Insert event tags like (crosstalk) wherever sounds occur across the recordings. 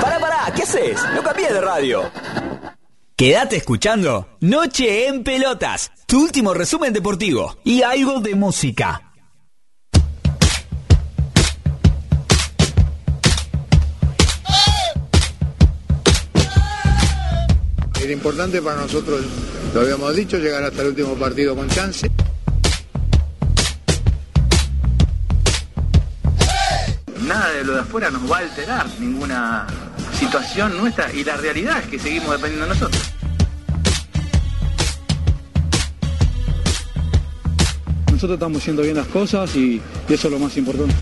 Pará, pará, ¿qué haces? No cambies de radio. Quédate escuchando Noche en Pelotas, tu último resumen deportivo y algo de música. Era importante para nosotros, lo habíamos dicho, llegar hasta el último partido con chance. Nada de lo de afuera nos va a alterar ninguna situación nuestra y la realidad es que seguimos dependiendo de nosotros. Nosotros estamos haciendo bien las cosas y, y eso es lo más importante.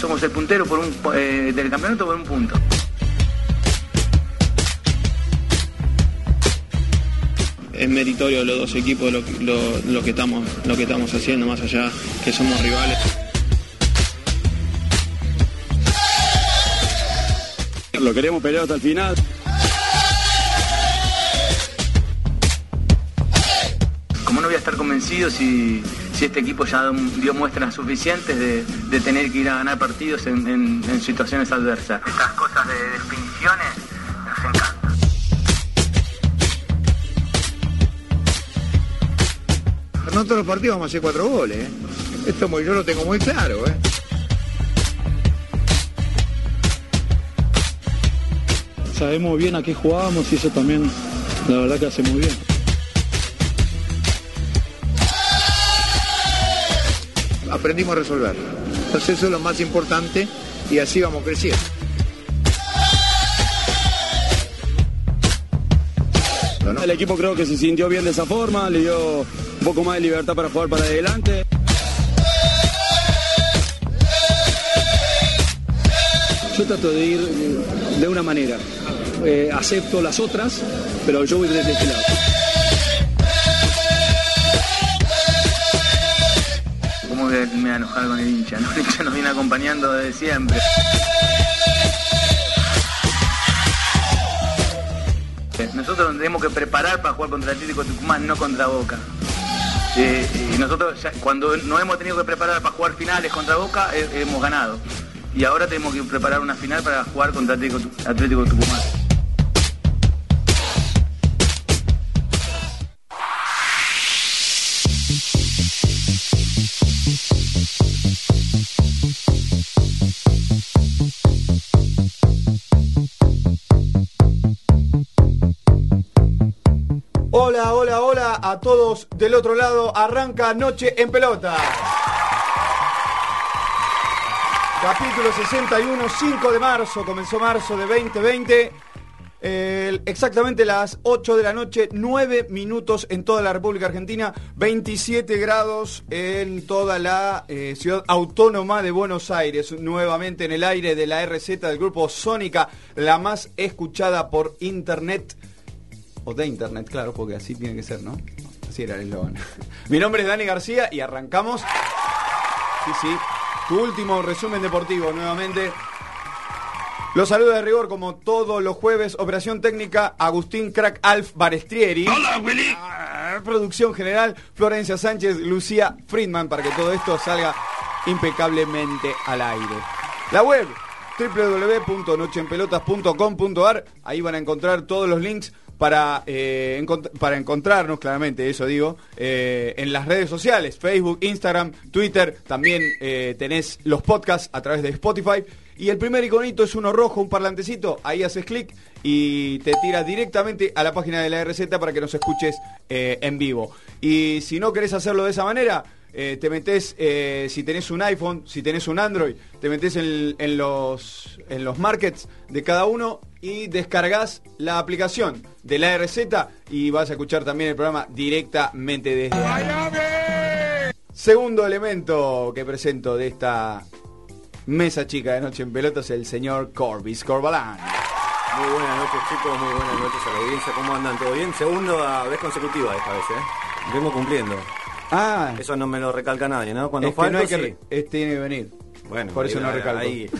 Somos el puntero por un, eh, del campeonato por un punto. Es meritorio los dos equipos lo, lo- lo que estamos lo que estamos haciendo más allá que somos rivales Lo queremos pelear hasta el final. Como no voy a estar convencido si, si este equipo ya dio muestras suficientes de, de tener que ir a ganar partidos en, en- en situaciones adversas. Estas cosas de definiciones No todos los partidos vamos a hacer cuatro goles. ¿eh? Esto muy- yo lo tengo muy claro. ¿eh? Sabemos bien a qué jugamos y eso también, la verdad que hace muy bien. Aprendimos a resolver. Entonces eso es lo más importante y así vamos creciendo. El equipo creo que se sintió bien de esa forma, le dio un poco más de libertad para jugar para adelante. Yo trato de ir eh, de una manera. Eh, acepto las otras, pero yo voy desde este lado. ¿Cómo me me voy a enojar con el hincha? (laughs) ¿no? El hincha nos viene acompañando desde siempre. Nosotros nos tenemos que preparar para jugar contra el Atlético Tucumán, no contra Boca. Eh, y nosotros cuando no hemos tenido que preparar para jugar finales contra Boca, eh, hemos ganado. Y ahora tenemos que preparar una final para jugar contra Atlético, Atlético Tucumán. Hola, hola, hola a todos del otro lado. Arranca Noche en Pelota. Capítulo 61, 5 de marzo. Comenzó marzo de 2020. Eh, exactamente las 8 de la noche, 9 minutos en toda la República Argentina, 27 grados en toda la eh, ciudad autónoma de Buenos Aires, nuevamente en el aire de la RZ del grupo Sónica, la más escuchada por internet o de internet, claro, porque así tiene que ser, ¿no? Así era el eslogan. (laughs) Mi nombre es Dani García y arrancamos. Sí, sí. Tu último resumen deportivo nuevamente. Los saluda de rigor como todos los jueves. Operación técnica Agustín Crack Alf Barestrieri. Hola, Willy. producción general Florencia Sánchez, Lucía Friedman para que todo esto salga impecablemente al aire. La web www.nocheenpelotas.com.ar Ahí van a encontrar todos los links para, eh, para encontrarnos, claramente, eso digo, eh, en las redes sociales, Facebook, Instagram, Twitter, también eh, tenés los podcasts a través de Spotify. Y el primer iconito es uno rojo, un parlantecito, ahí haces clic y te tira directamente a la página de la RZ para que nos escuches eh, en vivo. Y si no querés hacerlo de esa manera, te metes, si tenés un iPhone, si tenés un Android, te metes en los, en los markets de cada uno y descargas la aplicación de la RZ y vas a escuchar también el programa directamente desde ahí. Segundo elemento que presento de esta mesa chica de Noche en Pelotas, el señor Corbis Corbalán. Muy buenas noches chicos, muy buenas noches a la audiencia, ¿cómo andan? ¿Todo bien? Segunda vez consecutiva esta vez, ¿eh? Vengo cumpliendo. Ah, Eso no me lo recalca nadie, ¿no? Cuando es que falto, no hay que sí. re- es- tiene que venir. Bueno, por eso hay, no recalco. Hay,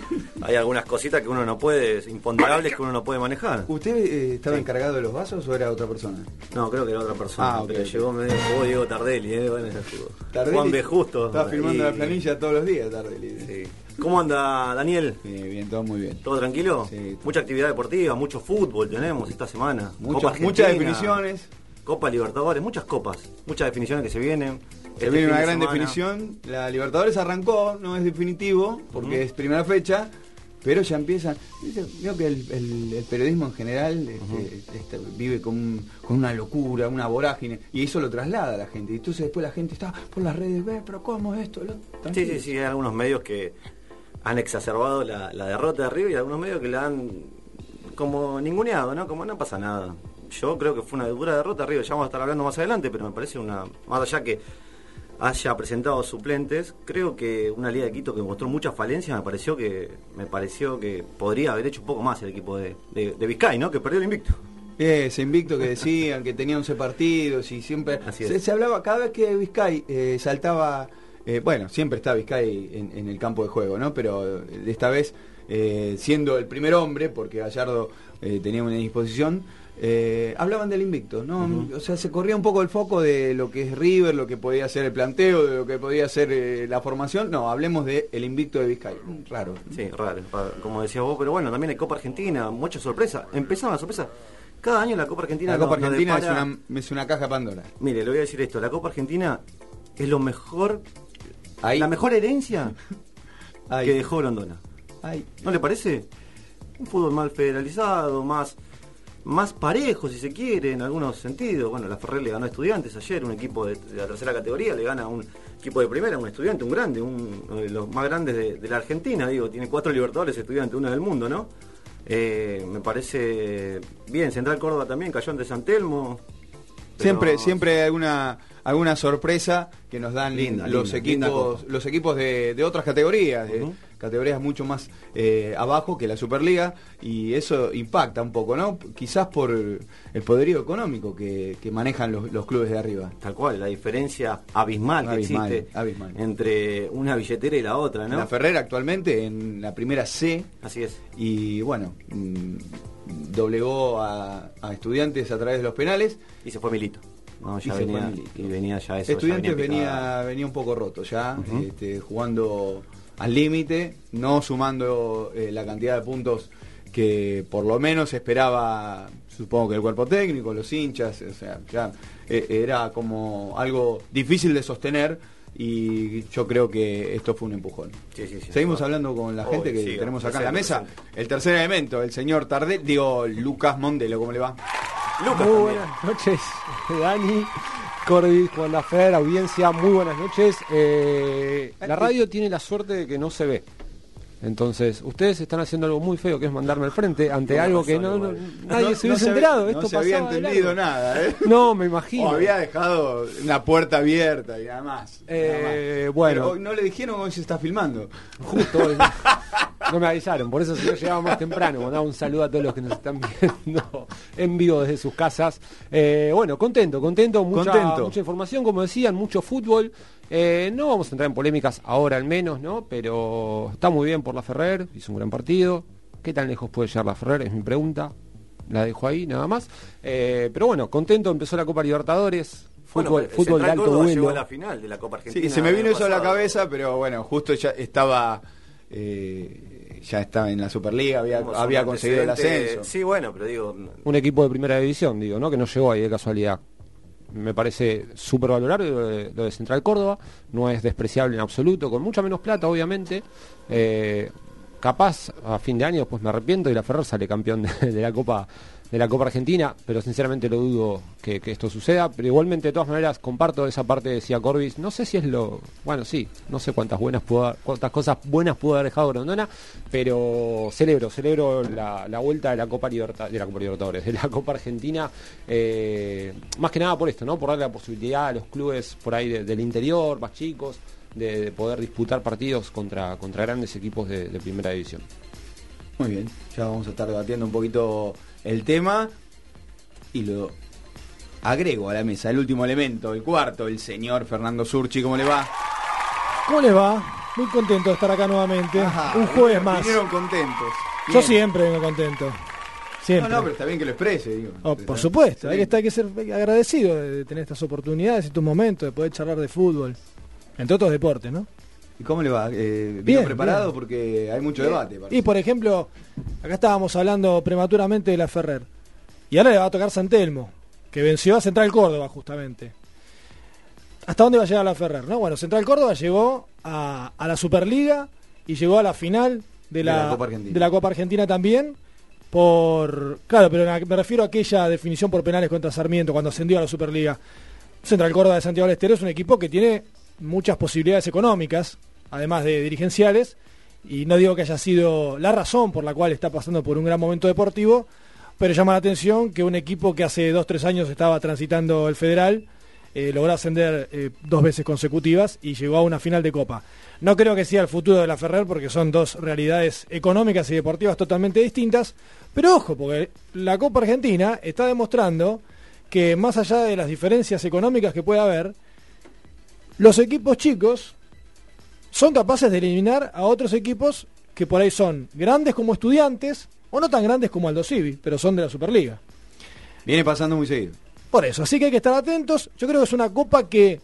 hay algunas cositas que uno no puede, imponderables que uno no puede manejar. ¿Usted eh, estaba Sí. encargado de los vasos o era otra persona? No, creo que era otra persona, Ah, pero llegó, me jugó Diego Tardelli, ¿eh? Bueno, jugó. Tardelli Juan B. Justo. Estaba firmando y- la planilla todos los días, Tardelli. Sí. ¿Cómo anda Daniel? Sí, bien, todo muy bien. ¿Todo tranquilo? Sí. Mucha actividad deportiva, mucho fútbol tenemos esta semana. Mucho- muchas definiciones. Copa Libertadores, muchas copas, muchas definiciones que se vienen. Se Este viene una gran definición. La Libertadores arrancó, no es definitivo, porque es primera fecha, pero ya empiezan. Veo que el, el- el periodismo en general este, este, vive con, con una locura, una vorágine, y eso lo traslada a la gente. Y entonces después la gente está por las redes, ve, pero ¿cómo es esto? Lo- Sí, sí, sí, hay algunos medios que han exacerbado la, la derrota de River y algunos medios que la han como ninguneado, ¿no? Como no pasa nada. Yo creo que fue una dura derrota River, ya vamos a estar hablando más adelante, pero me parece una, más allá que haya presentado suplentes, creo que una Liga de Quito que mostró muchas falencias, me pareció que me pareció que podría haber hecho un poco más el equipo de, de, de Vizcay, ¿no? Que perdió el invicto. Ese invicto que decían que tenía 11 partidos y siempre Así se, es. se hablaba cada vez que Vizcay eh, saltaba, eh, bueno, siempre está Vizcay en, en el campo de juego, ¿no? Pero eh, esta vez eh, siendo el primer hombre, porque Gallardo eh, tenía una disposición, eh, hablaban del invicto, ¿no? O sea, se corría un poco el foco de lo que es River, lo que podía ser el planteo, de lo que podía ser eh, la formación. No, hablemos del el invicto de Vizcay. Mm, Raro. Sí, raro, como decías vos, pero bueno, también hay Copa Argentina, mucha sorpresa. Empezaron las sorpresas. Cada año la Copa Argentina La Copa Argentina es, depara- una, es una caja Pandora. Mire, le voy a decir esto, la Copa Argentina es lo mejor, Ahí. la mejor herencia que dejó Londona. ay. ¿No le parece? Un fútbol más federalizado, más, más parejo si se quiere, en algunos sentidos. Bueno, la Ferrer le ganó a estudiantes ayer, un equipo de, de la tercera categoría, le gana a un equipo de primera, un estudiante, un grande, un- uno de los más grandes de, de la Argentina, digo, tiene cuatro libertadores estudiantes, uno del mundo, ¿no? Eh, me parece bien, Central Córdoba también cayó ante San Telmo. pero- Siempre, siempre hay alguna, alguna sorpresa que nos dan Linda, los linda, equipos, los equipos de, de otras categorías, Ujú. Categorías mucho más eh, abajo que la Superliga, y eso impacta un poco, ¿no? Quizás por el poderío económico que, que manejan los, los clubes de arriba. Tal cual, la diferencia abismal que existe abismal. entre una billetera y la otra, ¿no? La Ferrer actualmente en la primera C, Así es. y bueno, mm, doblegó a, a estudiantes a través de los penales. Y se fue Milito. No, ya Y venía, y venía ya eso. ya Estudiantes venía venía, un poco roto ya, este, jugando al límite, no sumando eh, la cantidad de puntos que por lo menos esperaba, supongo que el cuerpo técnico, los hinchas, o sea, ya eh, era como algo difícil de sostener y yo creo que esto fue un empujón. Sí, sí, sí. Seguimos hablando con la gente que tenemos acá en la mesa. presente. El tercer elemento, el señor Tardel, digo Lucas Mondelo, ¿cómo le va? Lucas Muy también. buenas noches, Dani, Corby, Juan Lafer, audiencia, muy buenas noches. Eh, la radio tiene la suerte de que no se ve. Entonces, ustedes están haciendo algo muy feo, que es mandarme al frente ante No algo que no, nadie se hubiese se enterado. Esto no se había entendido nada, ¿eh? (laughs) No, me imagino. O había dejado una puerta abierta y nada más. Eh, nada más. bueno. Pero no le dijeron hoy se está filmando. Justo hoy. (laughs) No me avisaron, por eso si yo llegaba más temprano, mandaba un saludo a todos los que nos están (laughs) viendo en vivo desde sus casas. Eh, bueno, contento, contento, mucha, Contento. mucha información, como decían, mucho fútbol. Eh, no vamos a entrar en polémicas ahora al menos, ¿no? Pero está muy bien por la Ferrer, hizo un gran partido. ¿Qué tan lejos puede llegar la Ferrer? Es mi pregunta. La dejo ahí, nada más. Eh, pero bueno, contento, empezó la Copa Libertadores. Bueno, Fútbol, pero fútbol de alto Córdoba llegó vuelo. a la final de la Copa Argentina. Sí, se me vino eso a la cabeza, pero bueno, justo ya estaba eh, ya estaba en la Superliga, había, había conseguido el ascenso. Sí, bueno, pero digo, un equipo de primera división, digo, ¿no? Que no llegó ahí de casualidad. Me parece súper valorable lo de, lo de Central Córdoba, no es despreciable en absoluto, con mucha menos plata, obviamente. Eh, capaz a fin de año después me arrepiento y la Ferrer sale campeón (laughs) de, de la Copa de la Copa Argentina, pero sinceramente lo dudo que, esto suceda. Pero igualmente, de todas maneras, comparto esa parte de decía Corbis. No sé si es lo. Bueno, sí, no sé cuántas buenas pudo cuántas cosas buenas pudo haber dejado Grondona, pero celebro, celebro la, vuelta de la Copa de Libertadores, de la Copa Argentina, eh, más que nada por esto, ¿no? Por darle la posibilidad a los clubes por ahí de- del interior, más chicos, de, de poder disputar partidos contra, contra grandes equipos de, de primera división. Muy bien, ya vamos a estar debatiendo un poquito el tema y lo agrego a la mesa, el último elemento, el cuarto, el señor Fernando Surchi, ¿cómo le va? ¿Cómo le va? Muy contento de estar acá nuevamente. Ajá, un jueves más. Vinieron contentos. Yo siempre vengo contento. No, Siempre. no, pero está bien que lo exprese, digo. Oh, por supuesto, hay que, estar, hay que ser agradecido de de tener estas oportunidades y estos momentos de poder charlar de fútbol. Entre otros deportes, ¿no? ¿Y cómo le va? Eh, ¿Vino Bien, preparado? bien. Porque hay mucho debate. parece. Y por ejemplo, acá estábamos hablando prematuramente de la Ferrer. Y ahora le va a tocar San Telmo, que venció a Central Córdoba justamente. ¿Hasta dónde va a llegar la Ferrer? No, bueno, Central Córdoba llegó a, a la Superliga y llegó a la final de la, De la Copa Argentina. de la Copa Argentina también. Por. Claro, pero me refiero a aquella definición por penales contra Sarmiento cuando ascendió a la Superliga. Central Córdoba de Santiago del Estero es un equipo que tiene muchas posibilidades económicas, además de dirigenciales, y no digo que haya sido la razón por la cual está pasando por un gran momento deportivo, pero llama la atención que un equipo que hace dos tres años estaba transitando el federal eh, logró ascender eh, dos veces consecutivas y llegó a una final de Copa. No creo que sea el futuro de la Ferrer porque son dos realidades económicas y deportivas totalmente distintas, pero ojo, porque la Copa Argentina está demostrando que más allá de las diferencias económicas que puede haber, los equipos chicos son capaces de eliminar a otros equipos que por ahí son grandes como estudiantes o no tan grandes como Aldo Civi, pero son de la Superliga. Viene pasando muy seguido. Por eso, así que hay que estar atentos. Yo creo que es una copa que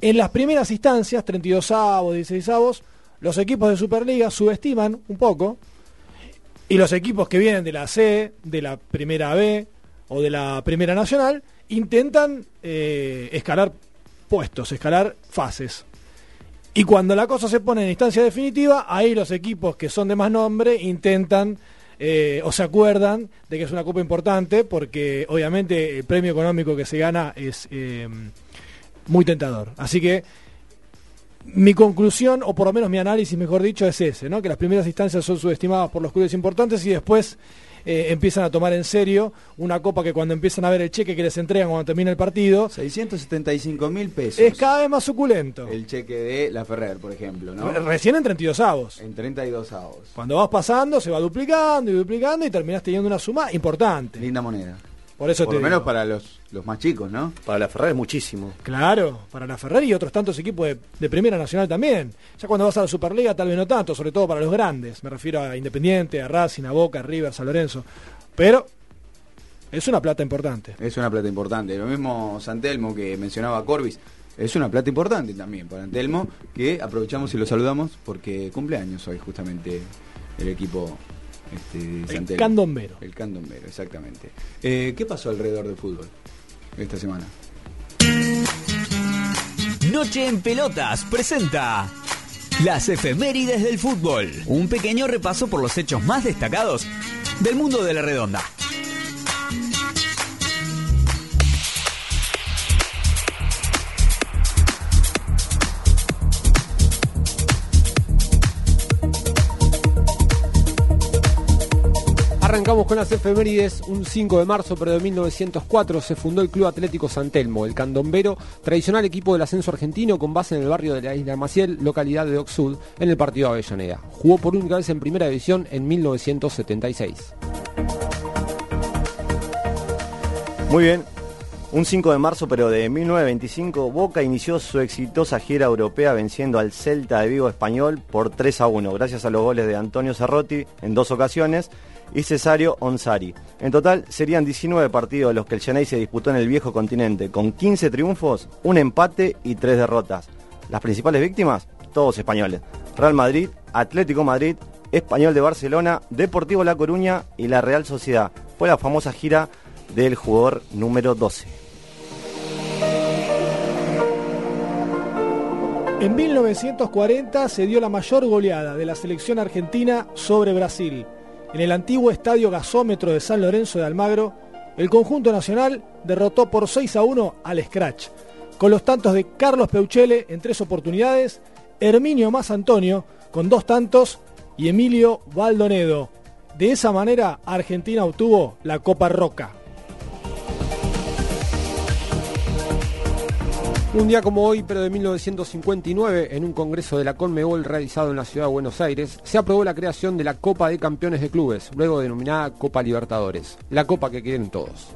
en las primeras instancias, 32 avos, 16 avos, los equipos de Superliga subestiman un poco y los equipos que vienen de la C, de la Primera B o de la Primera Nacional intentan eh, escalar puestos, escalar fases. Y cuando la cosa se pone en instancia definitiva, ahí los equipos que son de más nombre intentan eh, o se acuerdan de que es una copa importante porque obviamente el premio económico que se gana es eh, muy tentador. Así que mi conclusión, o por lo menos mi análisis, mejor dicho, es ese, ¿no? que las primeras instancias son subestimadas por los clubes importantes y después eh, empiezan a tomar en serio una copa que cuando empiezan a ver el cheque que les entregan cuando termina el partido, 675 mil pesos. es cada vez más suculento. El cheque de la Ferrer, por ejemplo, ¿no? Recién en 32 avos. En 32 avos. Cuando vas pasando se va duplicando y duplicando y terminás teniendo una suma importante. Linda moneda. Por eso Por te lo menos digo. para los, los más chicos, ¿no? Para la Ferrari es muchísimo. Claro, para la Ferrari y otros tantos equipos de, de Primera Nacional también. Ya cuando vas a la Superliga tal vez no tanto, sobre todo para los grandes. Me refiero a Independiente, a Racing, a Boca, a River, San Lorenzo. Pero es una plata importante. Es una plata importante. Lo mismo Santelmo que mencionaba Corbis. Es una plata importante también para Antelmo, que aprovechamos y lo saludamos porque cumpleaños hoy justamente el equipo este, El candombero. El candombero, exactamente. Eh, ¿Qué pasó alrededor del fútbol esta semana? Noche en Pelotas presenta las efemérides del fútbol. Un pequeño repaso por los hechos más destacados del mundo de la redonda. Arrancamos con las efemérides. Un 5 de marzo, pero de 1904, se fundó el Club Atlético San Telmo, el candombero, tradicional equipo del ascenso argentino con base en el barrio de la Isla Maciel, localidad de Oxud, en el partido Avellaneda. Jugó por única vez en primera división en 1976. Muy bien. Un 5 de marzo, pero de 1925, Boca inició su exitosa gira europea venciendo al Celta de Vigo español por 3 a 1, gracias a los goles de Antonio Cerrotti en dos ocasiones y Cesario Onsari. En total serían 19 partidos los que el Genei se disputó en el viejo continente, con 15 triunfos, un empate y 3 derrotas. Las principales víctimas, todos españoles. Real Madrid, Atlético Madrid, Español de Barcelona, Deportivo La Coruña y la Real Sociedad. Fue la famosa gira del jugador número 12. En 1940 se dio la mayor goleada de la selección argentina sobre Brasil. En el antiguo estadio gasómetro de San Lorenzo de Almagro, el conjunto nacional derrotó por 6 a 1 al Scratch, con los tantos de Carlos Peuchele en tres oportunidades, Herminio Más Antonio con dos tantos y Emilio Valdonedo. De esa manera, Argentina obtuvo la Copa Roca. Un día como hoy, pero de 1959, en un congreso de la Conmebol realizado en la ciudad de Buenos Aires, se aprobó la creación de la Copa de Campeones de Clubes, luego denominada Copa Libertadores, la copa que quieren todos.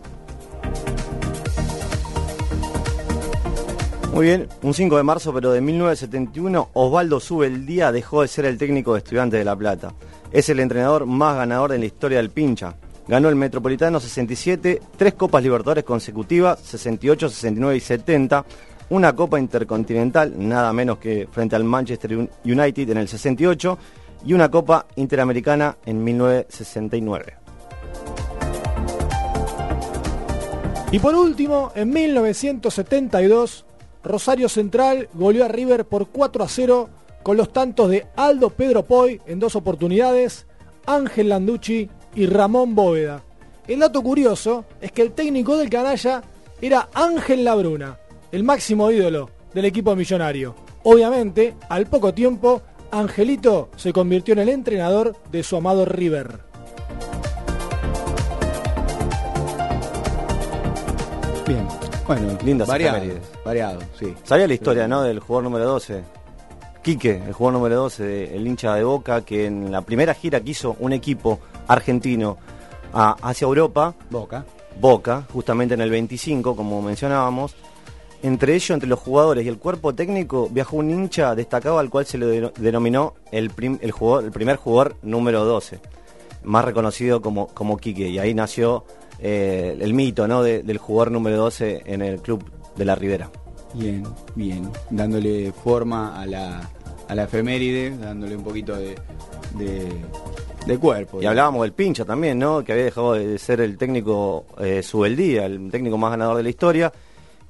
Muy bien, un 5 de marzo, pero de 1971, Osvaldo Subeldía dejó de ser el técnico de Estudiantes de La Plata. Es el entrenador más ganador en la historia del pincha. Ganó el Metropolitano 67, tres Copas Libertadores consecutivas, 68, 69 y 70, una Copa Intercontinental, nada menos que frente al Manchester United en el 68, y una Copa Interamericana en 1969. Y por último, en 1972, Rosario Central goleó a River por 4 a 0 con los tantos de Aldo Pedro Poy en dos oportunidades, Ángel Landucci y Ramón Bóveda. El dato curioso es que el técnico del canalla era Ángel Labruna, el máximo ídolo del equipo millonario. Obviamente, al poco tiempo, Angelito se convirtió en el entrenador de su amado River. Bien. Bueno, Lindas variado, variado, sí. ¿Sabía la historia, no? Del jugador número 12. Quique, el jugador número 12, de- el hincha de Boca, que en la primera gira que hizo un equipo argentino a- hacia Europa, Boca. Boca, justamente en el 25, como mencionábamos, entre ellos, entre los jugadores y el cuerpo técnico, viajó un hincha destacado al cual se le deno- denominó el, prim- el, jugador- el primer jugador número 12, más reconocido como, como Quique, y ahí nació eh, el mito ¿no? de- del jugador número 12 en el club de la Ribera. Bien, bien. Dándole forma a la, a la efeméride, dándole un poquito de, de, de cuerpo. Y hablábamos del pincha también, ¿no? Que había dejado de ser el técnico eh, Subeldía, el técnico más ganador de la historia.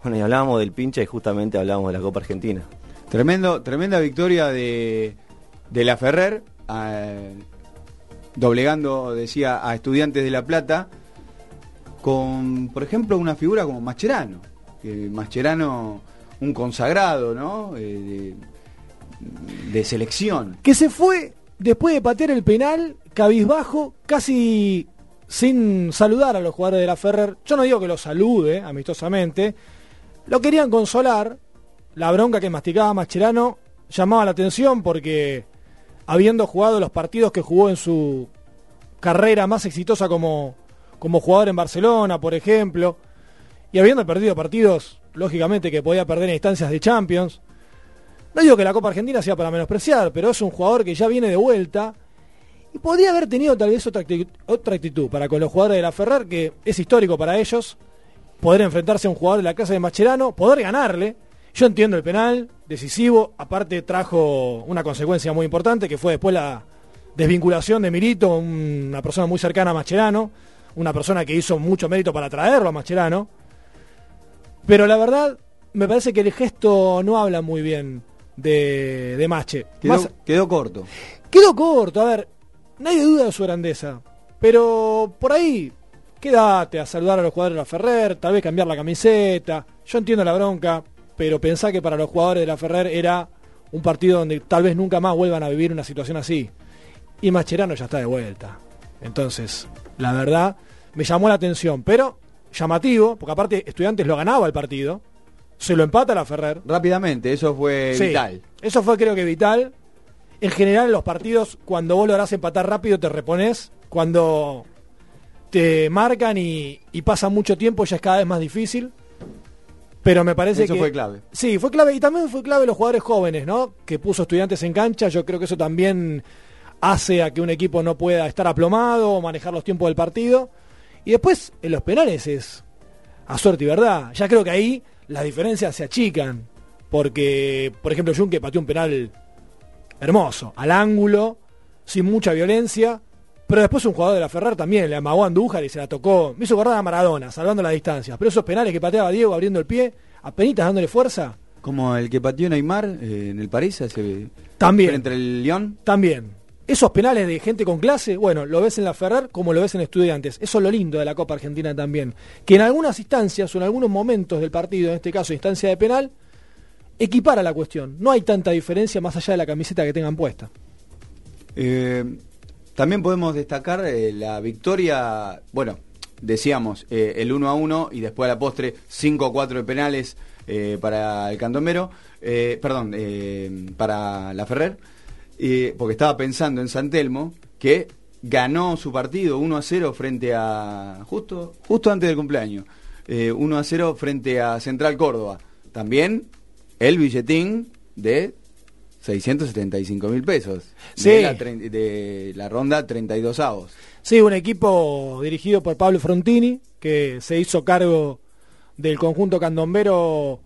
Bueno, y hablábamos del pincha y justamente hablábamos de la Copa Argentina. Tremendo, tremenda victoria de, de la Ferrer, eh, doblegando, decía, a Estudiantes de La Plata, con, por ejemplo, una figura como Mascherano. Que Mascherano, un consagrado, ¿no? Eh, de, de selección. que se fue después de patear el penal, cabizbajo, casi sin saludar a los jugadores de la Ferrer. Yo no digo que los salude amistosamente, lo querían consolar. La bronca que masticaba Mascherano llamaba la atención porque habiendo jugado los partidos que jugó en su carrera más exitosa como, como jugador en Barcelona, por ejemplo, y habiendo perdido partidos, lógicamente, que podía perder en instancias de Champions, no digo que la Copa Argentina sea para menospreciar, pero es un jugador que ya viene de vuelta y podría haber tenido tal vez otra actitud, otra actitud para con los jugadores de la Ferrer, que es histórico para ellos, poder enfrentarse a un jugador de la clase de Mascherano, poder ganarle. Yo entiendo el penal, decisivo, aparte trajo una consecuencia muy importante, que fue después la desvinculación de Milito, una persona muy cercana a Mascherano, una persona que hizo mucho mérito para traerlo a Mascherano. Pero la verdad, me parece que el gesto no habla muy bien de, de Mache. Quedó, Más- quedó corto. Quedó corto, a ver, nadie duda de su grandeza, pero por ahí quédate a saludar a los jugadores de la Ferrer, tal vez cambiar la camiseta, yo entiendo la bronca, pero pensá que para los jugadores de la Ferrer era un partido donde tal vez nunca más vuelvan a vivir una situación así. Y Mascherano ya está de vuelta. Entonces, la verdad, me llamó la atención, pero llamativo, porque aparte Estudiantes lo ganaba el partido, se lo empata la Ferrer. Rápidamente, eso fue Sí, vital. Eso fue creo que vital. En general en los partidos, cuando vos lográs empatar rápido, te repones. Cuando te marcan y, y pasa mucho tiempo, ya es cada vez más difícil. Pero me parece Eso que... fue clave. Sí, fue clave. Y también fue clave los jugadores jóvenes, ¿no? Que puso estudiantes en cancha. Yo creo que eso también hace a que un equipo no pueda estar aplomado o manejar los tiempos del partido. Y después, en los penales es a suerte y verdad. Ya creo que ahí las diferencias se achican. Porque, por ejemplo, Junque pateó un penal hermoso, al ángulo, sin mucha violencia. Pero después un jugador de la Ferrer también le amagó a Andújar y se la tocó. Me hizo acordar a Maradona, salvando las distancias. Pero esos penales que pateaba Diego abriendo el pie, apenas dándole fuerza, Como el que pateó Neymar eh, en el París hace También. frente al León. también. esos penales de gente con clase, bueno, lo ves en la Ferrer como lo ves en Estudiantes. Eso es lo lindo de la Copa Argentina también. Que en algunas instancias o en algunos momentos del partido, en este caso instancia de penal, equipara la cuestión. No hay tanta diferencia más allá de la camiseta que tengan puesta. Eh, también podemos destacar eh, la victoria, bueno, decíamos eh, el 1 a 1 y después a la postre 5 a 4 de penales eh, para el Candomero, eh, perdón, eh, para la Ferrer, eh, porque estaba pensando en San Telmo, que ganó su partido 1 a 0 frente a, justo, justo antes del cumpleaños, eh, 1 a 0 frente a Central Córdoba. También el billetín de 675 mil pesos Sí. de, la, de la ronda 32 avos. Sí, un equipo dirigido por Pablo Frontini, que se hizo cargo del conjunto candombero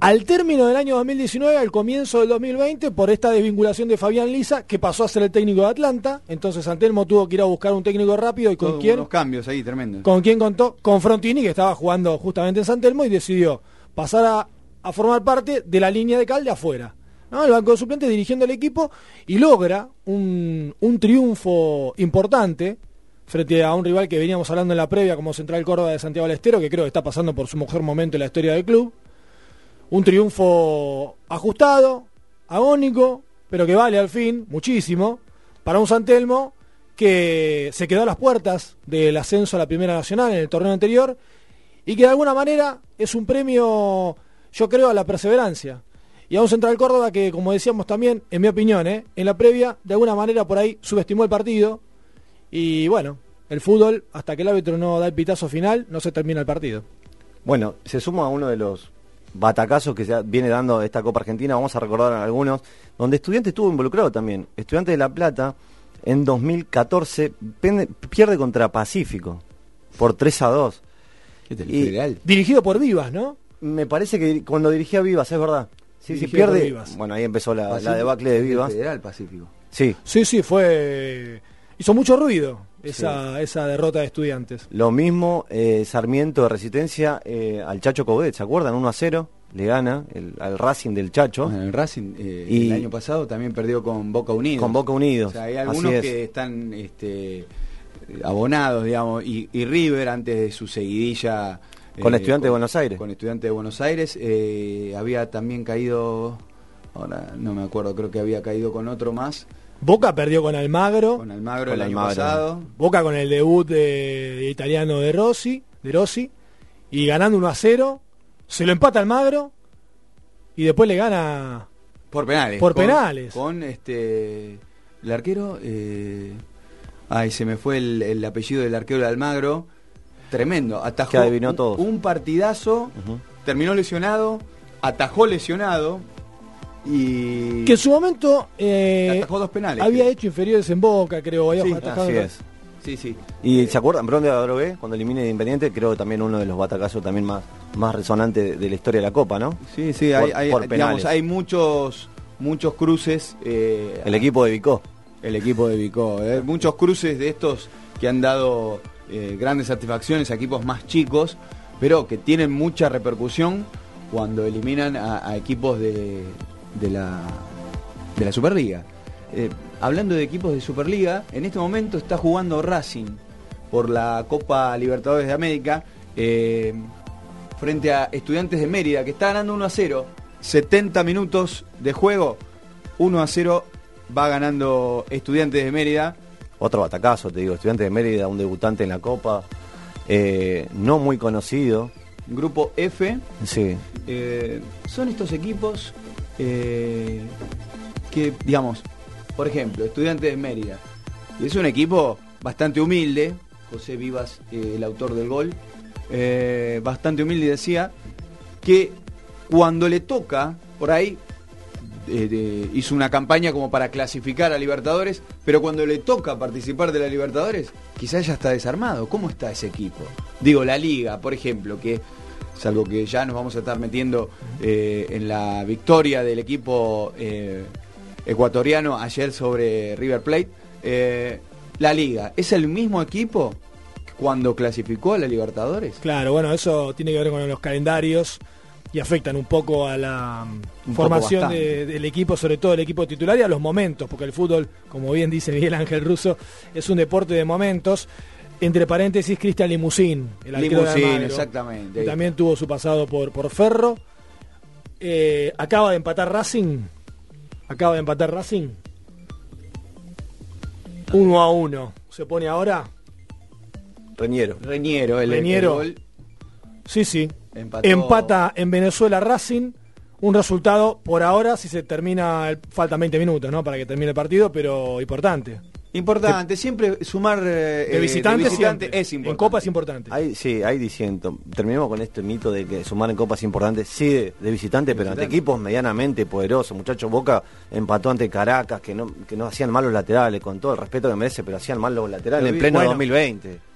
al término del año 2019, al comienzo del 2020, por esta desvinculación de Fabián Lisa, que pasó a ser el técnico de Atlanta. Entonces Antelmo tuvo que ir a buscar un técnico rápido y con Todos quién unos cambios ahí tremendos. ¿Con quién contó? Con Frontini, que estaba jugando justamente en San Telmo y decidió pasar a, a formar parte de la línea de cal de afuera. El banco de suplentes dirigiendo el equipo y logra un, un triunfo importante frente a un rival que veníamos hablando en la previa como Central Córdoba de Santiago del Estero, que creo que está pasando por su mejor momento en la historia del club. Un triunfo ajustado, agónico, pero que vale al fin muchísimo para un San Telmo que se quedó a las puertas del ascenso a la Primera Nacional en el torneo anterior y que de alguna manera es un premio, yo creo, a la perseverancia. Y a un Central Córdoba que, como decíamos también, en mi opinión, ¿eh? en la previa, de alguna manera por ahí subestimó el partido. Y bueno, el fútbol, hasta que el árbitro no da el pitazo final, no se termina el partido. Bueno, se suma a uno de los batacazos que se viene dando esta Copa Argentina, vamos a recordar algunos, donde Estudiantes estuvo involucrado también. Estudiantes de La Plata en 2014 pende- pierde contra Pacífico por 3 a 2. ¿Qué Y-? Dirigido por Vivas, ¿no? Me parece que cuando dirigía Vivas, es verdad. Sí, pierde. Vivas. Bueno, ahí empezó la, debacle de Vivas. Federal Pacífico. Sí, Sí, sí, fue... Hizo mucho ruido esa, esa derrota de estudiantes. Lo mismo eh, Sarmiento de Resistencia eh, al Chacho Coudet, ¿se acuerdan? 1 a 0, le gana el- al Racing del Chacho. Bueno, el Racing eh, Y- el año pasado también perdió con Boca Unidos. Con Boca Unidos, O sea, hay así algunos es. que están este, abonados, digamos, y, y River antes de su seguidilla. Eh, Con Estudiantes de Buenos Aires. Con Estudiantes de Buenos Aires. eh, había también caído, ahora no me acuerdo, creo que había caído con otro más. Boca perdió con Almagro. Con Almagro Con el año pasado. Boca con el debut de, de italiano de Rossi, de Rossi, y ganando 1 a 0, se lo empata Almagro y después le gana Por penales. Por con- penales. Con este. El arquero. eh, ay, se me fue el, el apellido del arquero de Almagro. Tremendo. Atajó Que adivinó un, todos. un partidazo. Terminó lesionado. Atajó lesionado. Y. que en su momento eh, atajó dos penales. había creo. hecho inferiores en Boca, creo, había Sí, atajado Así es. Sí, sí. ¿Y se acuerdan, perdón, de Adrogué, cuando elimine de Independiente? Creo que también uno de los batacazos también más, más resonantes de, la historia de la Copa, ¿no? Sí, sí, Por- hay, hay- por digamos, hay muchos muchos cruces. eh, El equipo de Vicó. El equipo de Vicó. eh. Muchos cruces de estos que han dado eh, grandes satisfacciones a equipos más chicos, pero que tienen mucha repercusión cuando eliminan a, equipos de, de la, de la Superliga. Eh, hablando de equipos de Superliga, en este momento está jugando Racing por la Copa Libertadores de América eh, frente a Estudiantes de Mérida, que está ganando 1 a 0. 70 minutos de juego, 1 a 0 va ganando Estudiantes de Mérida. Otro batacazo, te digo, estudiante de Mérida, un debutante en la Copa, eh, no muy conocido. Grupo F. Sí, Eh, son estos equipos eh, que, digamos, por ejemplo, Estudiantes de Mérida. Es un equipo bastante humilde. José Vivas, el autor del gol, bastante humilde y decía que cuando le toca, por ahí, de- hizo una campaña como para clasificar a Libertadores, pero cuando le toca participar de la Libertadores, quizás ya está desarmado. ¿Cómo está ese equipo? Digo, la liga, por ejemplo, que es algo que ya nos vamos a estar metiendo eh, en la victoria del equipo eh, ecuatoriano ayer sobre River Plate. Eh, la liga, ¿es el mismo equipo cuando clasificó a la Libertadores? Claro, bueno, eso tiene que ver con los calendarios y afectan un poco a la mm, Un formación de- del equipo, sobre todo el equipo titular y a los momentos, porque el fútbol, como bien dice Miguel Ángel Russo, es un deporte de momentos. Entre paréntesis, Cristian Limusín, el arquero de Limusín, Almagro, exactamente. que también tuvo su pasado por, por Ferro. Eh, acaba de empatar Racing. Acaba de empatar Racing. 1 a 1. Se pone ahora. Reñero. Reñero, el, Reñero. el gol. Sí, sí. Empató. Empata en Venezuela Racing. Un resultado por ahora, si se termina, el- faltan 20 minutos, ¿no? Para que termine el partido, pero importante. Importante, siempre sumar eh, De eh, visitante, visitante siempre. es importante. En Copa es importante. Hay, sí, hay diciendo. Terminemos con este mito de que sumar en copas importantes, sí, de, visitante, pero ante equipos medianamente poderosos. Muchachos, Boca empató ante Caracas, que no, que no hacían mal los laterales, con todo el respeto que merece, pero hacían mal los laterales en pleno bueno. 2020.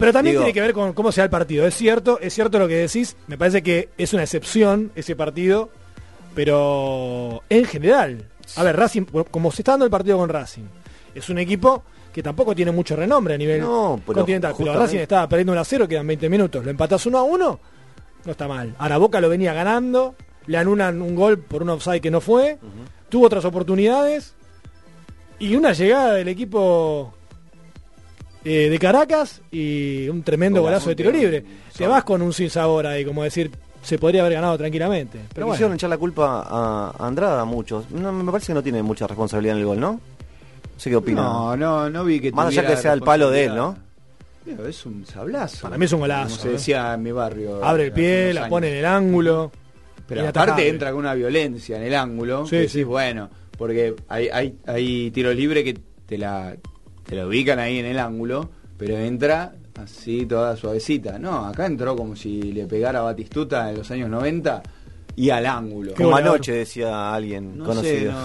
Pero también Digo- tiene que ver con cómo se da el partido. Es cierto, es cierto lo que decís. Me parece que es una excepción ese partido. Pero en general, a ver, Racing, como se está dando el partido con Racing, es un equipo que tampoco tiene mucho renombre a nivel No, pero continental. Pero justamente- Racing estaba perdiendo 1 a 0, quedan 20 minutos. Lo empatas 1 a 1, no está mal. Ahora Boca lo venía ganando, le anulan un gol por un offside que no fue, tuvo otras oportunidades y una llegada del equipo eh, de Caracas y un tremendo Golazo, golazo de tiro libre. Te vas con un sin sabor ahí, como decir, se podría haber ganado tranquilamente. Pero bueno. quisieron echar la culpa a Andrada a muchos. No, me parece que no tiene mucha responsabilidad en el gol, ¿no? No sé qué opina. No, no, no vi que Más allá que sea el palo de él, ¿no? Pero es un sablazo. Para mí es un golazo, Como se ¿eh? decía en mi barrio. Abre el pie, la años. pone en el ángulo. Pero aparte entra con una violencia en el ángulo. Sí, que decís, sí. bueno, porque hay, hay, hay tiros libres que te la, te la ubican ahí en el ángulo, pero entra así toda suavecita. No, acá entró como si le pegara a Batistuta en los años 90 y al ángulo. Como anoche decía alguien No conocido. sé,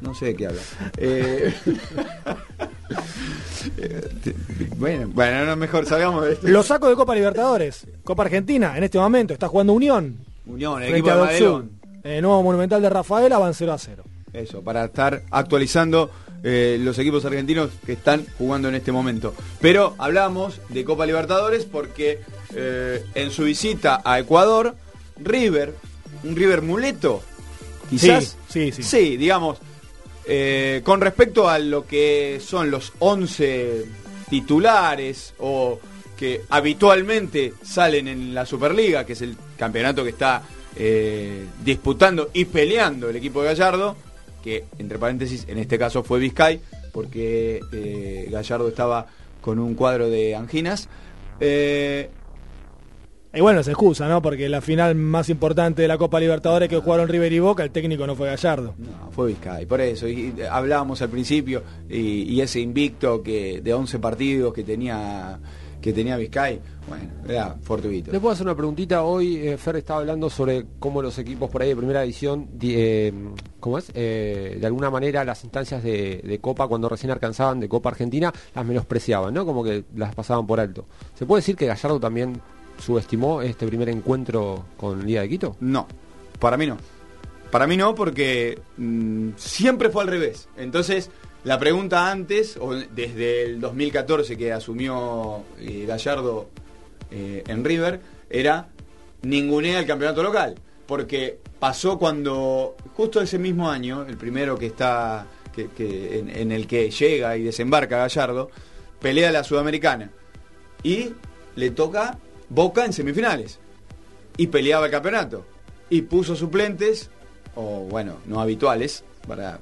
no, no sé de qué habla. (laughs) Eh, (laughs) bueno, bueno, no, mejor salgamos de esto. Lo saco de Copa Libertadores. Copa Argentina, en este momento, está jugando Unión. Unión, el equipo a de Madelón. Sud. Eh, nuevo Monumental de Rafaela, van 0 a 0. Eso, para estar actualizando eh, los equipos argentinos que están jugando en este momento. Pero hablamos de Copa Libertadores porque eh, en su visita a Ecuador, River, un River muleto, quizás. Sí, sí, sí. Sí, digamos, eh, con respecto a lo que son los 11 titulares o que habitualmente salen en la Superliga, que es el campeonato que está eh, disputando y peleando el equipo de Gallardo, que entre paréntesis en este caso fue Vizcay, porque eh, Gallardo estaba con un cuadro de anginas. Eh, Y bueno, se excusa, ¿no? Porque la final más importante de la Copa Libertadores que jugaron River y Boca, el técnico no fue Gallardo. No, fue Vizcay, por eso. Y, y hablábamos al principio y, y ese invicto que de 11 partidos que tenía que tenía Vizcay, bueno, era fortuito. Le puedo hacer una preguntita. Hoy eh, Fer estaba hablando sobre cómo los equipos por ahí de primera división, di- eh, ¿cómo es? Eh, de alguna manera las instancias de, de Copa, cuando recién alcanzaban de Copa Argentina, las menospreciaban, ¿no? Como que las pasaban por alto. ¿Se puede decir que Gallardo también subestimó este primer encuentro con Liga de Quito? No, para mí no. Para mí no, porque mm, siempre fue al revés. Entonces, la pregunta antes, o desde el 2014 que asumió eh, Gallardo eh, en River, era ningunea el campeonato local. Porque pasó cuando, justo ese mismo año, el primero que está, que, en el que llega y desembarca Gallardo, pelea la Sudamericana. Y le toca Boca en semifinales. Y peleaba el campeonato. Y puso suplentes, o bueno, no habituales, para,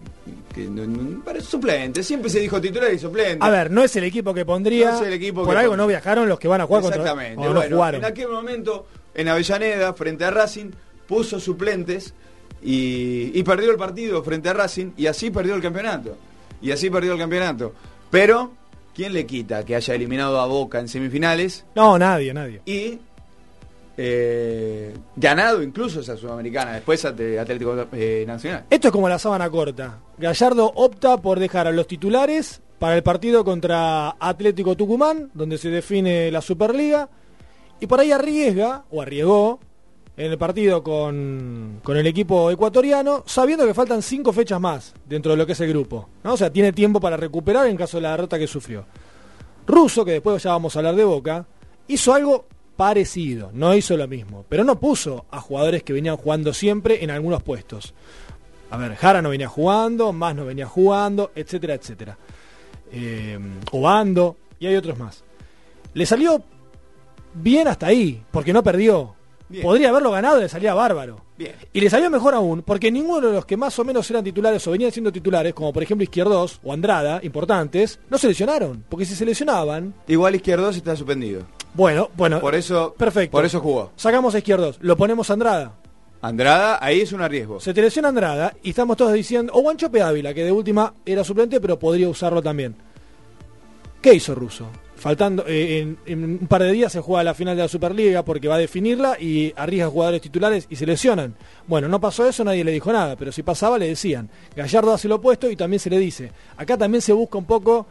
que, no- no- para suplentes. Siempre se dijo titular y suplente. A ver, no es el equipo que pondría. No es el equipo por que algo pondría. no viajaron los que van a jugar contra Exactamente. no bueno, jugaron. en aquel momento, en Avellaneda, frente a Racing, puso suplentes y, y perdió el partido frente a Racing y así perdió el campeonato. Y así perdió el campeonato. Pero, ¿quién le quita que haya eliminado a Boca en semifinales No, nadie, nadie. y eh, ganado incluso esa Sudamericana, después Atlético eh, Nacional? Esto es como la sábana corta. Gallardo opta por dejar a los titulares para el partido contra Atlético Tucumán, donde se define la Superliga, y por ahí arriesga, o arriesgó, en el partido con, con el equipo ecuatoriano, sabiendo que faltan cinco fechas más dentro de lo que es el grupo. ¿no? O sea, tiene tiempo para recuperar en caso de la derrota que sufrió. Russo, que después ya vamos a hablar de Boca, hizo algo parecido, no hizo lo mismo, pero no puso a jugadores que venían jugando siempre en algunos puestos. A ver, Jara no venía jugando, Más no venía jugando, etcétera, etcétera. Eh, Obando, y hay otros más. Le salió bien hasta ahí, porque no perdió. Bien. Podría haberlo ganado y le salía bárbaro. Bien. Y le salió mejor aún, porque ninguno de los que más o menos eran titulares o venían siendo titulares, como por ejemplo Izquierdos o Andrada, importantes, no se lesionaron. Porque si se lesionaban, Igual Izquierdos está suspendido. Bueno, bueno, Por eso, perfecto. por eso jugó. Sacamos a Izquierdos, lo ponemos a Andrada. Andrada, ahí es un arriesgo. Se te lesiona Andrada y estamos todos diciendo, o Guanchope Ávila, que de última era suplente, pero podría usarlo también. ¿Qué hizo Russo? Faltando, eh, en, en un par de días se juega la final de la Superliga porque va a definirla y arriesga jugadores titulares y se lesionan. Bueno, no pasó eso, nadie le dijo nada, pero si pasaba le decían. Gallardo hace lo opuesto y también se le dice. Acá también se busca un poco...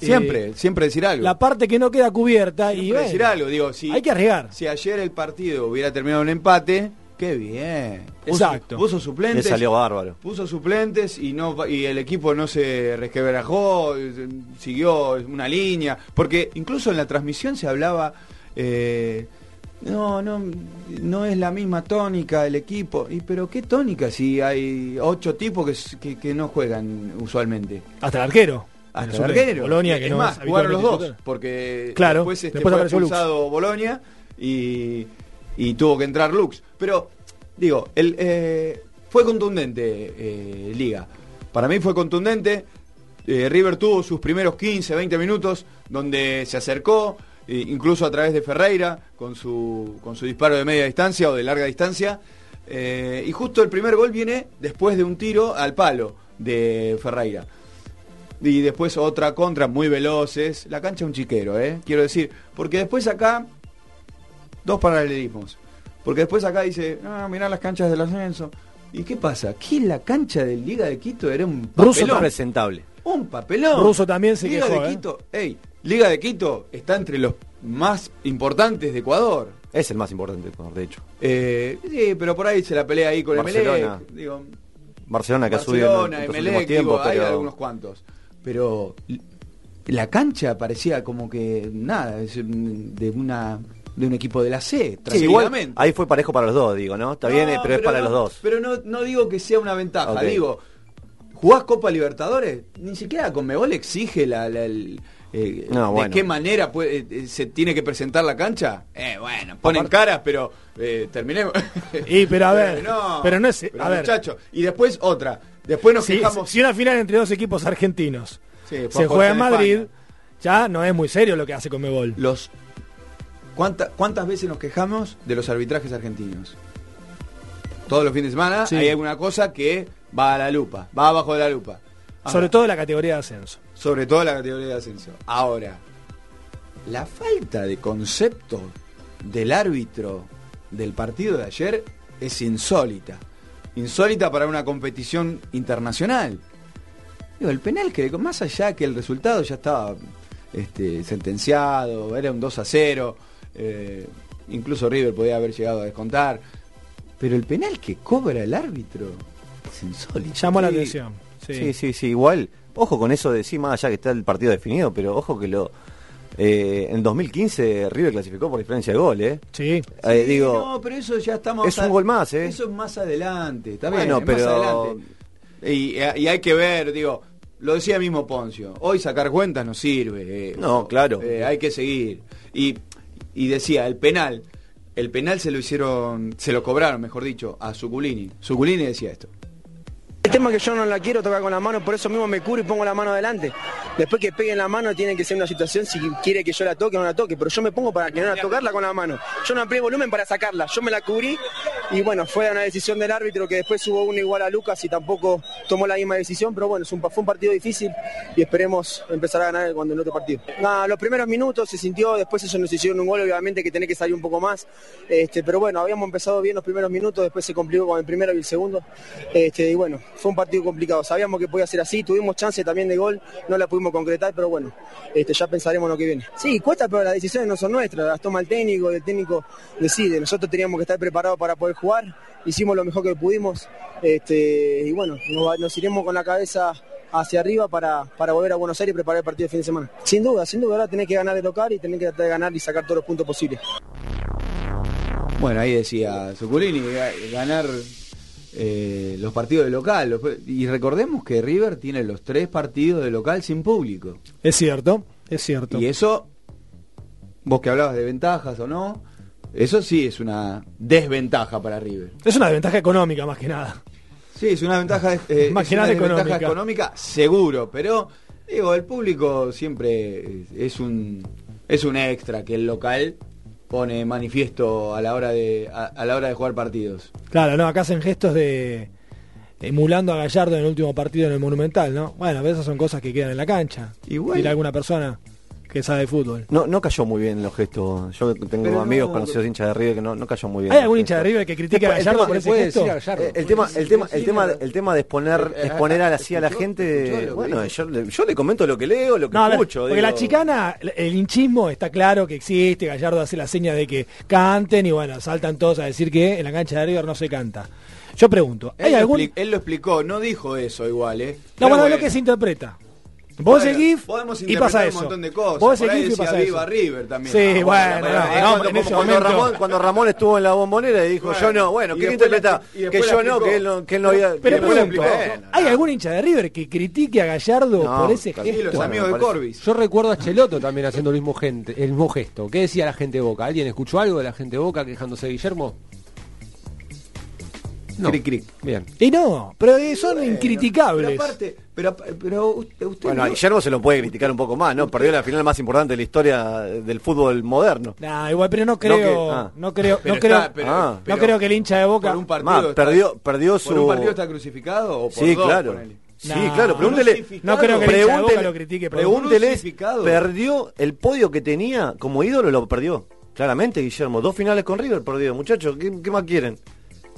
eh, Siempre, siempre decir algo. La parte que no queda cubierta y Siempre bueno, decir algo, digo, si, hay que arriesgar. si ayer el partido hubiera terminado en empate, qué bien. Exacto. Puso Le suplentes. salió bárbaro. Puso suplentes y no y el equipo no se resquebrajó, siguió una línea, porque incluso en la transmisión se hablaba eh, no, no, no es la misma tónica el equipo. Y pero qué tónica si hay ocho tipos que, que, que no juegan usualmente. Hasta el arquero. Hasta El arquero. Bolonia, Es no más, es jugaron los habitualmente dos, porque Claro, después, este, después fue expulsado Bolonia y, y tuvo que entrar Lux. Pero, digo, el, eh, fue contundente eh, Liga. Para mí fue contundente. Eh, River tuvo sus primeros 15, 20 minutos donde se acercó, eh, incluso a través de Ferreira, con su, con su disparo de media distancia o de larga distancia. Eh, y justo el primer gol viene después de un tiro al palo de Ferreira. Y después otra contra, muy veloces. La cancha un chiquero, ¿eh? Quiero decir, porque después acá, dos paralelismos. Porque después acá dice, ah, mirá las canchas del ascenso. ¿Y qué pasa? Aquí la cancha del Liga de Quito era un papelón. Presentable. Un papelón. Russo también se Liga quejó, de ¿eh? Quito, ey, Liga de Quito está entre los más importantes de Ecuador. Es el más importante, de hecho. Eh, sí, pero por ahí se la pelea ahí con Barcelona. Emelec. Digo, Barcelona que ha subido en Barcelona, los Emelec, últimos tiempos, digo, hay algunos cuantos. Pero la cancha parecía como que nada, es de una de un equipo de la C, Sí, igual ahí fue parejo para los dos, digo, ¿no? Está bien, No, eh, pero, es para no- los dos. Pero no, no digo que sea una ventaja, digo, jugás Copa Libertadores, ni siquiera Conmebol exige la, la- el- eh, No, de bueno. qué manera puede- eh, se tiene que presentar la cancha. Eh, bueno, ponen caras, pero eh, terminemos. (laughs) Y, pero a ver, (laughs) no, pero no es- pero a ver. muchacho. Y después otra. Después nos Si, quejamos. si una final entre dos equipos argentinos Sí, se juega en España. Madrid, ya no es muy serio lo que hace Conmebol. Los ¿cuánta- ¿Cuántas veces nos quejamos de los arbitrajes argentinos? Todos los fines de semana Sí. hay alguna cosa que va a la lupa, va abajo de la lupa. Ahora, Sobre todo en la categoría de ascenso. Sobre todo la categoría de ascenso. Ahora, la falta de concepto del árbitro del partido de ayer es insólita. Insólita para una competición internacional. Digo, el penal que más allá que el resultado ya estaba este, sentenciado, era un 2 a 0, eh, incluso River podía haber llegado a descontar, pero el penal que cobra el árbitro es insólito. Llamó la atención. Sí. Sí, sí, sí, igual. Ojo con eso de sí, más allá que está el partido definido, pero ojo que lo. eh, en 2015 River clasificó por diferencia de gol, ¿eh? Sí. Eh, digo, no, pero eso ya estamos. es un gol más, ¿eh? Eso es más adelante, está bien, Bueno, es más pero- adelante. Y, y hay que ver, digo, lo decía mismo Poncio, hoy sacar cuentas no sirve. eh, No, claro. eh, hay que seguir. Y, y decía, el penal, el penal se lo hicieron, se lo cobraron, mejor dicho, a Suculini. Suculini decía esto. El tema es que yo no la quiero tocar con la mano, por eso mismo me cubro y pongo la mano adelante. Después que peguen la mano tiene que ser una situación si quiere que yo la toque o no la toque, pero yo me pongo para que no la tocarla con la mano. Yo no amplié volumen para sacarla, yo me la cubrí y bueno, fue una decisión del árbitro que después hubo uno igual a Lucas y tampoco tomó la misma decisión, pero bueno, fue un partido difícil y esperemos empezar a ganar cuando en otro partido. Nada, los primeros minutos se sintió, después ellos nos hicieron un gol, obviamente que tenés que salir un poco más, este, pero bueno, habíamos empezado bien los primeros minutos, después se complicó con el primero y el segundo, este, y bueno, fue un partido complicado, sabíamos que podía ser así, tuvimos chance también de gol, no la pudimos concretar, pero bueno, este, ya pensaremos en lo que viene. Sí, cuesta, pero las decisiones no son nuestras, las toma el técnico y el técnico decide, nosotros teníamos que estar preparados para poder jugar, hicimos lo mejor que pudimos, este, y bueno, nos, iremos con la cabeza hacia arriba para, para volver a Buenos Aires y preparar el partido de fin de semana. Sin duda, sin duda, ahora tenés que ganar de local y tenés que tratar de ganar y sacar todos los puntos posibles. Bueno, ahí decía Zuculini, ga- ganar eh, los partidos de local. los- y recordemos que River tiene los tres partidos de local sin público. Es cierto, es cierto. Y eso, vos que hablabas de ventajas o no, eso sí es una desventaja para River. Es una desventaja económica más que nada. Sí, es una ventaja, eh, Más es que una nada desventaja económica. económica, seguro, pero digo, el público siempre es un es un extra que el local pone manifiesto a la hora de a, a la hora de jugar partidos. Claro, no, acá hacen gestos de emulando a Gallardo en el último partido en el Monumental, ¿no? Bueno, pero esas son cosas que quedan en la cancha. Igual. Dirá alguna persona que sabe de fútbol. No, no cayó muy bien los gestos. Yo tengo Pero amigos no- conocidos hinchas de River que no, no cayó muy bien. ¿Hay algún hincha de River que critique a El Gallardo tema- por ese gesto? Eh, el tema el tema el tema el tema de exponer Eh, exponer así a la gente bueno yo, le- yo le comento lo que leo lo que No, a ver, escucho porque digo. la chicana, el- hinchismo está claro que existe, Gallardo hace la seña de que canten y bueno, saltan todos a decir que en la cancha de River no se canta. Yo pregunto, ¿hay Él, lo algún...? expli- él lo explicó, no dijo eso igual, ¿eh? No, Pero bueno, es lo bueno. que se interpreta. Vos GIF podemos y pasa interpretar eso. un montón de cosas. Vos Por ahí y decía pasa Viva eso. River también. Sí, Ah, bueno, bueno, no, en cuando- ese Ramón, cuando Ramón estuvo en la bombonera y dijo Bueno, yo no, bueno, ¿quién interpreta? Que yo no, que él no, que él no había... Pero pregunto. ¿hay algún hincha de River que critique a Gallardo No, por ese gesto? los amigos de Corbis. Yo recuerdo a Cheloto también haciendo el mismo, gente, el mismo gesto. ¿Qué decía la gente de Boca? ¿Alguien escuchó algo de la gente de Boca quejándose de Guillermo? No. Cric, cric. Bien. Y no, pero eh, son incriticables. Pero aparte, pero, pero usted, usted Bueno, a Guillermo se lo puede criticar un poco más, ¿no? Perdió la final más importante de la historia del fútbol moderno. Nah, igual, pero no creo, que- ah. no creo, Pero no creo, está- pero- Ah. no creo que el hincha de Boca por un partido Más, está- perdió, perdió su... ¿Por un partido está crucificado o por Sí, dos, claro. Sí, No, claro, pregúntele. no creo que el hincha de Boca pregúntele- lo critique Pregúntele, perdió el podio que tenía como ídolo, lo perdió. Claramente, Guillermo. Dos finales con River perdió, muchachos. ¿Qué, qué más quieren?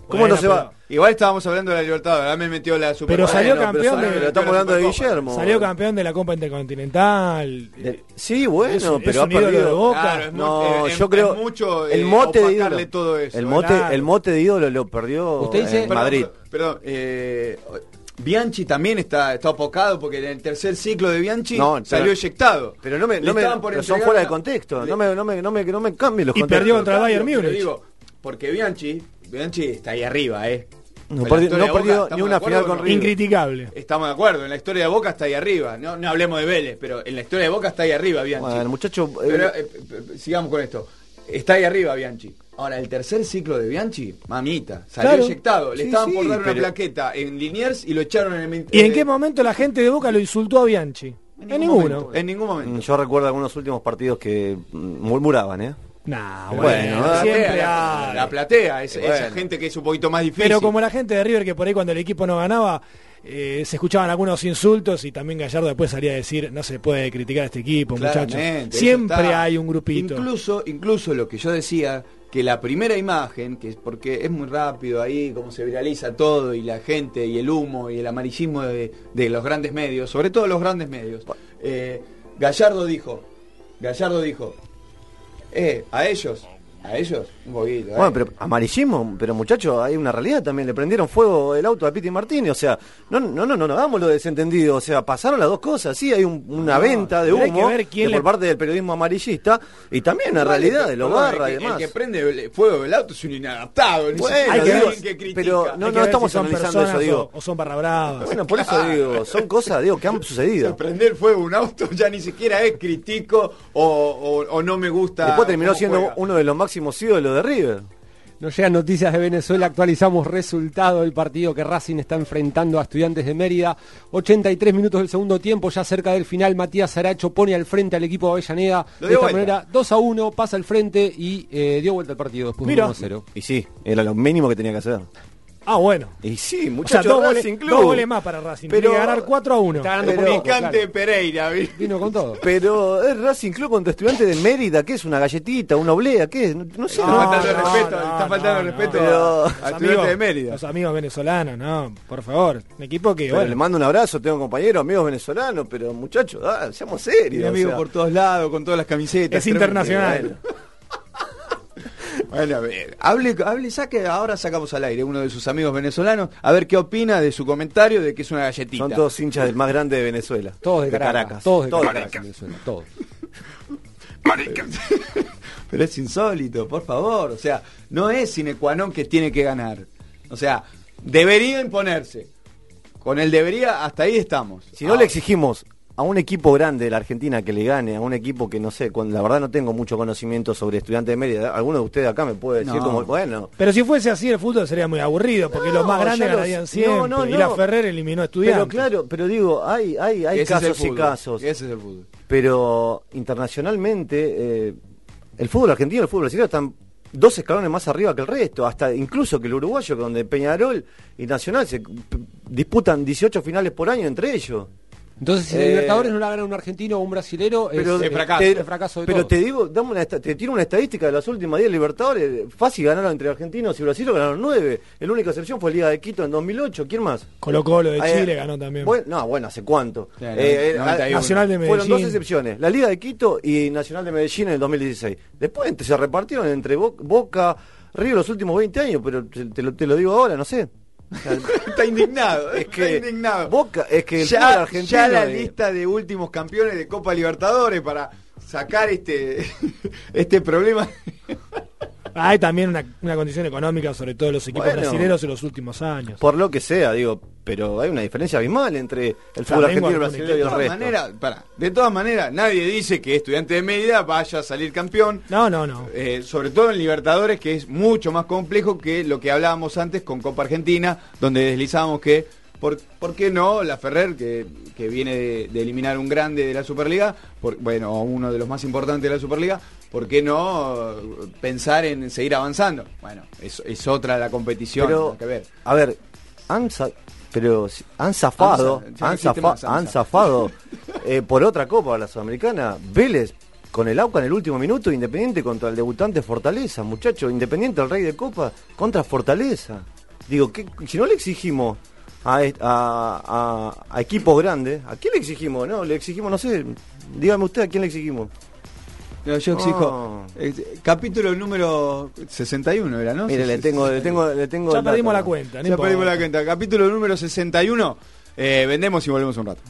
¿Cómo Bueno, no se va? Igual estábamos hablando de la Libertad, ahora me metió la Super Pero salió Bueno, campeón pero, de- pero estamos hablando de Guillermo. salió campeón de la Copa Intercontinental. De- Sí, bueno, Es pero es ha un perdido. de Boca. Claro, No, es- yo es creo mucho, el eh, mote de ídolo. todo eso. el mote, Claro. el mote de ídolo lo perdió Usted dice- en Madrid. Perdón, eh, Bianchi también está, está opacado porque en el tercer ciclo de Bianchi No, salió pero- eyectado. Pero no me, no me pero son fuera de contexto. le- No me, no me, no me, no me cambien los Y contextos. perdió contra Bayern Pero Múnich. digo, porque Bianchi, Bianchi está ahí arriba, ¿eh? No perdió- no Boca, ni ¿estamos una final con? River. Incriticable. Estamos de acuerdo, en la historia de Boca está ahí arriba. No, no hablemos de Vélez, pero en la historia de Boca está ahí arriba Bianchi. Bueno, el muchacho. eh, Pero eh, p- sigamos con esto. Está ahí arriba Bianchi. Ahora, el tercer ciclo de Bianchi, mamita, salió Claro. eyectado. Le Sí, estaban sí, por dar una pero- plaqueta en Liniers y lo echaron en el... ¿Y en eh, qué momento la gente de Boca lo insultó a Bianchi? En, ninguno. momento, en ningún momento. yo recuerdo algunos últimos partidos que mm, murmuraban, ¿eh? Nah, Bueno, bueno, la siempre platea, la, hay. la platea, es- esa gente que es un poquito más difícil. Pero como la gente de River que por ahí cuando el equipo no ganaba eh, se escuchaban algunos insultos y también Gallardo después salía a decir no se puede criticar a este equipo, muchachos. Siempre está. hay un grupito. Incluso, incluso lo que yo decía, que la primera imagen, que es porque es muy rápido ahí, como se viraliza todo, y la gente, y el humo, y el amarillismo de, de los grandes medios, sobre todo los grandes medios, eh, Gallardo dijo, Gallardo dijo, eh, a ellos, a ellos, un poquito. eh. Bueno, pero amarillismo, pero muchachos, hay una realidad también. Le prendieron fuego el auto a Piti Martínez. O sea, no, no, no, no, no hagamos lo desentendido. O sea, pasaron las dos cosas. Sí, hay un- una No, venta de pero hay que humo ver quién de le- por parte del periodismo amarillista y también la Vale, realidad de los perdón, barra y el que- demás. El que prende fuego del auto es un inadaptado, Bueno, hay que es ver, alguien que critica. pero no, Hay no estamos si analizando eso, digo. O, o son barra bravas. Bueno, por eso digo, son cosas, digo, que han sucedido. Prender fuego un auto ya ni siquiera es critico o, o- o no me gusta. Después terminó siendo juega. uno de los máximos ídolos de River. Nos llegan noticias de Venezuela, actualizamos resultado del partido que Racing está enfrentando a Estudiantes de Mérida. 83 minutos del segundo tiempo, ya cerca del final, Matías Saracho pone al frente al equipo de Avellaneda. De esta vuelta. manera, 2 a 1, pasa al frente y eh, dio vuelta al partido después de Mira. 1 a 0. Y sí, era lo mínimo que tenía que hacer. Ah, bueno. Y sí, O sea, muchachos, dos goles, dos goles más para Racing. Pero- Tiene que ganar 4 a 1. Está ganando Pero- poco, claro. Pereira, ¿vi? Vino con todo. Pero es Racing Club contra estudiantes de Mérida, ¿qué es? ¿Una galletita? ¿Una oblea? ¿Qué es? No, no sé. Está no- faltando el no, respeto, no, está faltando no, respeto a, estudiantes de Mérida. los amigos venezolanos, no, por favor. Un equipo que, bueno, le mando un abrazo, tengo compañeros, amigos venecolanos, pero muchachos, ah, seamos serios. O amigos sea. por todos lados, con todas las camisetas. es internacional. (laughs) bueno. A ver, hable, hable, saque, ahora sacamos al aire uno de sus amigos venezolanos, a ver qué opina de su comentario de que es una galletita. Son todos hinchas del más grande de Venezuela. Todos de Caracas. Todos de Caracas, Venezuela, todos. (laughs) Pero es insólito, por favor. O sea, no es sine qua non que tiene que ganar. O sea, debería imponerse. Con el debería, hasta ahí estamos. Si no le exigimos a un equipo grande de la Argentina que le gane, a un equipo que no sé, con, la verdad no tengo mucho conocimiento sobre estudiantes de Mérida. Alguno de ustedes acá me puede decir No. como, bueno, Pero si fuese así, el fútbol sería muy aburrido, porque los más grandes ganarían sé. siempre. No, no, Y no. la Ferrer eliminó a estudiantes. Pero claro, pero digo, hay, hay, hay Ese es el casos y casos. Ese es el fútbol. Pero internacionalmente, eh, el fútbol argentino y el fútbol brasileño están dos escalones más arriba que el resto, hasta incluso que el uruguayo, donde Peñarol y Nacional se disputan 18 finales por año entre ellos. Entonces, si la Eh, Libertadores no la gana un argentino o un brasilero, es, Pero, es te- fracaso, te, es fracaso de pero te digo, dame una te tiro una estadística de las últimas 10 Libertadores. Fácil ganaron entre argentinos y brasileños, ganaron 9. La única excepción fue Liga de Quito en 2008. ¿Quién más? Colo Colo de eh, Chile ganó también. Bueno, no, bueno, ¿hace cuánto? Claro, Eh, eh, 91. Nacional de Fueron dos Medellín. excepciones, la Liga de Quito y Nacional de Medellín en el 2016. Después se repartieron entre Bo- Boca, Río los últimos 20 años, pero te, te lo, te lo digo ahora, no sé. (laughs) está indignado, Es está que indignado. Boca, es que el ya, argentino ya la de- lista de últimos campeones de Copa Libertadores para sacar este (laughs) este problema. Hay también una, una condición económica, sobre todo los equipos Bueno. brasileños en los últimos años. por lo que sea, digo, pero hay una diferencia abismal entre el fútbol argentino y el algún brasileño y De el todas resto. maneras, pará, de todas maneras, nadie dice que estudiante de Mérida vaya a salir campeón. No, no, no. Eh, sobre todo en Libertadores, que es mucho más complejo que lo que hablábamos antes con Copa Argentina, donde deslizábamos que, por, ¿por qué no? La Ferrer, que, que viene de, de eliminar un grande de la Superliga, por, bueno, uno de los más importantes de la Superliga, ¿por qué no eh, pensar en seguir avanzando? Bueno, es, es otra la competición, Pero, que ver. a ver, han, pero han zafado, Anza- han, zafa- más han zafado eh, por otra copa la sudamericana. Vélez con el AUCA en el último minuto, Independiente contra el debutante Fortaleza, muchacho, Independiente el rey de copa contra Fortaleza. Digo, ¿qué- si no le exigimos a, a, a- a equipos grandes, ¿a quién le exigimos? No, le exigimos, no sé, dígame usted a quién le exigimos. No, yo exijo. No. eh, capítulo número 61 era, ¿no? Mire, le tengo, le tengo, le tengo Ya perdimos la cuenta, no Ya perdimos la cuenta. Capítulo número 61. Eh, vendemos y volvemos un rato.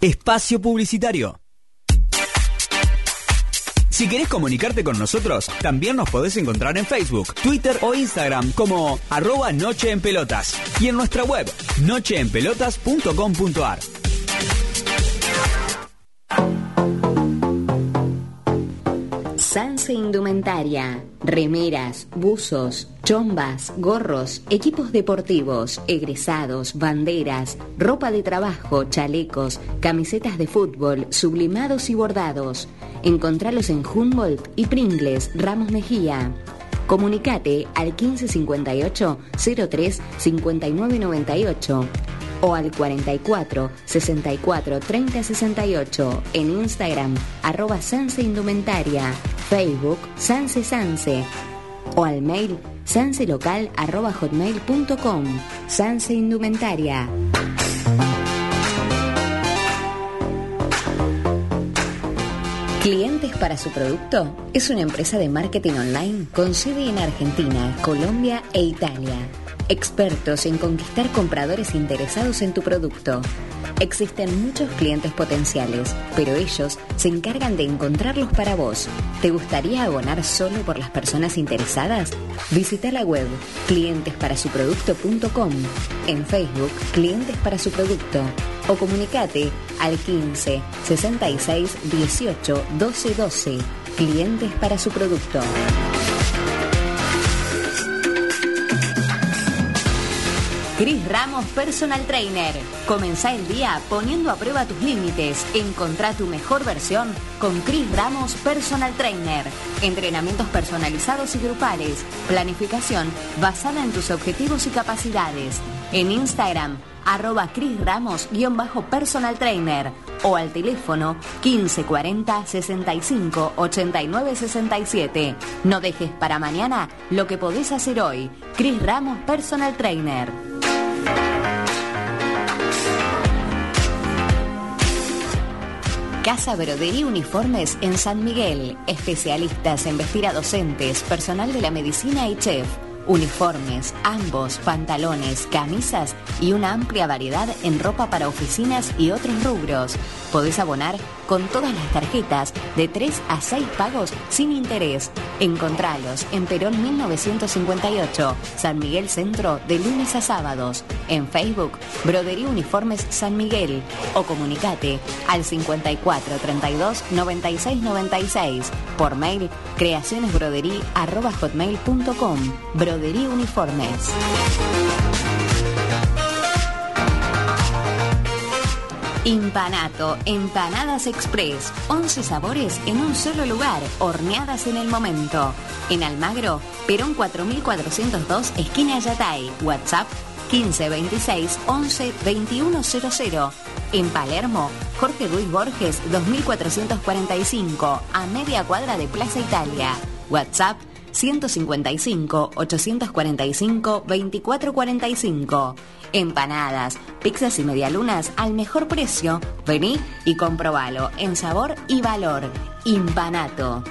Espacio Publicitario. Si querés comunicarte con nosotros, también nos podés encontrar en Facebook, Twitter o Instagram como arroba Noche en Pelotas y en nuestra web nocheenpelotas.com.ar. Sanse Indumentaria. Remeras, buzos, chombas, gorros, equipos deportivos, egresados, banderas, ropa de trabajo, chalecos, camisetas de fútbol, sublimados y bordados. Encontralos en Humboldt y Pringles, Ramos Mejía. Comunicate al 1558 03 59 98 o al 44 64 30 68 en Instagram arroba Sanse Indumentaria, Facebook Sanse Sanse o al mail sanselocal arroba hotmail.com Sanse Indumentaria. Clientes para su producto es una empresa de marketing online con sede en Argentina, Colombia e Italia. Expertos en conquistar compradores interesados en tu producto. Existen muchos clientes potenciales, pero ellos se encargan de encontrarlos para vos. ¿Te gustaría abonar solo por las personas interesadas? Visita la web clientesparasuproducto.com, en Facebook Clientes para su producto o comunicate al 15 66 18 12 12. Clientes para su producto. Cris Ramos Personal Trainer. Comenzá el día poniendo a prueba tus límites. Encontrá tu mejor versión con Cris Ramos Personal Trainer. Entrenamientos personalizados y grupales. Planificación basada en tus objetivos y capacidades. En Instagram, arroba Cris Ramos-personal trainer o al teléfono 1540 65 89 67. No dejes para mañana lo que podés hacer hoy. Cris Ramos Personal Trainer. Casa Brodería Uniformes en San Miguel. Especialistas en vestir a docentes, personal de la medicina y chef. Uniformes, ambos, pantalones, camisas y una amplia variedad en ropa para oficinas y otros rubros. Podés abonar con todas las tarjetas de 3 a 6 pagos sin interés. Encontralos en Perón 1958, San Miguel Centro, de lunes a sábados. En Facebook, Brodería Uniformes San Miguel. O comunicate al 54 32 96 96. Por mail, creacionesbroderí.com. Uniformes. Impanato, Empanadas Express, 11 sabores en un solo lugar, horneadas en el momento. En Almagro, Perón 4402, esquina Yatay, WhatsApp 1526 11 2100. En Palermo, Jorge Luis Borges 2445, a media cuadra de Plaza Italia. WhatsApp 155 845 2445. Empanadas, pizzas y medialunas al mejor precio. Vení y comprobalo en sabor y valor. Impanato.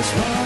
Let's run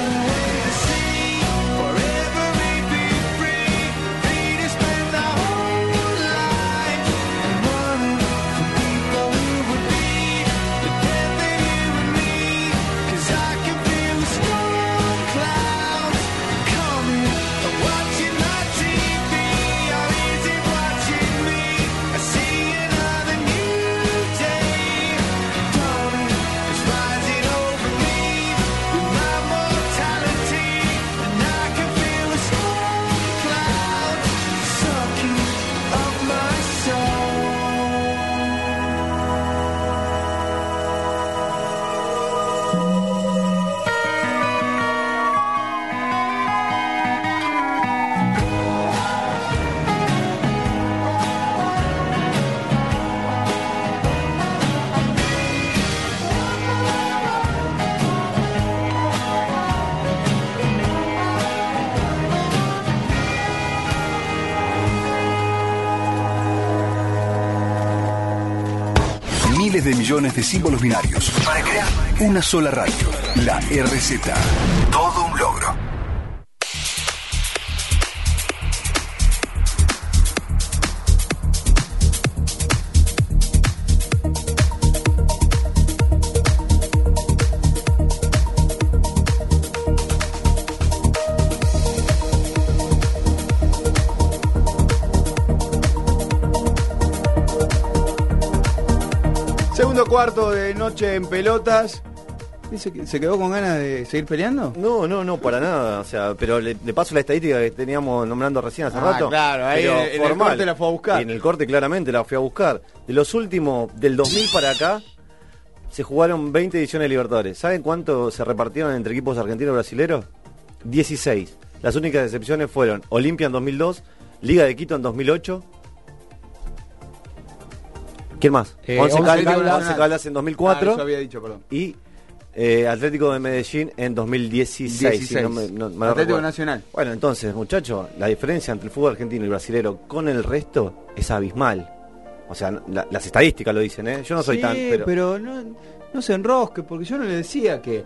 símbolos binarios para crear una sola radio. La RZ. Todo un logro. Cuarto de noche en pelotas. ¿Se quedó con ganas de seguir peleando? No, no, no, para nada. O sea, pero le, le paso la estadística que teníamos nombrando recién hace Ah, rato. claro, ahí pero en- en el corte la fue a buscar. Y en el corte claramente la fui a buscar. De los últimos, del 2000 para acá, se jugaron 20 ediciones de Libertadores. ¿Saben cuánto se repartieron entre equipos argentinos y brasileros? 16. Las únicas excepciones fueron Olimpia en 2002, Liga de Quito en 2008. ¿Quién más? Eh, Once Once Caldas, Caldas. Once Caldas en 2004. Ah, eso había dicho, perdón. Y eh, Atlético de Medellín en 2016. si no me- no- me lo Atlético. Nacional. Bueno, entonces, muchachos, la diferencia entre el fútbol argentino y brasilero con el resto es abismal. O sea, la- las estadísticas lo dicen, ¿eh? Yo no soy Sí, tan... Pero, no, no se enrosque, porque yo no le decía que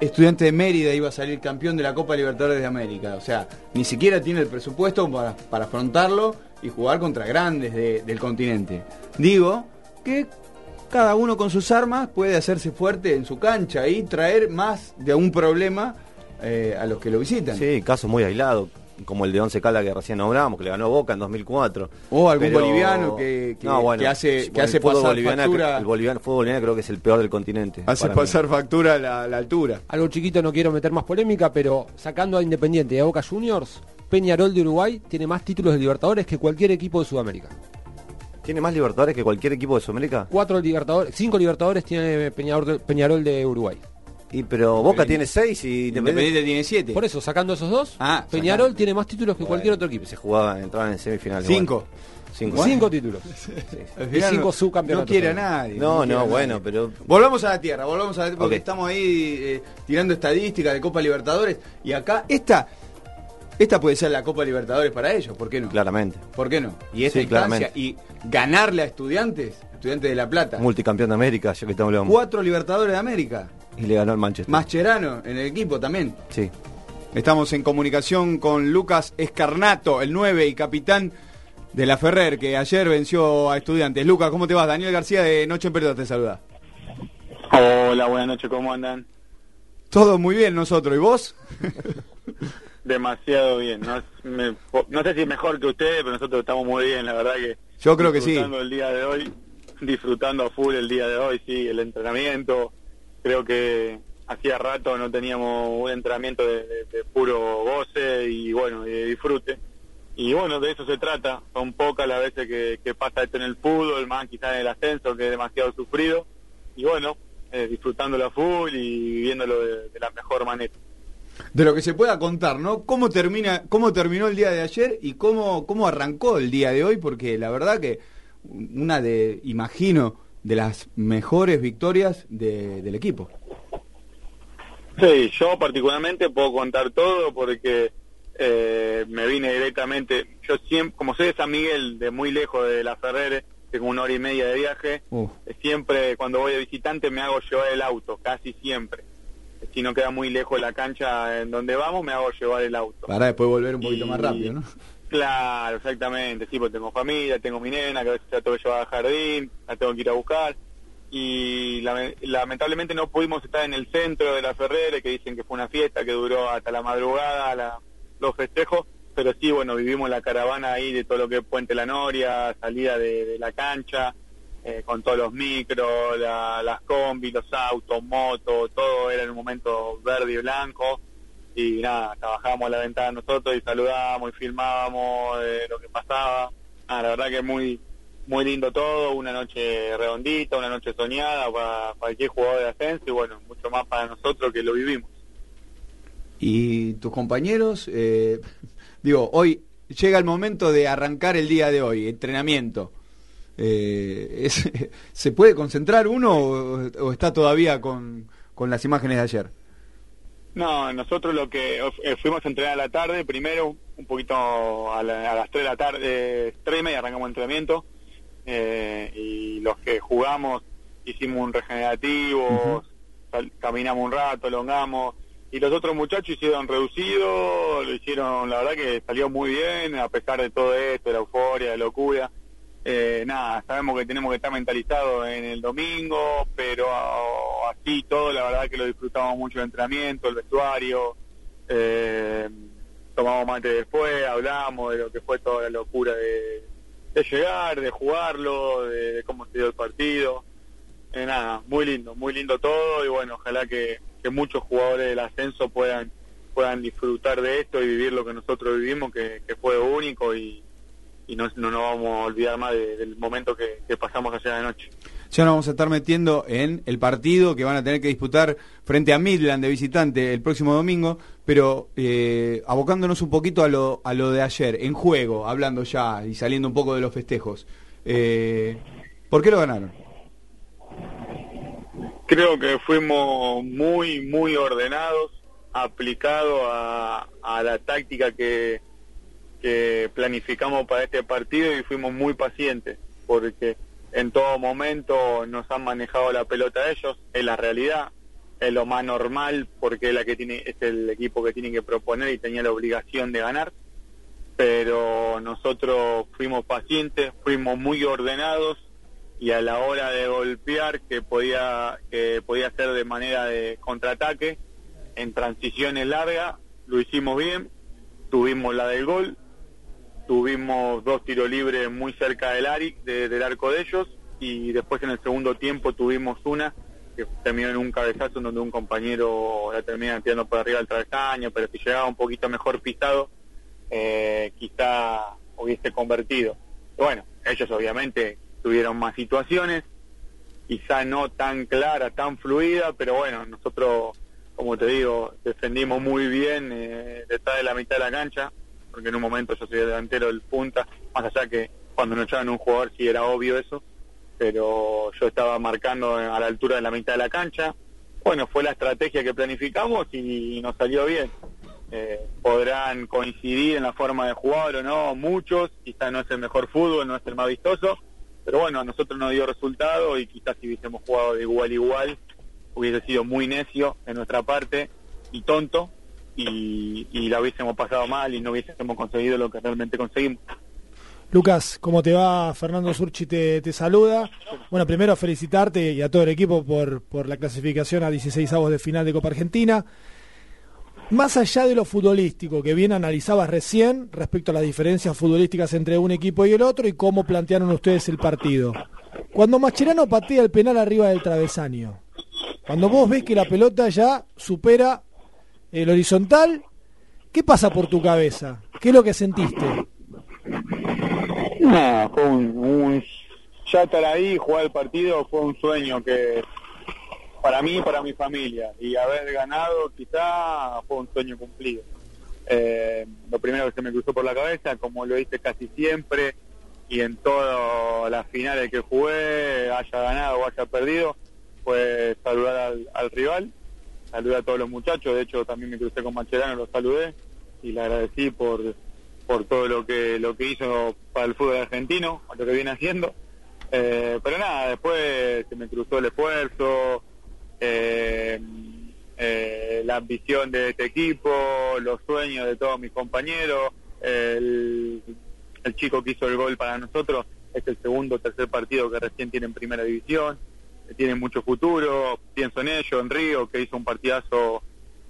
Estudiante de Mérida iba a salir campeón de la Copa Libertadores de América. O sea, ni siquiera tiene el presupuesto para, para afrontarlo y jugar contra grandes de- del continente. Digo que cada uno con sus armas puede hacerse fuerte en su cancha y traer más de un problema eh, a los que lo visitan. Sí, casos muy aislados, como el de Once Caldas que recién nombramos, que le ganó Boca en 2004. O algún Pero- boliviano que- que- No, bueno, que hace- que bueno, hace pasar boliviano, factura- El boliviano, fútbol boliviano creo que es el peor del continente. Hace mí. pasar factura a la, la altura. Algo chiquito, no quiero meter más polémica, pero sacando a Independiente y a Boca Juniors, Peñarol de Uruguay tiene más títulos de Libertadores que cualquier equipo de Sudamérica. ¿Tiene más Libertadores que cualquier equipo de Sudamérica? Cuatro Libertadores, cinco Libertadores tiene Peñarol de, Peñarol de Uruguay. Y pero Boca tiene seis y Independiente tiene siete. Por eso, sacando esos dos, Ah, Peñarol sacando. tiene más títulos que cualquier otro equipo. Se jugaba, entraban en semifinales. Cinco. igual. Cinco. Cinco títulos. (laughs) Al Y cinco no- subcampeonatos. No quiere a nadie. No, no, bueno, nadie. pero Volvamos a la tierra, volvamos a la tierra, porque estamos ahí eh, tirando estadísticas de Copa Libertadores. Y acá, esta esta puede ser la Copa Libertadores para ellos, ¿por qué no? claramente. ¿Por qué no? Y esta Sí, instancia, claramente. y ganarle a estudiantes, estudiantes de La Plata, Multicampeón de América, ya que estamos hablando. cuatro Libertadores de América, Y le ganó al Manchester. Mascherano en el equipo también. Sí. Estamos en comunicación con Lucas Escarnato, el 9 y capitán de la Ferrer, que ayer venció a estudiantes. Lucas, ¿cómo te vas? Daniel García de Noche en Pelota te saluda. Hola, buenas noches, ¿cómo andan? Todo muy bien nosotros, ¿y vos? (laughs) Demasiado bien. No, me- no sé si mejor que ustedes, pero nosotros estamos muy bien, la verdad que... Yo creo que sí. Disfrutando el día de hoy, disfrutando a full el día de hoy, sí, el entrenamiento. Creo que hacía rato no teníamos un entrenamiento de, de- de puro goce y bueno, y de disfrute. Y bueno, de eso se trata. Son pocas las veces que, que pasa esto en el fútbol, más quizás en el ascenso, que es demasiado sufrido. Y bueno, eh, disfrutándolo a full y viviéndolo de- de la mejor manera. De lo que se pueda contar, ¿no? ¿Cómo termina, cómo terminó el día de ayer y cómo, cómo arrancó el día de hoy? Porque la verdad que una de, imagino, de las mejores victorias de- del equipo. Sí, yo particularmente puedo contar todo porque eh, me vine directamente, yo siempre, como soy de San Miguel, de muy lejos de la Ferrere, tengo una hora y media de viaje, eh, siempre cuando voy de visitante me hago llevar el auto, casi siempre. Si no queda muy lejos la cancha en donde vamos, me hago llevar el auto. Para después volver un poquito Y- más rápido, ¿no? Claro, exactamente, sí, porque tengo familia, tengo mi nena, que a veces la tengo que llevar al jardín, la tengo que ir a buscar. Y lame- lamentablemente no pudimos estar en el centro de la Ferrere, que dicen que fue una fiesta que duró hasta la madrugada, la- los festejos, pero sí, bueno, vivimos la caravana ahí de todo lo que es Puente La Noria, salida de, de la cancha, eh, con todos los micros, la- las combis, los autos, motos, todo era en un momento verde y blanco y nada, trabajábamos a la ventana nosotros y saludábamos y filmábamos eh, lo que pasaba. Ah, la verdad que muy muy lindo todo, una noche redondita, una noche soñada para cualquier jugador de ascenso y bueno, mucho más para nosotros que lo vivimos. Y tus compañeros, eh, (laughs) digo, hoy llega el momento de arrancar el día de hoy, entrenamiento. Eh, es- (laughs) ¿Se puede concentrar uno o, o está todavía con, con las imágenes de ayer? No, nosotros lo que eh, fuimos a entrenar a la tarde, primero un poquito a, la- a las 3 de la tarde, 3 y media arrancamos entrenamiento eh, y los que jugamos hicimos un regenerativo, sal- caminamos un rato, elongamos y los otros muchachos hicieron reducido, lo hicieron, la verdad que salió muy bien a pesar de todo esto, de la euforia, de la locura. Eh, nada, sabemos que tenemos que estar mentalizados en el domingo, pero así todo, la verdad que lo disfrutamos mucho el entrenamiento, el vestuario, eh, tomamos mate después, hablamos de lo que fue toda la locura de, llegar, de jugarlo, de, cómo se dio el partido. eh, nada, muy lindo, muy lindo todo y bueno, ojalá que, muchos jugadores del ascenso puedan puedan disfrutar de esto y vivir lo que nosotros vivimos, que fue único y, y no, no nos vamos a olvidar más de- del momento que, que pasamos ayer de noche. Ya nos vamos a estar metiendo en el partido que van a tener que disputar frente a Midland de visitante el próximo domingo, pero eh, abocándonos un poquito a lo, a lo de ayer, en juego, hablando ya y saliendo un poco de los festejos. Eh, ¿Por qué lo ganaron? Creo que fuimos muy, muy ordenados, aplicados a, a la táctica que, que planificamos para este partido y fuimos muy pacientes, porque en todo momento nos han manejado la pelota ellos, es la realidad, es lo más normal, porque es, la que tiene, es el equipo que tiene que proponer y tenía la obligación de ganar, pero nosotros fuimos pacientes, fuimos muy ordenados, y a la hora de golpear que podía que podía ser de manera de contraataque en transiciones largas lo hicimos bien tuvimos la del gol tuvimos dos tiros libres muy cerca del ari de- del arco de ellos y después en el segundo tiempo tuvimos una que terminó en un cabezazo donde un compañero la termina tirando por arriba del travesaño pero si llegaba un poquito mejor pisado eh, quizá hubiese convertido. Bueno ellos obviamente tuvieron más situaciones, quizá no tan clara, tan fluida, pero bueno, nosotros, como te digo, defendimos muy bien eh, detrás de la mitad de la cancha, porque en un momento yo soy el delantero del punta, más allá que cuando nos echaban un jugador sí era obvio eso, pero yo estaba marcando a la altura de la mitad de la cancha. Bueno, fue la estrategia que planificamos y nos salió bien. Eh, podrán coincidir en la forma de jugar o no, muchos, quizás no es el mejor fútbol, no es el más vistoso, pero bueno, a nosotros nos dio resultado y quizás si hubiésemos jugado de igual a igual, hubiese sido muy necio en nuestra parte y tonto y, y la hubiésemos pasado mal y no hubiésemos conseguido lo que realmente conseguimos. Lucas, ¿cómo te va? Fernando Surchi te, te saluda. Bueno, primero felicitarte y a todo el equipo por, por la clasificación a 16 avos de final de Copa Argentina. Más allá de lo futbolístico que bien analizabas recién respecto a las diferencias futbolísticas entre un equipo y el otro y cómo plantearon ustedes el partido. Cuando Mascherano patea el penal arriba del travesaño, cuando vos ves que la pelota ya supera el horizontal, ¿qué pasa por tu cabeza? ¿Qué es lo que sentiste? No, fue un, ya estar ahí, jugar el partido, fue un sueño que para mí y para mi familia. Y haber ganado quizá fue un sueño cumplido. Eh, lo primero que se me cruzó por la cabeza, como lo hice casi siempre, y en todas las finales que jugué, haya ganado o haya perdido, fue saludar al, al rival, saludar a todos los muchachos, de hecho también me crucé con Macherano, lo saludé y le agradecí por, por todo lo que lo que hizo para el fútbol argentino, lo que viene haciendo. Eh, pero nada, después se me cruzó el esfuerzo, eh, eh, la ambición de este equipo, los sueños de todos mis compañeros, el, el chico que hizo el gol para nosotros es el segundo o tercer partido que recién tiene en primera división, que tiene mucho futuro, pienso en ello, en Río, que hizo un partidazo,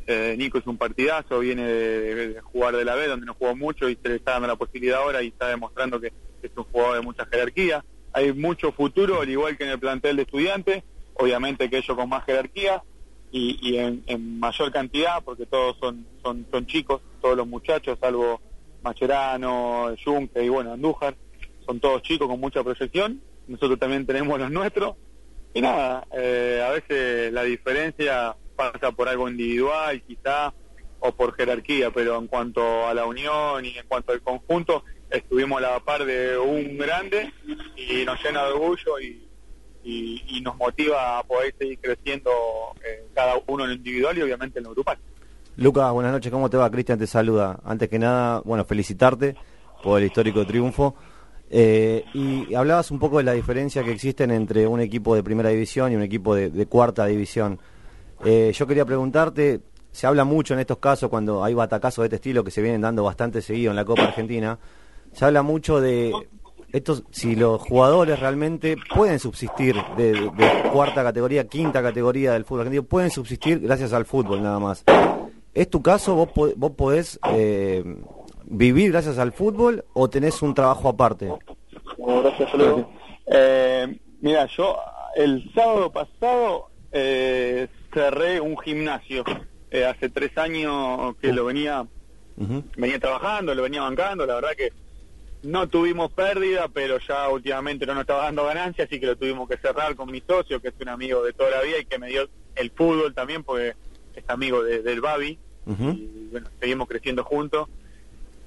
eh, Nico hizo un partidazo, viene de, jugar de la B, donde no jugó mucho y se le está dando la posibilidad ahora y está demostrando que es un jugador de mucha jerarquía. Hay mucho futuro, al igual que en el plantel de estudiantes, obviamente que ellos con más jerarquía y, y en, en mayor cantidad, porque todos son, son, son chicos, todos los muchachos, salvo Macherano, Junque y bueno, Andújar, son todos chicos con mucha proyección, nosotros también tenemos los nuestros, y nada, eh, a veces la diferencia pasa por algo individual quizá, o por jerarquía, pero en cuanto a la unión y en cuanto al conjunto, estuvimos a la par de un grande y nos llena de orgullo y, y, nos motiva a poder seguir creciendo eh, cada uno en lo individual y obviamente en lo grupal. Lucas, buenas noches, ¿cómo te va? Cristian te saluda. Antes que nada, bueno, felicitarte por el histórico triunfo. Eh, y hablabas un poco de la diferencia que existen entre un equipo de primera división y un equipo de, cuarta división. Eh, yo quería preguntarte, se habla mucho en estos casos cuando hay batacazos de este estilo que se vienen dando bastante seguido en la Copa Argentina, se habla mucho de estos, si los jugadores realmente pueden subsistir de, cuarta categoría, quinta categoría del fútbol argentino, pueden subsistir gracias al fútbol nada más. ¿Es tu caso? ¿Vos, vos podés eh, vivir gracias al fútbol o tenés un trabajo aparte? Bueno, gracias, saludos. Eh, mira, yo El sábado pasado eh, cerré un gimnasio. Eh, hace tres años que lo venía venía trabajando, lo venía bancando. La verdad que no tuvimos pérdida, pero ya últimamente no nos estaba dando ganancia, así que lo tuvimos que cerrar con mi socio, que es un amigo de toda la vida y que me dio el fútbol también, porque es amigo de- del Babi. Y bueno, seguimos creciendo juntos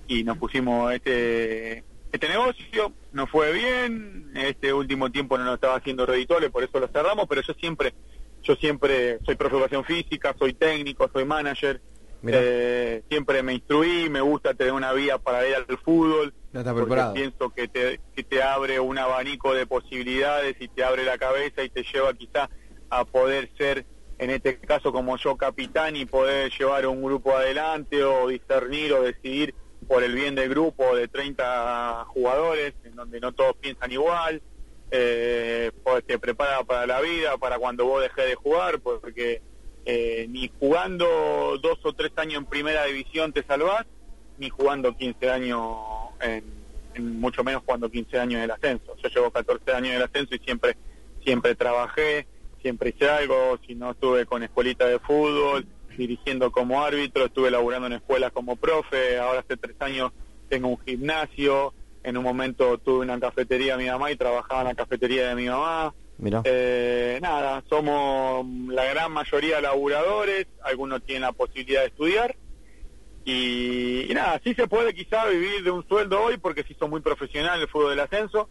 y nos pusimos este este negocio, nos fue bien, este último tiempo no nos estaba haciendo redituable, por eso lo cerramos, pero yo siempre, yo siempre soy profe de educación física, soy técnico, soy manager, eh, siempre me instruí, me gusta tener una vía paralela al fútbol, Ya está porque preparado. pienso que te, que te abre un abanico de posibilidades y te abre la cabeza y te lleva quizá a poder ser, en este caso como yo, capitán y poder llevar un grupo adelante o discernir o decidir por el bien del grupo de 30 jugadores, en donde no todos piensan igual, eh, pues te prepara para la vida, para cuando vos dejes de jugar, porque eh, ni jugando dos o tres años en primera división te salvás, ni jugando 15 años en, mucho menos jugando 15 años en el ascenso. Yo llevo 14 años en el ascenso y siempre siempre trabajé, siempre hice algo, si no estuve con escuelita de fútbol, dirigiendo como árbitro, estuve laburando en escuelas como profe, ahora hace tres años tengo un gimnasio, en un momento tuve una cafetería de mi mamá y trabajaba en la cafetería de mi mamá. Mira. Eh, nada, somos la gran mayoría laburadores, algunos tienen la posibilidad de estudiar y, y nada, sí se puede quizá vivir de un sueldo hoy porque se hizo muy profesional el fútbol del ascenso,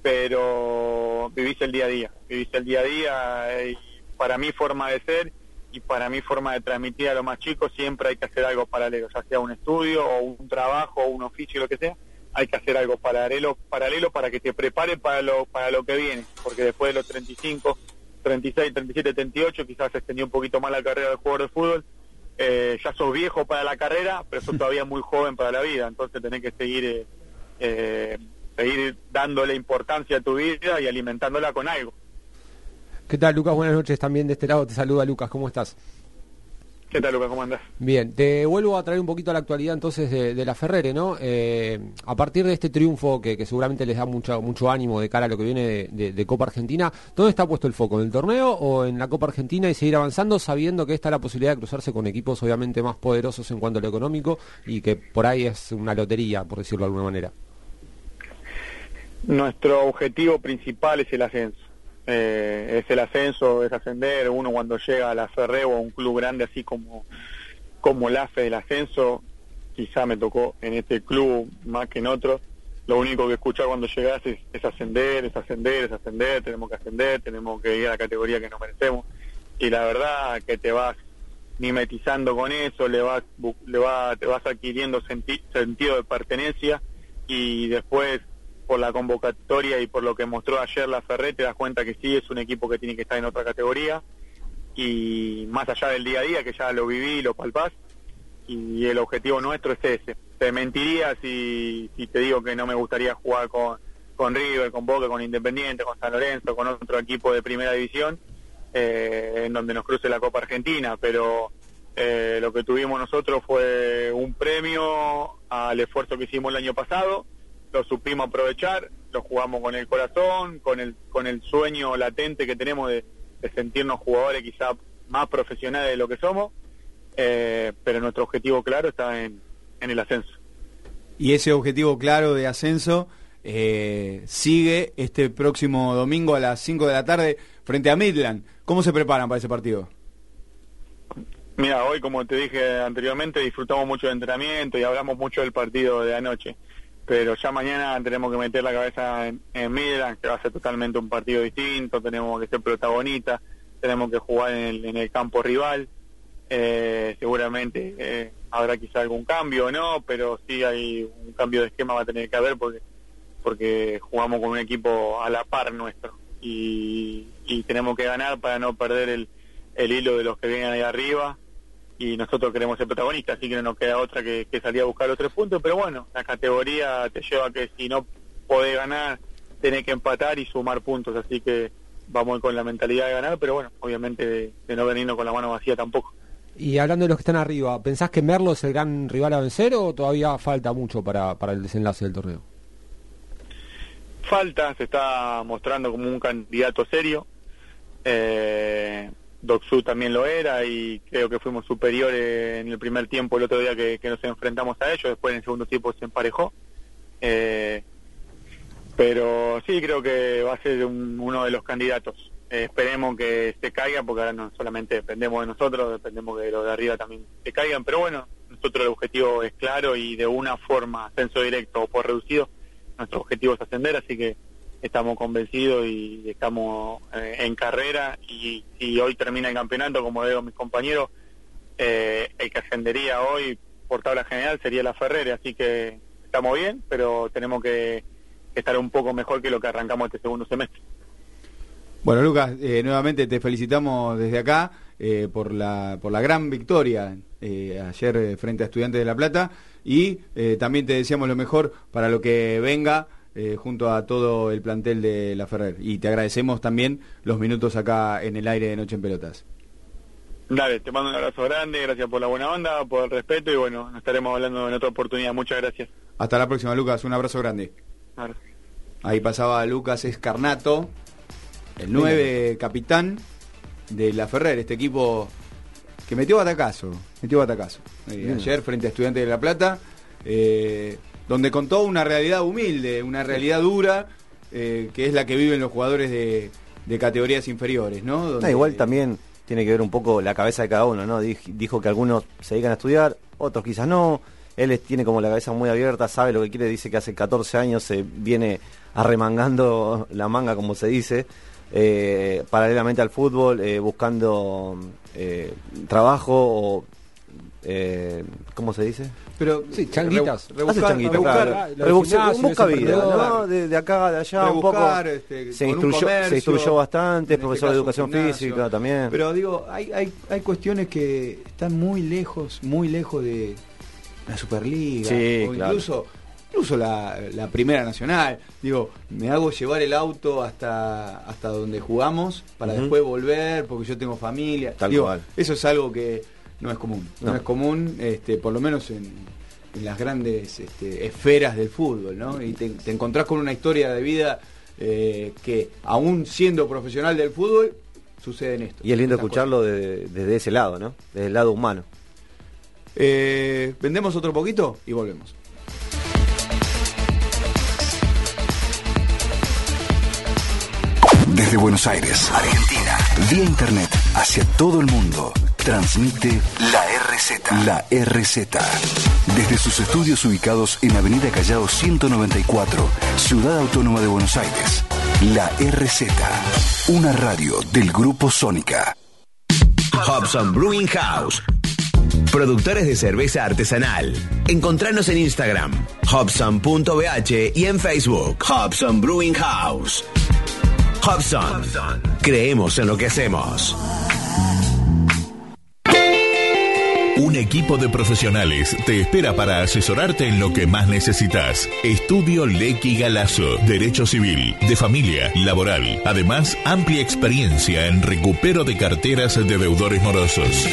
pero vivís el día a día, vivís el día a día eh, y para mi forma de ser y para mi forma de transmitir a los más chicos siempre hay que hacer algo paralelo, ya sea un estudio o un trabajo o un oficio, lo que sea, hay que hacer algo paralelo, paralelo para que te prepare para lo, para lo que viene, porque después de los 35, 36, 37, 38 quizás se extendió un poquito más la carrera del jugador de fútbol, eh, ya sos viejo para la carrera, pero sos (laughs) todavía muy joven para la vida, entonces tenés que seguir eh, eh, seguir dándole importancia a tu vida y alimentándola con algo. ¿Qué tal, Lucas? Buenas noches. También de este lado te saluda Lucas. ¿Cómo estás? ¿Qué tal, Lucas? ¿Cómo andás? Bien, te vuelvo a traer un poquito a la actualidad entonces de, de la Ferrere, ¿no? Eh, a partir de este triunfo que, que seguramente les da mucho, mucho ánimo de cara a lo que viene de, de- de Copa Argentina, ¿dónde está puesto el foco? ¿En el torneo o en la Copa Argentina y seguir avanzando sabiendo que está la posibilidad de cruzarse con equipos obviamente más poderosos en cuanto a lo económico y que por ahí es una lotería, por decirlo de alguna manera? Nuestro objetivo principal es el ascenso. Eh, es el ascenso, es ascender. Uno cuando llega a la Ferre o a un club grande así como, como la AFE del ascenso, quizá me tocó en este club más que en otro. Lo único que escuchar cuando llegas es, es ascender, es ascender, es ascender, tenemos que ascender, tenemos que ir a la categoría que nos merecemos. Y la verdad que te vas mimetizando con eso, le vas, le va, te vas adquiriendo senti- sentido de pertenencia y después por la convocatoria y por lo que mostró ayer la Ferré te das cuenta que sí es un equipo que tiene que estar en otra categoría y más allá del día a día que ya lo viví, lo palpás y el objetivo nuestro es ese. Te mentiría si, si te digo que no me gustaría jugar con, con River, con Boca, con Independiente, con San Lorenzo, con otro equipo de primera división eh, en donde nos cruce la Copa Argentina, pero eh, lo que tuvimos nosotros fue un premio al esfuerzo que hicimos el año pasado, lo supimos aprovechar, lo jugamos con el corazón, con el, con el sueño latente que tenemos de, de sentirnos jugadores quizá más profesionales de lo que somos, eh, pero nuestro objetivo claro está en, en el ascenso. Y ese objetivo claro de ascenso eh, sigue este próximo domingo a las 5 de la tarde frente a Midland. ¿Cómo se preparan para ese partido? Mira, hoy como te dije anteriormente disfrutamos mucho del entrenamiento y hablamos mucho del partido de anoche, pero ya mañana tenemos que meter la cabeza en, en Midland, que va a ser totalmente un partido distinto, tenemos que ser protagonistas, tenemos que jugar en el, en el campo rival, eh, seguramente eh, habrá quizá algún cambio o no, pero sí hay un cambio de esquema va a tener que haber porque porque jugamos con un equipo a la par nuestro. Y, y tenemos que ganar para no perder el, el hilo de los que vienen ahí arriba y nosotros queremos ser protagonistas, así que no nos queda otra que, que salir a buscar los tres puntos, pero bueno, la categoría te lleva a que si no podés ganar, tenés que empatar y sumar puntos, así que vamos con la mentalidad de ganar, pero bueno, obviamente de, de no venirnos con la mano vacía tampoco. Y hablando de los que están arriba, ¿pensás que Merlo es el gran rival a vencer o todavía falta mucho para, para el desenlace del torneo? Falta, se está mostrando como un candidato serio, Eh, Doxu también lo era y creo que fuimos superiores en el primer tiempo el otro día que, nos enfrentamos a ellos, después en el segundo tiempo se emparejó. Eh, pero sí creo que va a ser un- uno de los candidatos. Eh, esperemos que se caiga porque ahora no solamente dependemos de nosotros, dependemos que los de arriba también se caigan, pero bueno, nosotros el objetivo es claro y de una forma, ascenso directo o por reducido, nuestro objetivo es ascender, así que estamos convencidos y estamos eh, en carrera y si hoy termina el campeonato, como digo mis compañeros, eh, el que ascendería hoy por tabla general sería la Ferrere, así que estamos bien, pero tenemos que estar un poco mejor que lo que arrancamos este segundo semestre. Bueno, Lucas, eh, nuevamente te felicitamos desde acá eh, por, la, por la gran victoria eh, ayer eh, frente a Estudiantes de La Plata y eh, también te deseamos lo mejor para lo que venga eh, junto a todo el plantel de La Ferrer. Y te agradecemos también los minutos acá en el aire de Noche en Pelotas. Dale, te mando un abrazo grande, gracias por la buena onda, por el respeto y bueno, nos estaremos hablando en otra oportunidad. Muchas gracias. Hasta la próxima, Lucas. Un abrazo grande. Ahora. Ahí pasaba Lucas Escarnato, el 9 capitán de la Ferrer, este equipo que metió batacazo, metió batacazo. Eh, ayer frente a Estudiantes de La Plata, eh, donde contó una realidad humilde, una realidad dura, eh, que es la que viven los jugadores de, de categorías inferiores, ¿no? No, Donde- igual también tiene que ver un poco la cabeza de cada uno, ¿no? Dij- Dijo que algunos se dedican a estudiar, otros quizás no. Él tiene como la cabeza muy abierta, sabe lo que quiere, dice que hace 14 años se viene arremangando la manga, como se dice, eh, paralelamente al fútbol, eh, buscando eh, trabajo o... eh, ¿Cómo se dice? Pero Sí, changuitas. re- Hace rebuscar- changuitas, rebuscar- claro. busca vida. ¿no? De, de acá, de allá, un poco. este, se, un instruyó, comercio, se instruyó bastante, es este profesor de educación física también. Pero digo, hay, hay, hay cuestiones que están muy lejos, muy lejos de la Superliga, Sí, o claro. incluso, incluso la, la Primera Nacional. Digo, me hago llevar el auto hasta, hasta donde jugamos para después volver porque yo tengo familia. Tal Digo, cual. Eso es algo que no es común. No, No. es común, este, por lo menos en, en las grandes este, esferas del fútbol, ¿no? Y te, te encontrás con una historia de vida eh, que, aún siendo profesional del fútbol, sucede en esto. Y es lindo escucharlo de- desde ese lado, ¿no? Desde el lado humano. Eh, Vendemos otro poquito y volvemos. Desde Buenos Aires, Argentina, vía internet hacia todo el mundo, transmite la RZ. La RZ. Desde sus estudios ubicados en Avenida Callao 194, Ciudad Autónoma de Buenos Aires. La RZ. Una radio del Grupo Sónica. Hobson Brewing House. Productores de cerveza artesanal. Encontranos en Instagram, hobson.bh y en Facebook, Hobson Brewing House. Hobson. Creemos en lo que hacemos. Un equipo de profesionales te espera para asesorarte en lo que más necesitas. Estudio Lecky Galazo, Derecho Civil, de Familia, Laboral. Además, amplia experiencia en recupero de carteras de deudores morosos.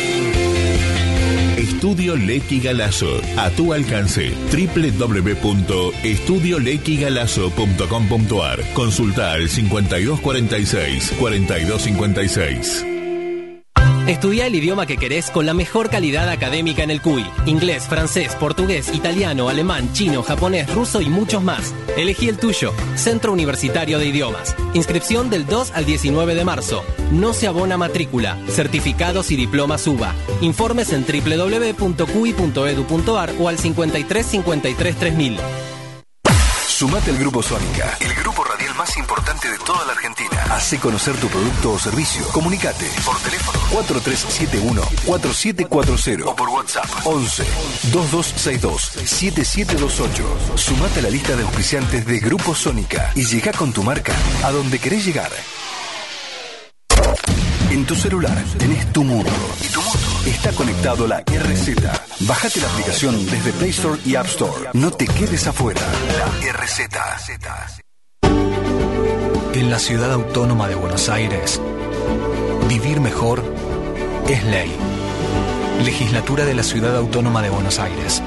Estudio Lecky Galazo, a tu alcance. www.estudiolequigalazo.com.ar. Consulta al 5246-4256. Estudia el idioma que querés con la mejor calidad académica en el CUI. Inglés, francés, portugués, italiano, alemán, chino, japonés, ruso y muchos más. Elegí el tuyo. Centro Universitario de Idiomas. Inscripción del 2 al 19 de marzo. No se abona matrícula. Certificados y diplomas UBA. Informes en www.cui.edu.ar o al 53 53 3000. Sumate al Grupo Sónica, el grupo más importante de toda la Argentina. Hace conocer tu producto o servicio. Comunicate por teléfono 4371-4740 o por WhatsApp 11 2262 7728. Sumate a la lista de auspiciantes de Grupo Sónica y llega con tu marca a donde querés llegar. En tu celular tenés tu mundo y tu mundo está conectado a la RZ. Bájate la aplicación desde Play Store y App Store. No te quedes afuera. La RZ. En la ciudad autónoma de Buenos Aires, vivir mejor es ley. Legislatura de la Ciudad Autónoma de Buenos Aires.